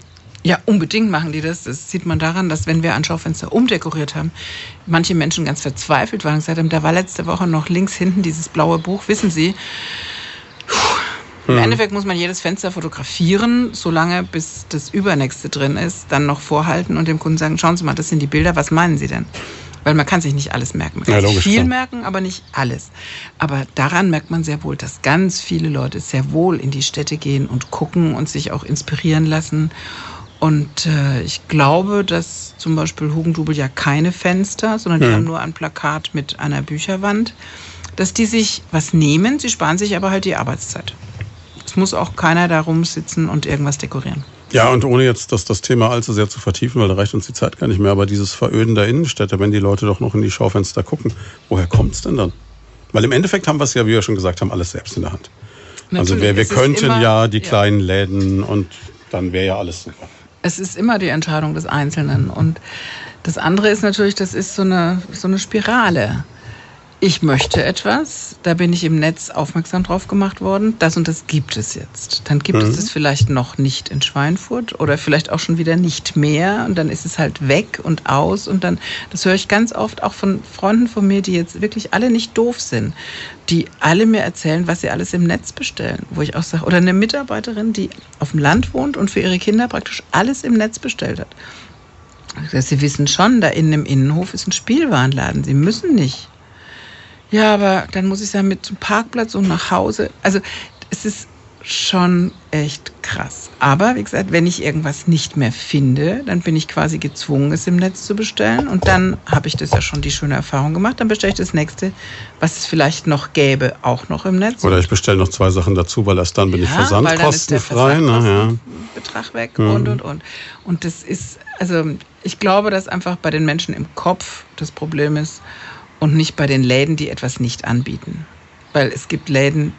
Ja, unbedingt machen die das. Das sieht man daran, dass wenn wir ein Schaufenster umdekoriert haben, manche Menschen ganz verzweifelt waren und gesagt haben, da war letzte Woche noch links hinten dieses blaue Buch, wissen Sie. Im Endeffekt muss man jedes Fenster fotografieren, solange bis das übernächste drin ist, dann noch vorhalten und dem Kunden sagen, schauen Sie mal, das sind die Bilder, was meinen Sie denn? Weil man kann sich nicht alles merken. Man kann Ja, sich logisch, viel klar. merken, aber nicht alles. Aber daran merkt man sehr wohl, dass ganz viele Leute sehr wohl in die Städte gehen und gucken und sich auch inspirieren lassen. Und äh, ich glaube, dass zum Beispiel Hugendubel ja keine Fenster, sondern die Hm. haben nur ein Plakat mit einer Bücherwand, dass die sich was nehmen, sie sparen sich aber halt die Arbeitszeit. Es muss auch keiner da rumsitzen und irgendwas dekorieren. Ja, und ohne jetzt das, das Thema allzu sehr zu vertiefen, weil da reicht uns die Zeit gar nicht mehr, aber dieses Veröden der Innenstädte, wenn die Leute doch noch in die Schaufenster gucken, woher kommt's denn dann? Weil im Endeffekt haben wir es ja, wie wir schon gesagt haben, alles selbst in der Hand. also Natürlich, wir, wir es ist könnten immer- ja die ja. kleinen Läden und dann wäre ja alles super. Es ist immer die Entscheidung des Einzelnen. Und das andere ist natürlich, das ist so eine, so eine Spirale. Ich möchte etwas, da bin ich im Netz aufmerksam drauf gemacht worden, das und das gibt es jetzt. Dann gibt es es vielleicht noch nicht in Schweinfurt oder vielleicht auch schon wieder nicht mehr und dann ist es halt weg und aus und dann, das höre ich ganz oft auch von Freunden von mir, die jetzt wirklich alle nicht doof sind, die alle mir erzählen, was sie alles im Netz bestellen, wo ich auch sage, oder eine Mitarbeiterin, die auf dem Land wohnt und für ihre Kinder praktisch alles im Netz bestellt hat. Sie wissen schon, da innen im Innenhof ist ein Spielwarenladen. Sie müssen nicht. Ja, aber dann muss ich ja mit zum Parkplatz und nach Hause. Also es ist schon echt krass. Aber wie gesagt, wenn ich irgendwas nicht mehr finde, dann bin ich quasi gezwungen, es im Netz zu bestellen. Und dann habe ich das ja schon die schöne Erfahrung gemacht. Dann bestelle ich das nächste, was es vielleicht noch gäbe, auch noch im Netz. Oder ich bestelle noch zwei Sachen dazu, weil erst dann bin ich Ja, der versandkostenfrei. Ne? Ja. Versandkostenbetrag weg und und und. Und das ist, also ich glaube, dass einfach bei den Menschen im Kopf das Problem ist und nicht bei den Läden, die etwas nicht anbieten. Weil es gibt Läden,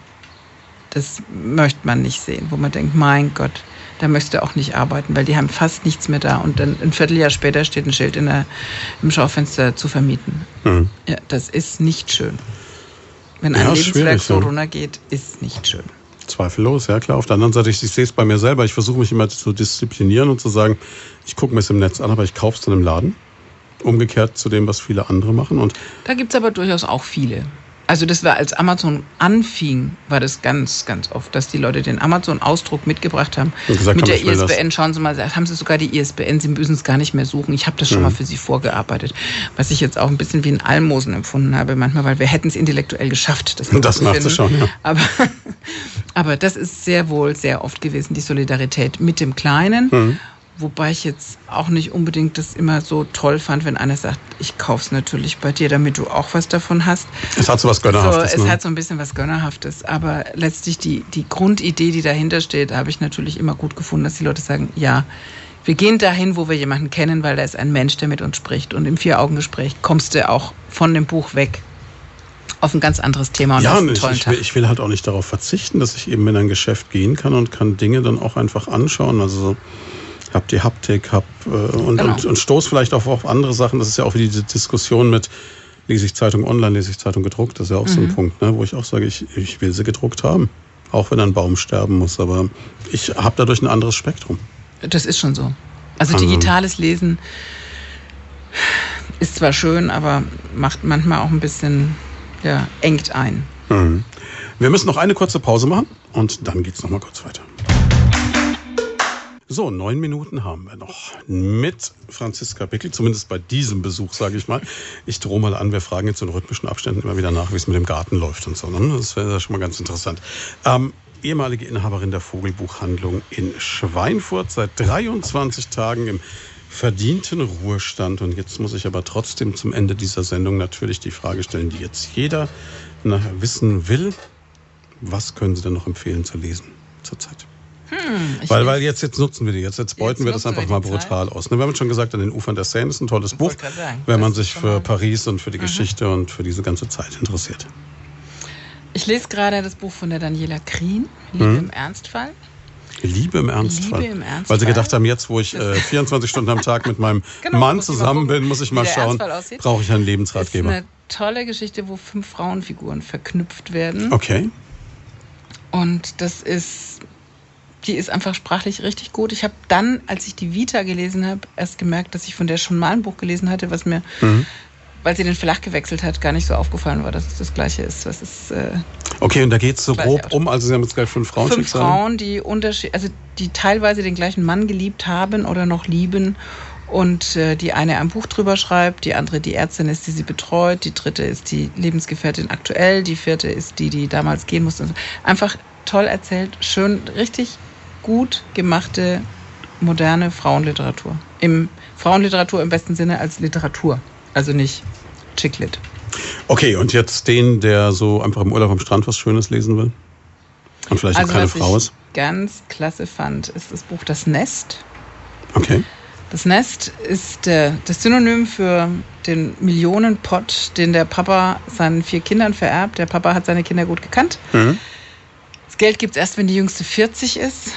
das möchte man nicht sehen, wo man denkt, mein Gott, da möchte auch nicht arbeiten, weil die haben fast nichts mehr da. Und dann ein Vierteljahr später steht ein Schild in der, im Schaufenster zu vermieten. Hm. Ja, das ist nicht schön. Wenn ein Ja, Lebenswerk so runtergeht, ist nicht schön. Zweifellos, ja klar. Auf der anderen Seite, ich, ich sehe es bei mir selber. Ich versuche mich immer zu disziplinieren und zu sagen, ich gucke mir es im Netz an, aber ich kaufe es dann im Laden. Umgekehrt zu dem, was viele andere machen. Und Da gibt es aber durchaus auch viele. Also das war, als Amazon anfing, war das ganz, ganz oft, dass die Leute den Amazon-Ausdruck mitgebracht haben. Gesagt Mit der. ISBN, schauen Sie mal, haben Sie sogar die ISBN, Sie müssen es gar nicht mehr suchen. Ich habe das schon Mhm. mal für Sie vorgearbeitet. Was ich jetzt auch ein bisschen wie ein Almosen empfunden habe manchmal, weil wir hätten es intellektuell geschafft, das, Das nachzuschauen, ja. Aber, aber das ist sehr wohl sehr oft gewesen, die Solidarität mit dem Kleinen. Mhm. Wobei ich jetzt auch nicht unbedingt das immer so toll fand, wenn einer sagt, ich kauf's natürlich bei dir, damit du auch was davon hast. es hat so was So, Gönnerhaftes. es ne? hat so ein bisschen was Gönnerhaftes, aber letztlich die, die Grundidee, die dahinter steht, habe ich natürlich immer gut gefunden, dass die Leute sagen, ja, Wir gehen dahin, wo wir jemanden kennen, weil da ist ein Mensch, der mit uns spricht. Und im Vier-Augen-Gespräch kommst du auch von dem Buch weg auf ein ganz anderes Thema und ja, tollen ich, Tag. Ich will halt auch nicht darauf verzichten, dass ich eben in ein Geschäft gehen kann und kann Dinge dann auch einfach anschauen. Also hab die Haptik, hab äh, und, genau. und, und stoß vielleicht auch auf andere Sachen. Das ist ja auch wie diese Diskussion mit lese ich Zeitung online, lese ich Zeitung gedruckt. Das ist ja auch mhm. so ein mhm. Punkt, ne, wo ich auch sage, ich, ich will sie gedruckt haben. Auch wenn ein Baum sterben muss. Aber ich habe dadurch ein anderes Spektrum. Das ist schon so. Also, also digitales Lesen ist zwar schön, aber macht manchmal auch ein bisschen, ja, engt ein. Mhm. Wir müssen noch eine kurze Pause machen und dann geht es nochmal kurz weiter. So, neun Minuten haben wir noch mit Franziska Bickel, zumindest bei diesem Besuch, sage ich mal. Ich drohe mal an, wir fragen jetzt in rhythmischen Abständen immer wieder nach, wie es mit dem Garten läuft und so. Ne? Das wäre schon mal ganz interessant. Ähm, ehemalige Inhaberin der Vogelbuchhandlung in Schweinfurt, seit 23 Tagen im verdienten Ruhestand. Und jetzt muss ich aber trotzdem zum Ende dieser Sendung natürlich die Frage stellen, die jetzt jeder wissen will. Was können Sie denn noch empfehlen zu lesen zurzeit? Hm, weil, weil jetzt, jetzt nutzen wir die, jetzt, jetzt beuten jetzt wir das einfach wir mal brutal Zeit. aus. Ne, wir haben schon gesagt, an den Ufern der Seine ist ein tolles Buch, wenn man sich für Paris und für die mhm. Geschichte und für diese ganze Zeit interessiert. Ich lese gerade das Buch von der Daniela Krien, Liebe mhm. im Ernstfall. Liebe im Ernstfall. Liebe im Ernstfall. Weil sie gedacht haben, jetzt, wo ich äh, 24 Stunden am Tag mit meinem genau, Mann zusammen bin, muss ich mal schauen, brauche ich einen Lebensratgeber. Das ist eine tolle Geschichte, wo fünf Frauenfiguren verknüpft werden. Okay. Und das ist, die ist einfach sprachlich richtig gut. Ich habe dann, als ich die Vita gelesen habe, erst gemerkt, dass ich von der schon mal ein Buch gelesen hatte, was mir mhm weil sie den Verlag gewechselt hat, gar nicht so aufgefallen war, dass es das Gleiche ist. Das ist äh, okay, und da geht es so grob um, also Sie haben jetzt gleich fünf Frauen Fünf Frauen, die Unterschied, also die teilweise den gleichen Mann geliebt haben oder noch lieben. Und äh, die eine ein Buch drüber schreibt, die andere die Ärztin ist, die sie betreut, die dritte ist die Lebensgefährtin aktuell, die vierte ist die, die damals gehen musste. Einfach toll erzählt, schön, richtig gut gemachte moderne Frauenliteratur. Im Frauenliteratur im besten Sinne als Literatur. Also nicht Chicklit. Okay, und jetzt den, der so einfach im Urlaub am Strand was Schönes lesen will? Und vielleicht also, auch keine Frau ist? ganz klasse fand, ist das Buch Das Nest. Okay. Das Nest ist äh, das Synonym für den Millionenpott, den der Papa seinen vier Kindern vererbt. Der Papa hat seine Kinder gut gekannt. Mhm. Das Geld gibt es erst, wenn die jüngste 40 ist.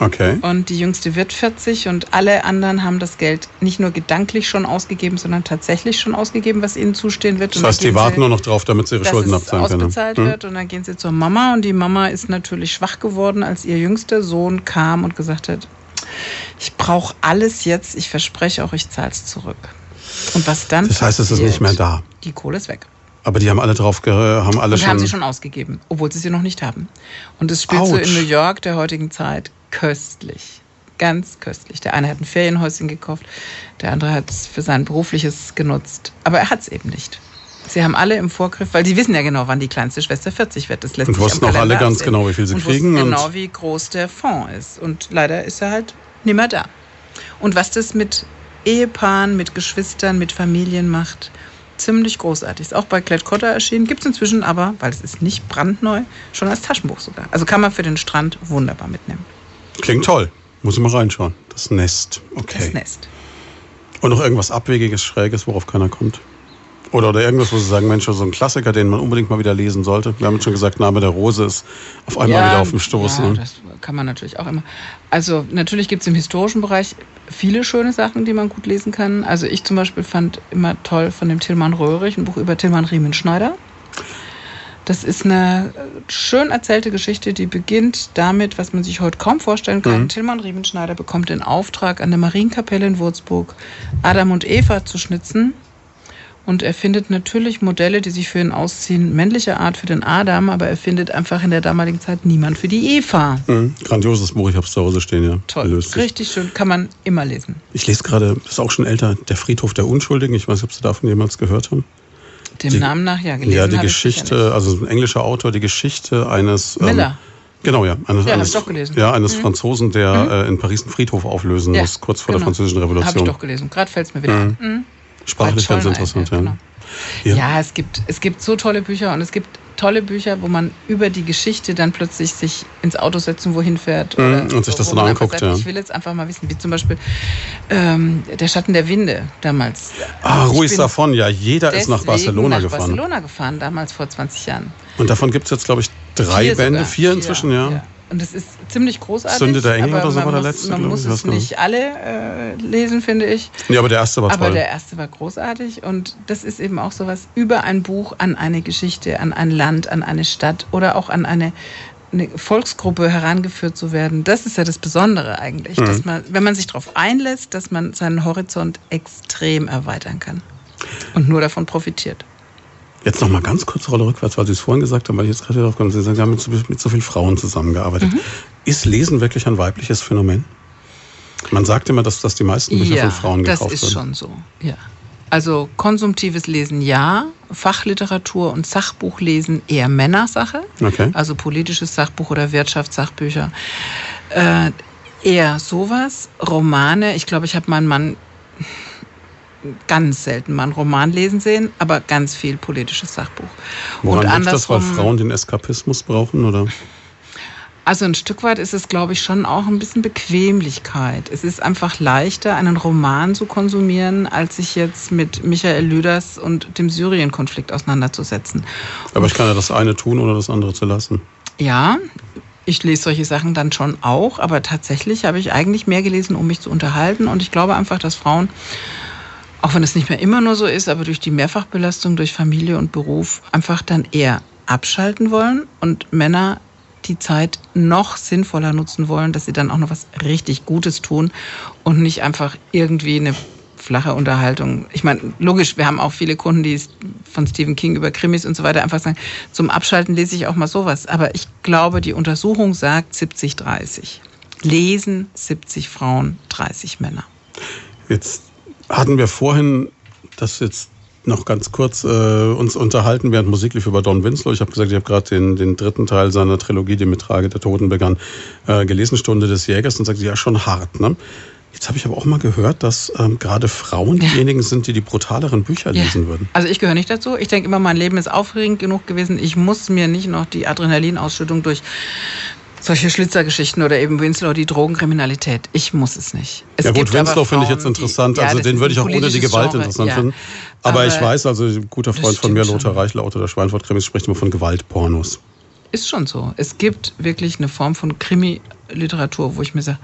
Okay. Und die jüngste wird 40 und alle anderen haben das Geld nicht nur gedanklich schon ausgegeben, sondern tatsächlich schon ausgegeben, was ihnen zustehen wird. Das heißt, die warten nur noch drauf, damit sie ihre Schulden abzahlen können. ausbezahlt hm? wird und dann gehen sie zur Mama und die Mama ist natürlich schwach geworden, als ihr jüngster Sohn kam und gesagt hat, ich brauche alles jetzt, ich verspreche auch, ich zahle es zurück. Und was dann Das heißt, passiert, es ist nicht mehr da. Die Kohle ist weg. Aber die haben alle drauf, haben alle und schon. haben sie schon ausgegeben, obwohl sie sie noch nicht haben. Und es spielt Ouch. so in New York der heutigen Zeit köstlich. Ganz köstlich. Der eine hat ein Ferienhäuschen gekauft, der andere hat es für sein berufliches genutzt. Aber er hat es eben nicht. Sie haben alle im Vorgriff, weil die wissen ja genau, wann die kleinste Schwester 40 wird. Das lässt und wussten auch alle ganz genau, wie viel sie und kriegen. Und genau, wie groß der Fonds ist. Und leider ist er halt nimmer da. Und was das mit Ehepaaren, mit Geschwistern, mit Familien macht, ziemlich großartig. Ist auch bei Klett-Cotta erschienen. Gibt es inzwischen aber, weil es ist nicht brandneu, schon als Taschenbuch sogar. Also kann man für den Strand wunderbar mitnehmen. Klingt toll. Muss ich mal reinschauen. Das Nest. Okay. Das Nest. Und noch irgendwas Abwegiges, Schräges, worauf keiner kommt. Oder, oder irgendwas, wo Sie sagen, Mensch, so ein Klassiker, den man unbedingt mal wieder lesen sollte. Wir haben jetzt schon gesagt, Name der Rose ist auf einmal ja, wieder auf dem Stoß. Ja, ne? das kann man natürlich auch immer. Also natürlich gibt es im historischen Bereich viele schöne Sachen, die man gut lesen kann. Also ich zum Beispiel fand immer toll von dem Tillmann Röhrig ein Buch über Tillmann Riemenschneider. Das ist eine schön erzählte Geschichte, die beginnt damit, was man sich heute kaum vorstellen kann. Mhm. Tillmann Riemenschneider bekommt den Auftrag, an der Marienkapelle in Würzburg Adam und Eva zu schnitzen. Und er findet natürlich Modelle, die sich für ihn ausziehen, männlicher Art für den Adam, aber er findet einfach in der damaligen Zeit niemand für die Eva. Mhm. Grandioses Buch, ich habe es zu Hause stehen, ja. Toll, richtig schön, kann man immer lesen. Ich lese gerade, das ist auch schon älter, Der Friedhof der Unschuldigen. Ich weiß nicht, ob Sie davon jemals gehört haben. Dem die, Namen nach, ja, gelesen Ja, die Geschichte, also ein englischer Autor, die Geschichte eines... Ähm, Miller. Ähm, Genau, ja. Eines, ja, eines, doch gelesen. Ja, eines mhm. Franzosen, der mhm. äh, in Paris einen Friedhof auflösen ja, muss, kurz vor genau. der Französischen Revolution. Habe ich doch gelesen. Gerade fällt es mir wieder mhm. ein. Mhm. Sprachlich ganz interessant, ja. Genau. Ja. ja, es, gibt, es gibt so tolle Bücher und es gibt tolle Bücher, wo man über die Geschichte dann plötzlich sich ins Auto setzen, wohin fährt. Mhm, oder und sich das dann anguckt, sagt, ja. Ich will jetzt einfach mal wissen, wie zum Beispiel ähm, Der Schatten der Winde damals. Ah, Ruiz davon, ja. Jeder ist nach Barcelona nach gefahren. Barcelona gefahren, damals vor 20 Jahren. Und davon gibt es jetzt, glaube ich, drei vier Bände, sogar. vier inzwischen, ja. ja. Und das ist ziemlich großartig. Sünde der Engel oder so war der letzte. Man muss es nicht alle äh, lesen, finde ich. Ja, aber der erste war toll. Aber der erste war großartig. Und das ist eben auch sowas über ein Buch an eine Geschichte, an ein Land, an eine Stadt oder auch an eine, eine Volksgruppe herangeführt zu werden. Das ist ja das Besondere eigentlich. Mhm. Dass man, wenn man sich darauf einlässt, dass man seinen Horizont extrem erweitern kann. Und nur davon profitiert. Jetzt noch mal ganz kurz Rolle rückwärts, weil Sie es vorhin gesagt haben, weil ich jetzt gerade darauf komme. Sie sagen, Sie haben mit, mit so vielen Frauen zusammengearbeitet. Mhm. Ist Lesen wirklich ein weibliches Phänomen? Man sagt immer, dass, dass die meisten Bücher ja, von Frauen gekauft werden. das ist schon so, ja. Also konsumtives Lesen ja, Fachliteratur und Sachbuchlesen eher Männersache. Okay. Also politisches Sachbuch oder Wirtschaftssachbücher. Äh, eher sowas. Romane, ich glaube, ich habe meinen Mann ganz selten mal einen Roman lesen sehen, aber ganz viel politisches Sachbuch. Woran und liegt das, weil Frauen den Eskapismus brauchen, oder? Also ein Stück weit ist es, glaube ich, schon auch ein bisschen Bequemlichkeit. Es ist einfach leichter, einen Roman zu konsumieren, als sich jetzt mit Michael Lüders und dem Syrien-Konflikt auseinanderzusetzen. Aber ich kann ja das eine tun oder das andere zu lassen. Ja, ich lese solche Sachen dann schon auch, aber tatsächlich habe ich eigentlich mehr gelesen, um mich zu unterhalten. Und ich glaube einfach, dass Frauen auch wenn es nicht mehr immer nur so ist, aber durch die Mehrfachbelastung durch Familie und Beruf einfach dann eher abschalten wollen und Männer die Zeit noch sinnvoller nutzen wollen, dass sie dann auch noch was richtig Gutes tun und nicht einfach irgendwie eine flache Unterhaltung. Ich meine, logisch, wir haben auch viele Kunden, die von Stephen King über Krimis und so weiter einfach sagen, zum Abschalten lese ich auch mal sowas. Aber ich glaube, die Untersuchung sagt 70-30. Lesen 70 Frauen, 30 Männer. Jetzt hatten wir vorhin das jetzt noch ganz kurz äh, uns unterhalten während Musiklief über Don Winslow. Ich habe gesagt, ich habe gerade den, den dritten Teil seiner Trilogie, die mit Trage der Toten begann, äh, gelesen, Stunde des Jägers, und sagte, ja, schon hart. Ne? Jetzt habe ich aber auch mal gehört, dass ähm, gerade Frauen diejenigen sind, die die brutaleren Bücher ja. lesen würden. Also ich gehöre nicht dazu. Ich denke immer, mein Leben ist aufregend genug gewesen. Ich muss mir nicht noch die Adrenalinausschüttung durch solche Schlitzergeschichten oder eben Winslow, die Drogenkriminalität. Ich muss es nicht. Es ja gut, Winslow finde ich jetzt interessant. Die, ja, also den würde ich auch ohne die Gewalt Genre, interessant ja. finden. Aber, Aber, ich weiß, also ein guter Freund von mir, Lothar Reichler, Autor der Schweinfurt-Krimis, spricht immer von Gewaltpornos. Ist schon so. Es gibt wirklich eine Form von Krimi-Literatur, wo ich mir sage,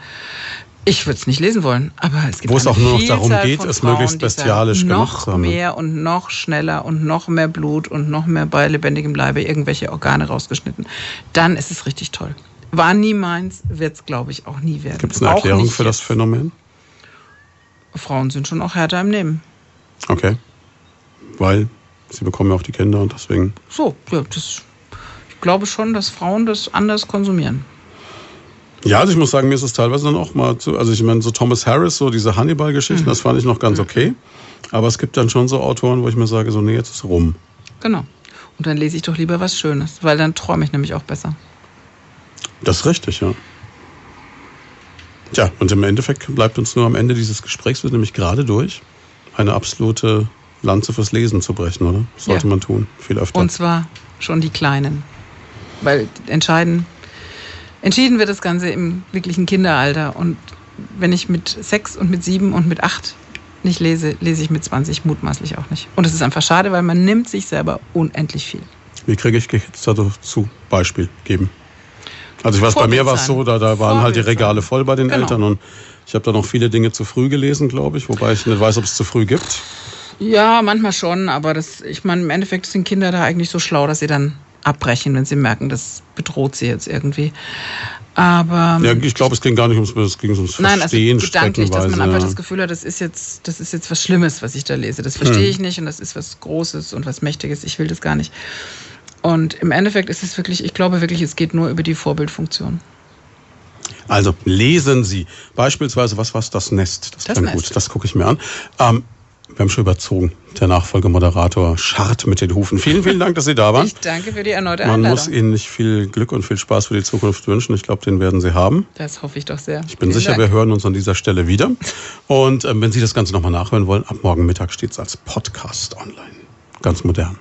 ich würde es nicht lesen wollen, aber es gibt Wo es auch nur noch darum geht, es möglichst bestialisch gemacht zu haben. Noch mehr und noch schneller und noch mehr Blut und noch mehr bei lebendigem Leibe irgendwelche Organe rausgeschnitten. Dann ist es richtig toll. War nie meins, wird es, glaube ich, auch nie werden. Gibt es eine Erklärung für das Phänomen? Frauen sind schon auch härter im Nehmen. Okay. Weil sie bekommen ja auch die Kinder und deswegen. So, ja, das, ich glaube schon, dass Frauen das anders konsumieren. Ja, also ich muss sagen, mir ist es teilweise dann auch mal zu, also ich meine, so Thomas Harris, so diese Hannibal-Geschichten, mhm. das fand ich noch ganz mhm. okay. Aber es gibt dann schon so Autoren, wo ich mir sage, so, nee, jetzt ist rum. Genau. Und dann lese ich doch lieber was Schönes, weil dann träume ich nämlich auch besser. Das ist richtig, ja. Tja, und im Endeffekt bleibt uns nur am Ende dieses Gesprächs, wird nämlich gerade durch, eine absolute Lanze fürs Lesen zu brechen, oder? Das sollte ja. man tun, viel öfter. Und zwar schon die Kleinen. Weil entscheiden, entschieden wird das Ganze im wirklichen Kinderalter. Und wenn ich mit sechs und mit sieben und mit acht nicht lese, lese ich mit 20 mutmaßlich auch nicht. Und es ist einfach schade, weil man nimmt sich selber unendlich viel. Wie kriege ich jetzt dazu Beispiel geben? Also ich weiß, bei mir war es so, da, da waren halt die Regale voll bei den genau. Eltern und ich habe da noch viele Dinge zu früh gelesen, glaube ich, wobei ich nicht weiß, ob es zu früh gibt. Ja, manchmal schon, aber das, ich meine, im Endeffekt sind Kinder da eigentlich so schlau, dass sie dann abbrechen, wenn sie merken, das bedroht sie jetzt irgendwie. Aber ja, ich glaube, es ging gar nicht ums, es ging ums Nein, also gedanklich, dass man einfach das Gefühl hat, das ist jetzt, das ist jetzt was Schlimmes, was ich da lese. Das verstehe hm. ich nicht und das ist was Großes und was Mächtiges. Ich will das gar nicht. Und im Endeffekt ist es wirklich, ich glaube wirklich, es geht nur über die Vorbildfunktion. Also lesen Sie beispielsweise, was war das Nest? Das, das Nest. gut, das gucke ich mir an. Ähm, Wir haben schon überzogen. Der Nachfolgemoderator scharrt mit den Hufen. Vielen, vielen Dank, dass Sie da waren. Ich danke für die erneute Man Einladung. muss Ihnen nicht viel Glück und viel Spaß für die Zukunft wünschen. Ich glaube, den werden Sie haben. das hoffe ich doch sehr. Ich bin sicher, wir hören uns an dieser Stelle wieder. Und ähm, wenn Sie das Ganze nochmal nachhören wollen, ab morgen Mittag steht es als Podcast online. Ganz modern.